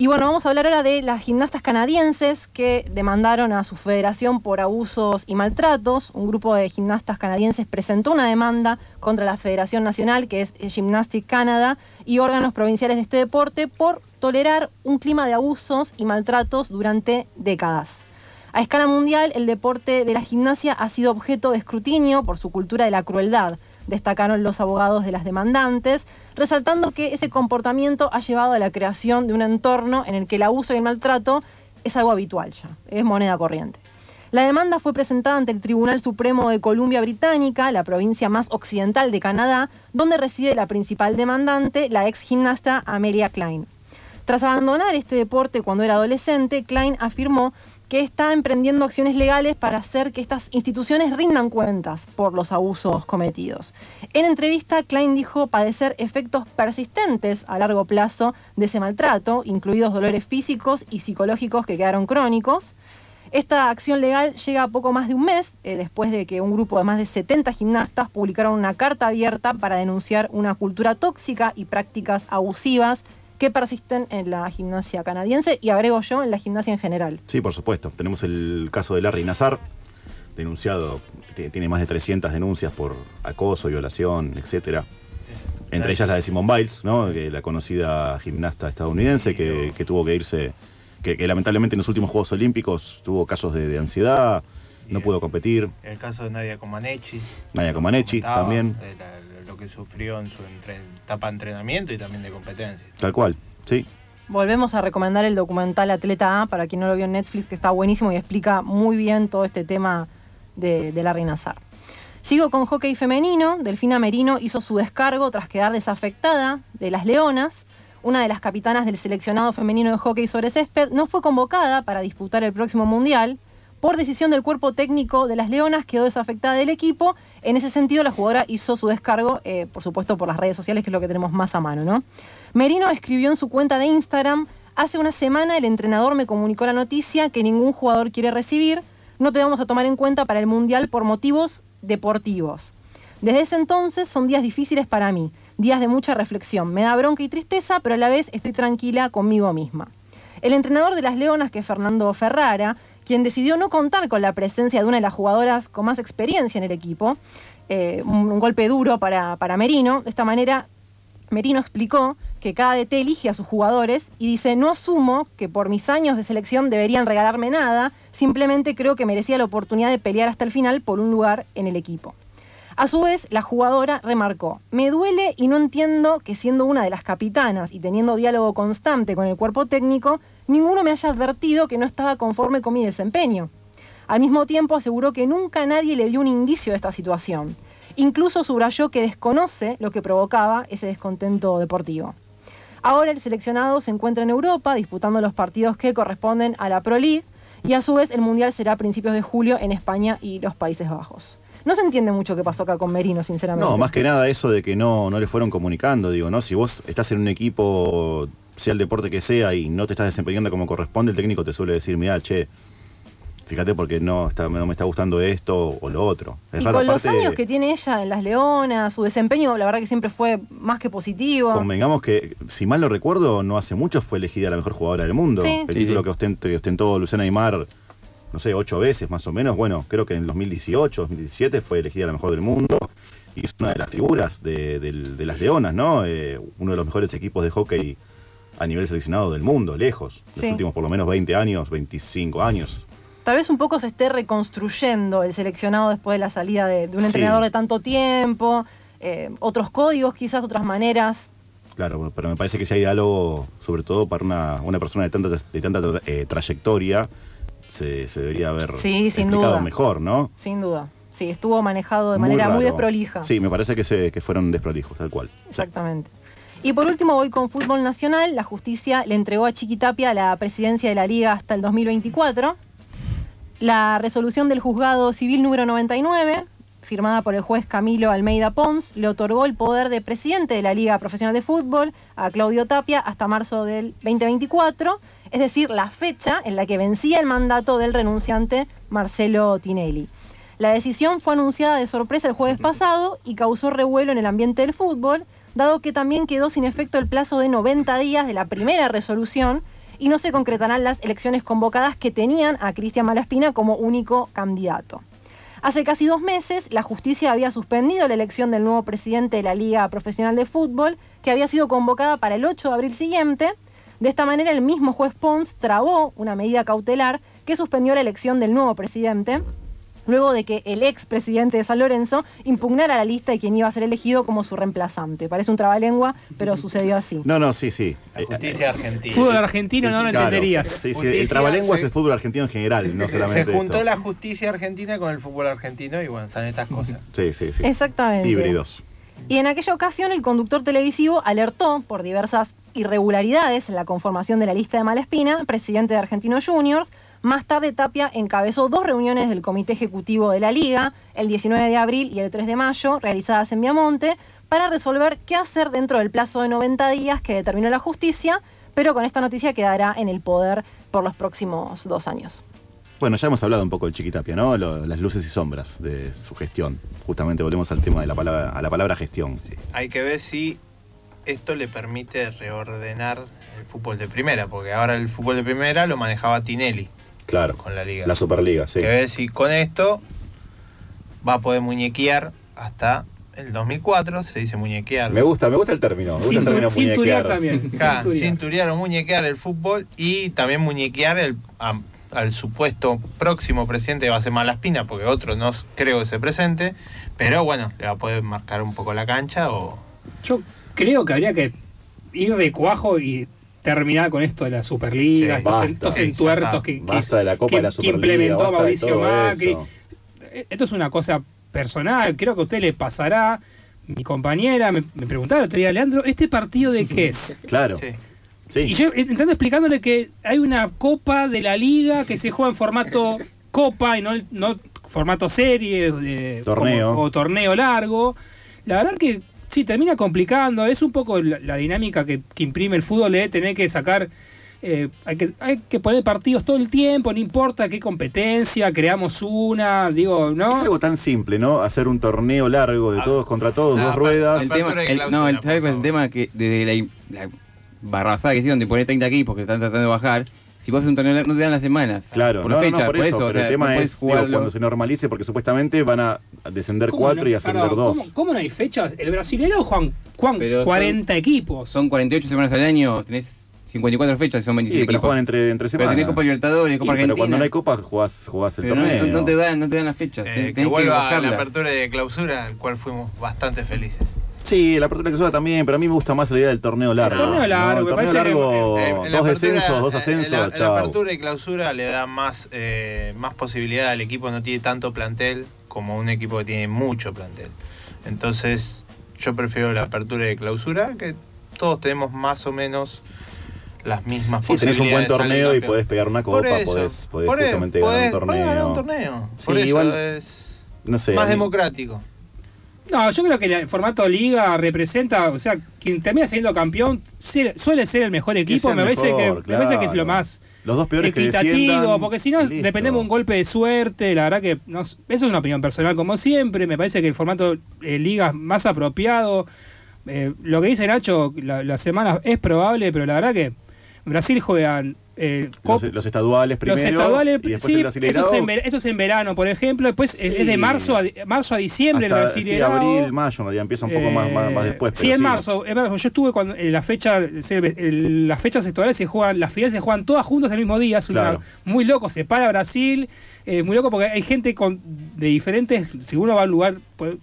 Y bueno, vamos a hablar ahora de las gimnastas canadienses que demandaron a su federación por abusos y maltratos. Un grupo de gimnastas canadienses presentó una demanda contra la Federación Nacional, que es Gymnastic Canada, y órganos provinciales de este deporte por tolerar un clima de abusos y maltratos durante décadas. A escala mundial, el deporte de la gimnasia ha sido objeto de escrutinio por su cultura de la crueldad, destacaron los abogados de las demandantes, resaltando que ese comportamiento ha llevado a la creación de un entorno en el que el abuso y el maltrato es algo habitual ya, es moneda corriente. La demanda fue presentada ante el Tribunal Supremo de Columbia Británica, la provincia más occidental de Canadá, donde reside la principal demandante, la ex gimnasta Amelia Klein. Tras abandonar este deporte cuando era adolescente, Klein afirmó que está emprendiendo acciones legales para hacer que estas instituciones rindan cuentas por los abusos cometidos. En entrevista, Klein dijo padecer efectos persistentes a largo plazo de ese maltrato, incluidos dolores físicos y psicológicos que quedaron crónicos. Esta acción legal llega a poco más de un mes, eh, después de que un grupo de más de 70 gimnastas publicaron una carta abierta para denunciar una cultura tóxica y prácticas abusivas que persisten en la gimnasia canadiense y agrego yo en la gimnasia en general. Sí, por supuesto. Tenemos el caso de Larry Nazar, denunciado, tiene más de 300 denuncias por acoso, violación, etcétera. Entre ellas la de Simone Biles, ¿no? La conocida gimnasta estadounidense que, que tuvo que irse, que, que lamentablemente en los últimos Juegos Olímpicos tuvo casos de, de ansiedad, no pudo competir. El caso de Nadia Comaneci. Nadia Comaneci también, eh, la- que sufrió en su entre- etapa de entrenamiento y también de competencia. tal cual, sí. Volvemos a recomendar el documental Atleta A para quien no lo vio en Netflix, que está buenísimo y explica muy bien todo este tema de, de Larry Nazar. Sigo con hockey femenino. Delfina Merino hizo su descargo tras quedar desafectada de las Leonas. Una de las capitanas del seleccionado femenino de hockey sobre césped no fue convocada para disputar el próximo mundial Por decisión del cuerpo técnico de las Leonas quedó desafectada del equipo. En ese sentido, la jugadora hizo su descargo, eh, por supuesto, por las redes sociales, que es lo que tenemos más a mano, ¿no? Merino escribió en su cuenta de Instagram, hace una semana el entrenador me comunicó la noticia que ningún jugador quiere recibir, no te vamos a tomar en cuenta para el Mundial por motivos deportivos. Desde ese entonces son días difíciles para mí, días de mucha reflexión. Me da bronca y tristeza, pero a la vez estoy tranquila conmigo misma. El entrenador de las Leonas, que es Fernando Ferrara, quien decidió no contar con la presencia de una de las jugadoras con más experiencia en el equipo, eh, un, un golpe duro para, para Merino. De esta manera, Merino explicó que cada DT elige a sus jugadores y dice, no asumo que por mis años de selección deberían regalarme nada, simplemente creo que merecía la oportunidad de pelear hasta el final por un lugar en el equipo. A su vez, la jugadora remarcó, me duele y no entiendo que siendo una de las capitanas y teniendo diálogo constante con el cuerpo técnico, ninguno me haya advertido que no estaba conforme con mi desempeño. Al mismo tiempo aseguró que nunca nadie le dio un indicio de esta situación. Incluso subrayó que desconoce lo que provocaba ese descontento deportivo. Ahora el seleccionado se encuentra en Europa disputando los partidos que corresponden a la Pro League y a su vez el Mundial será a principios de julio en España y los Países Bajos. No se entiende mucho qué pasó acá con Merino, sinceramente. No, más que nada eso de que no, no le fueron comunicando, digo, ¿no? Si vos estás en un equipo, sea el deporte que sea, y no te estás desempeñando como corresponde, el técnico te suele decir, mira, che, fíjate porque no, está, no me está gustando esto o lo otro. Es y raro, con los aparte, años que tiene ella en las Leonas, su desempeño, la verdad que siempre fue más que positivo. Convengamos que, si mal no recuerdo, no hace mucho fue elegida la mejor jugadora del mundo. Sí. El Sí, título sí. que ostent- que ostentó Luciana Aymar, no sé, ocho veces más o menos. Bueno, creo que en el 2018, 2017 fue elegida la mejor del mundo. Y es una de las figuras de las Leonas, ¿no? Eh, uno de los mejores equipos de hockey a nivel seleccionado del mundo, lejos. Los Sí. últimos por lo menos 20 años, 25 años. Tal vez un poco se esté reconstruyendo el seleccionado después de la salida de, de un Sí. entrenador de tanto tiempo, eh, otros códigos, quizás otras maneras. Claro, pero me parece que si hay diálogo, sobre todo para una, una persona de tanta, de tanta eh, trayectoria, se, se debería haber Sí, sin explicado duda. mejor, ¿no? Sin duda. Sí, estuvo manejado de manera muy desprolija. Sí, me parece que, se, que fueron desprolijos, tal cual. Exactamente. Y por último voy con fútbol nacional. La justicia le entregó a Chiquitapia la presidencia de la liga hasta el 2024. La resolución del juzgado civil número 99, firmada por el juez Camilo Almeida Pons, le otorgó el poder de presidente de la Liga Profesional de Fútbol a Claudio Tapia hasta marzo del 2024, es decir, la fecha en la que vencía el mandato del renunciante Marcelo Tinelli. La decisión fue anunciada de sorpresa el jueves pasado y causó revuelo en el ambiente del fútbol, dado que también quedó sin efecto el plazo de 90 días de la primera resolución y no se concretarán las elecciones convocadas que tenían a Cristian Malaspina como único candidato. Hace casi dos meses, la justicia había suspendido la elección del nuevo presidente de la Liga Profesional de Fútbol, que había sido convocada para el 8 de abril siguiente. De esta manera, el mismo juez Pons trabó una medida cautelar que suspendió la elección del nuevo presidente, luego de que el ex presidente de San Lorenzo impugnara la lista de quien iba a ser elegido como su reemplazante. Parece un trabalengua, pero sucedió así. No, no, sí, sí. Justicia argentina. Fútbol argentino no lo Claro, entenderías. Sí, sí, Justicia, el trabalengua sí. es el fútbol argentino en general, no solamente Se juntó esto. la justicia argentina con el fútbol argentino y bueno, son estas cosas. Sí, sí, sí. Exactamente. Híbridos. Y en aquella ocasión el conductor televisivo alertó por diversas irregularidades en la conformación de la lista de Malespina, presidente de Argentinos Juniors. Más tarde Tapia encabezó dos reuniones del comité ejecutivo de la liga, el 19 de abril y el 3 de mayo, realizadas en Viamonte, para resolver qué hacer dentro del plazo de 90 días que determinó la justicia, pero con esta noticia quedará en el poder por los próximos dos años. Bueno, ya hemos hablado un poco del Chiquitapia, ¿no? Lo- las luces y sombras de su gestión. Justamente volvemos al tema de la palabra, a la palabra gestión. Hay que ver si esto le permite reordenar el fútbol de primera, porque ahora el fútbol de primera lo manejaba Tinelli Claro. con la liga. La Superliga, sí. Que ver si con esto va a poder muñequear hasta el 2004, se dice muñequear. Me gusta, me gusta el término. Me gusta el término muñequear. Claro, cinturiar o muñequear el fútbol y también muñequear el, a- al supuesto próximo presidente que va a ser Malaspina, porque otro no creo que se presente, pero bueno, le va a poder marcar un poco la cancha o... Yo creo que habría que ir de cuajo y terminar con esto de la Superliga, Sí, estos, basta. entuertos que, que- Basta de la Copa que- de la que Superliga, implementó Mauricio Macri. eso. Eh, Esto es una cosa personal, creo que a usted le pasará. Mi compañera me, me preguntaba el otro día, Leandro, ¿este partido de qué es? Claro. Sí. Y yo intentando explicándole que hay una copa de la liga que se juega en formato copa y no, no formato serie eh, Torneo. como- o torneo largo. La verdad que sí, termina complicando. Es un poco la, la dinámica que, que imprime el fútbol de tener que sacar. eh, hay, que, hay que poner partidos todo el tiempo, no importa qué competencia, creamos una, digo, Es ¿no? algo tan simple, ¿no? Hacer un torneo largo de todos contra todos, dos ruedas. El tema, el- no, el, ¿sabes cuál es el tema? Que desde la, la barrazada que hicieron de poner 30 equipos que están tratando de bajar, si vos haces un torneo no te dan las semanas. Claro, por no, no, fecha, no, por, eso, pero sea, el tema no es digo, cuando se normalice, porque supuestamente van a descender ¿Cómo cuatro no? y ascender dos. ¿cómo, cómo no hay fechas? El brasileño juegan, juegan Pero son- 40 equipos. Son 48 semanas al año, tenés 54 fechas, son 26 Sí, pero equipos. juegan entre, entre Pero semanas. tenés Copa Libertadores, Sí, Copa pero Argentina. cuando no hay Copa jugás, jugás el Pero torneo. no- no te dan, no te dan las fechas. Eh, tenés que vuelva a la apertura de clausura, al cual fuimos bastante felices. Sí, la apertura que suba también, pero a mí me gusta más la idea del torneo largo. torneo ¿no? largo, el torneo largo, Eh, en la dos apertura- descensos, dos en ascensos, la, apertura y clausura le da más, eh, más posibilidad al equipo, no tiene tanto plantel como un equipo que tiene mucho plantel. Entonces, yo prefiero la apertura y clausura, que todos tenemos más o menos las mismas Sí, tenés un buen posibilidades torneo y podés pegar una copa, eso, podés, podés justamente ganar un torneo. podés ganar un torneo. Sí, Por eso igual, es no sé. más mí- democrático. No, yo creo que el formato liga representa, o sea, quien termina siendo campeón suele ser el mejor equipo, me parece, mejor, que, me parece que es lo más Los dos peores que equitativo, desciendan, porque si no listo. dependemos de un golpe de suerte, la verdad que no, eso es una opinión personal como siempre, me parece que el formato eh, liga es más apropiado. Eh, lo que dice Nacho, la, la semana es probable, pero la verdad que Brasil juegan eh, Los, Cop- los estaduales primero los estaduales, y después sí, el eso, es en, eso es en verano, por ejemplo. Después es- es de Sí. marzo a, marzo a diciembre Hasta, el sí, Brasileirao. abril, mayo, en realidad empieza un poco más, más, más después. Sí, en marzo, en marzo. Yo estuve cuando en la fecha, las fechas sectoriales se juegan, las finales se juegan todas juntas el mismo día. Es una- Claro. muy loco, se para Brasil, eh, muy loco porque hay gente con de diferentes, si uno va a un lugar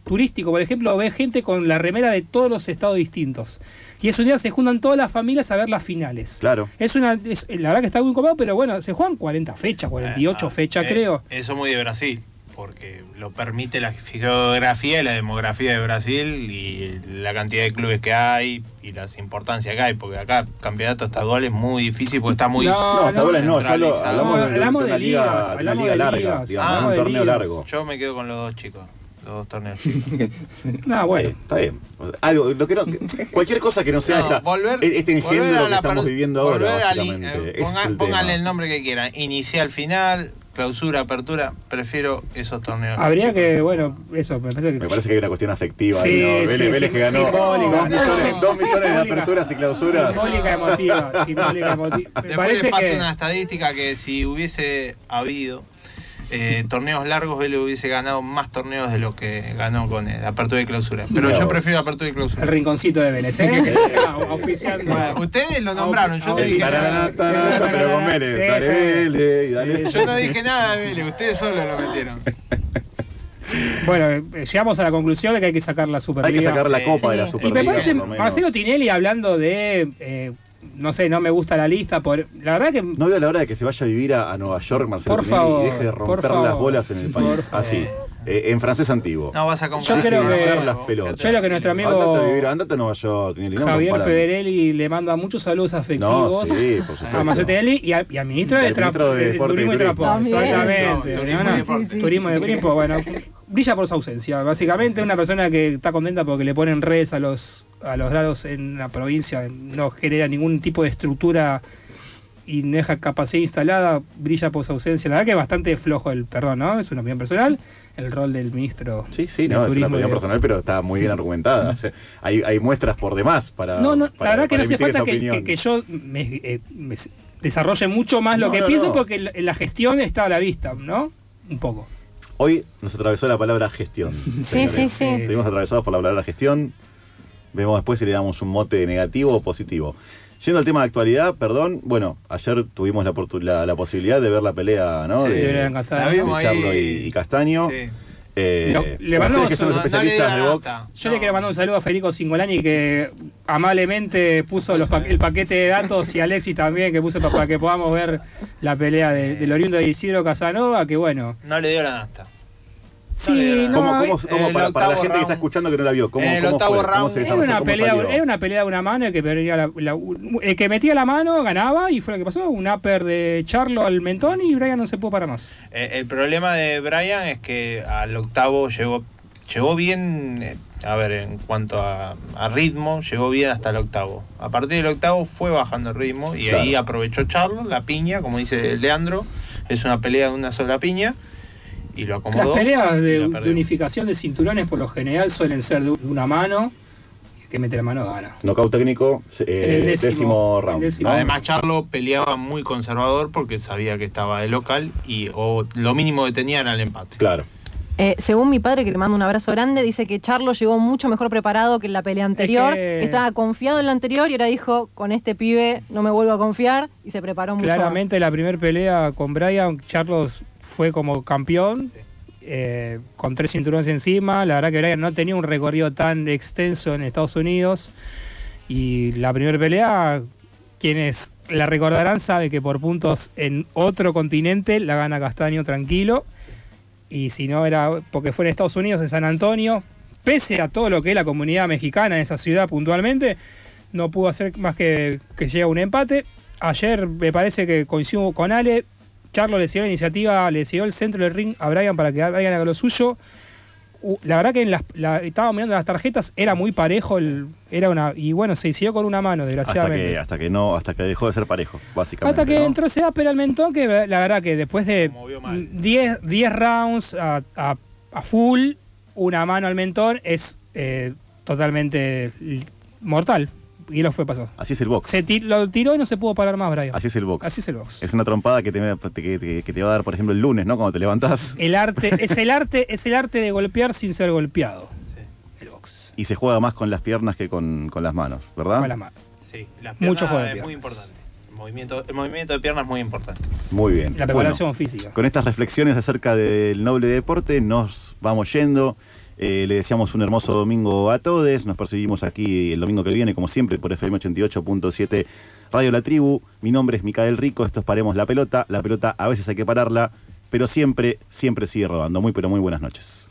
turístico, por ejemplo, ve gente con la remera de todos los estados distintos. Y es un día que se juntan todas las familias a ver las finales. Claro. Es una, es- la verdad que está muy copado, pero bueno, se juegan 40 fechas, 48 fechas, Eh, creo. Eso muy de Brasil, porque lo permite la geografía y la demografía de Brasil y la cantidad de clubes que hay y las importancias que hay, porque acá campeonato estadual es muy difícil porque está muy... No, no, estaduales no, ya lo- hablamos de- de hablamos una de liga- ligas, una larga, digamos, hablamos un torneo ligas. largo. Yo me quedo con los dos chicos, los dos torneos. No, bueno. Está bien. O sea, Algo, lo que no, cualquier cosa que no sea No, esta, volver- este volver engendro que estamos par- viviendo ahora, básicamente. eh, ponga- el tema. el nombre que quieran, inicial, final, clausura, apertura, prefiero esos torneos. Habría que, bueno, eso, me parece que. Me parece que hay una cuestión afectiva Sí, ahí, ¿no? sí, Vélez, sí, Vélez que ganó simbólica. dos millones, No, dos millones de aperturas y clausuras. Simbólica emotiva, simbólica emotiva. Me Después parece le paso que. una estadística que si hubiese habido eh, torneos largos, Vélez hubiese ganado más torneos de lo que ganó con el apertura y clausura. Pero yo prefiero apertura y clausura. El rinconcito de Vélez, ¿eh? Bueno, ustedes lo nombraron, yo no El dije pero con Vélez, Sí, dale sí. Vélez, y dale. Yo no dije nada de Vélez, ustedes solo lo metieron. Bueno, eh, llegamos a la conclusión de que hay que sacar la Hay Superliga. que sacar la Sí, copa de la Y Superliga. me parece. Marcelo Tinelli hablando de. eh, no sé, no me gusta la lista. Por, la verdad que. No veo la hora de que se vaya a vivir a, a Nueva York, Marcelo Por Tinelli, favor, y deje de por romper favor. las bolas en el país. Así, eh, en francés antiguo. No vas a Yo comprar. Deje creo de que- hinchar las pelotas. yo creo que nuestro amigo Andate a vivir, andate a Nueva York, Tinelli. no Javier. Pederelli le manda muchos saludos afectivos No, sí, por supuesto. a Marcelo Tinelli y, a- y al ministro de, ministro de de Turismo y. Transporte. Exactamente. Turismo. Deporte. Turismo Turismo, bueno, brilla por su ausencia. Básicamente una persona que está contenta porque le ponen redes a los a los lados en la provincia, no genera ningún tipo de estructura y no deja capacidad instalada, brilla por su ausencia. La verdad que es bastante flojo el, perdón, ¿no? Es una opinión personal, el rol del ministro. Sí, sí, no, es una opinión de- personal, pero está muy bien argumentada. O sea, hay, hay muestras por demás para. No, no, para- la verdad que no hace falta que, que- que yo me, eh, me desarrolle mucho más lo que no, pienso no. porque la, la gestión está a la vista, ¿no? Un poco. Hoy nos atravesó la palabra gestión. Sí, señores. sí, sí. Estuvimos atravesados por la palabra gestión. Vemos después si le damos un mote negativo o positivo. Yendo al tema de actualidad, perdón, bueno, ayer tuvimos la, oportu- la, la posibilidad de ver la pelea, ¿no? Sí, de, de Castaño. Charlo y, y Castaño. Sí. Eh, le mandamos ustedes que son los un- no- no le especialistas diga de nada. box. Yo No. le quiero mandar un saludo a Federico Singolani que amablemente puso los pa- el paquete de datos y Alexis también que puso pa- para que podamos ver la pelea de- del oriundo de Isidro Casanova, que bueno, No le dio la nasta. Sí, no, ¿Cómo, cómo- eh, cómo- para, para la gente que está escuchando que no la vio, ¿cómo, el cómo octavo fue? ¿Cómo se Era una, ¿Cómo pelea, salió? era una pelea de una mano y que venía la- la- el que metía la mano ganaba y fue lo que pasó. Un upper de Charlo al mentón y Brian no se pudo parar más. Eh, el problema de Brian es que al octavo llegó, llegó bien, eh, a ver, en cuanto a, a ritmo, llegó bien hasta el octavo. A partir del octavo fue bajando el ritmo y Claro. ahí aprovechó Charlo, la piña, como dice Leandro, es una pelea de una sola piña y lo acomodó. Las peleas de, la de perdió. unificación de cinturones por lo general suelen ser de una mano que mete la mano gana. Knockout técnico, eh, El décimo, décimo- round. el décimo. ¿no? Además Charlo peleaba muy conservador porque sabía que estaba de local y o lo mínimo que tenía era el empate. Claro. Eh, según mi padre, que le mando un abrazo grande, dice que Charlo llegó mucho mejor preparado que en la pelea anterior. que- Estaba confiado en la anterior y ahora dijo, con este pibe no me vuelvo a confiar y se preparó mucho Claramente la primera pelea con Brian, Charlos fue como campeón, eh, con tres cinturones encima. La verdad que Brian no tenía un recorrido tan extenso en Estados Unidos. Y la primera pelea, quienes la recordarán saben que por puntos en otro continente la gana Castaño tranquilo. Y si no era porque fue en Estados Unidos, en San Antonio, pese a todo lo que es la comunidad mexicana en esa ciudad puntualmente, no pudo hacer más que que llegue a un empate. Ayer me parece que coincido con Ale. Charlo le siguió la iniciativa, le siguió el centro del ring a Brian para que Brian haga lo suyo. La verdad que en las, la- estaba mirando las tarjetas, era muy parejo, el- era una y bueno, se siguió con una mano, Hasta desgraciadamente. que, hasta que no, hasta que dejó de ser parejo, básicamente. Hasta que ¿no? entró ese upper al mentón, que la verdad que después de 10, 10 rounds a, a- a full, una mano al mentón es eh, totalmente mortal. Y lo fue pasado. Así es el box. Se ti- lo tiró y no se pudo parar más, Brian. Así es el box. Así es el box. Es una trompada que te, que, te- que te va a dar, por ejemplo, el lunes, ¿no? Cuando te levantás. El arte, es el arte, es el arte de golpear sin ser golpeado. Y se juega más con las piernas que con, con las manos, ¿verdad? Con las manos. Sí, las Mucho juego de es piernas. muy importante. El movimiento, el movimiento de piernas es muy importante. Muy bien. La preparación física. Con estas reflexiones acerca del noble deporte, nos vamos yendo. Eh, le deseamos un hermoso domingo a todos. Nos percibimos aquí el domingo que viene, como siempre, por FM 88.7 Radio La Tribu. Mi nombre es Micael Rico. Esto es Paremos la Pelota. La pelota a veces hay que pararla, pero siempre, siempre sigue rodando. Muy, pero muy buenas noches.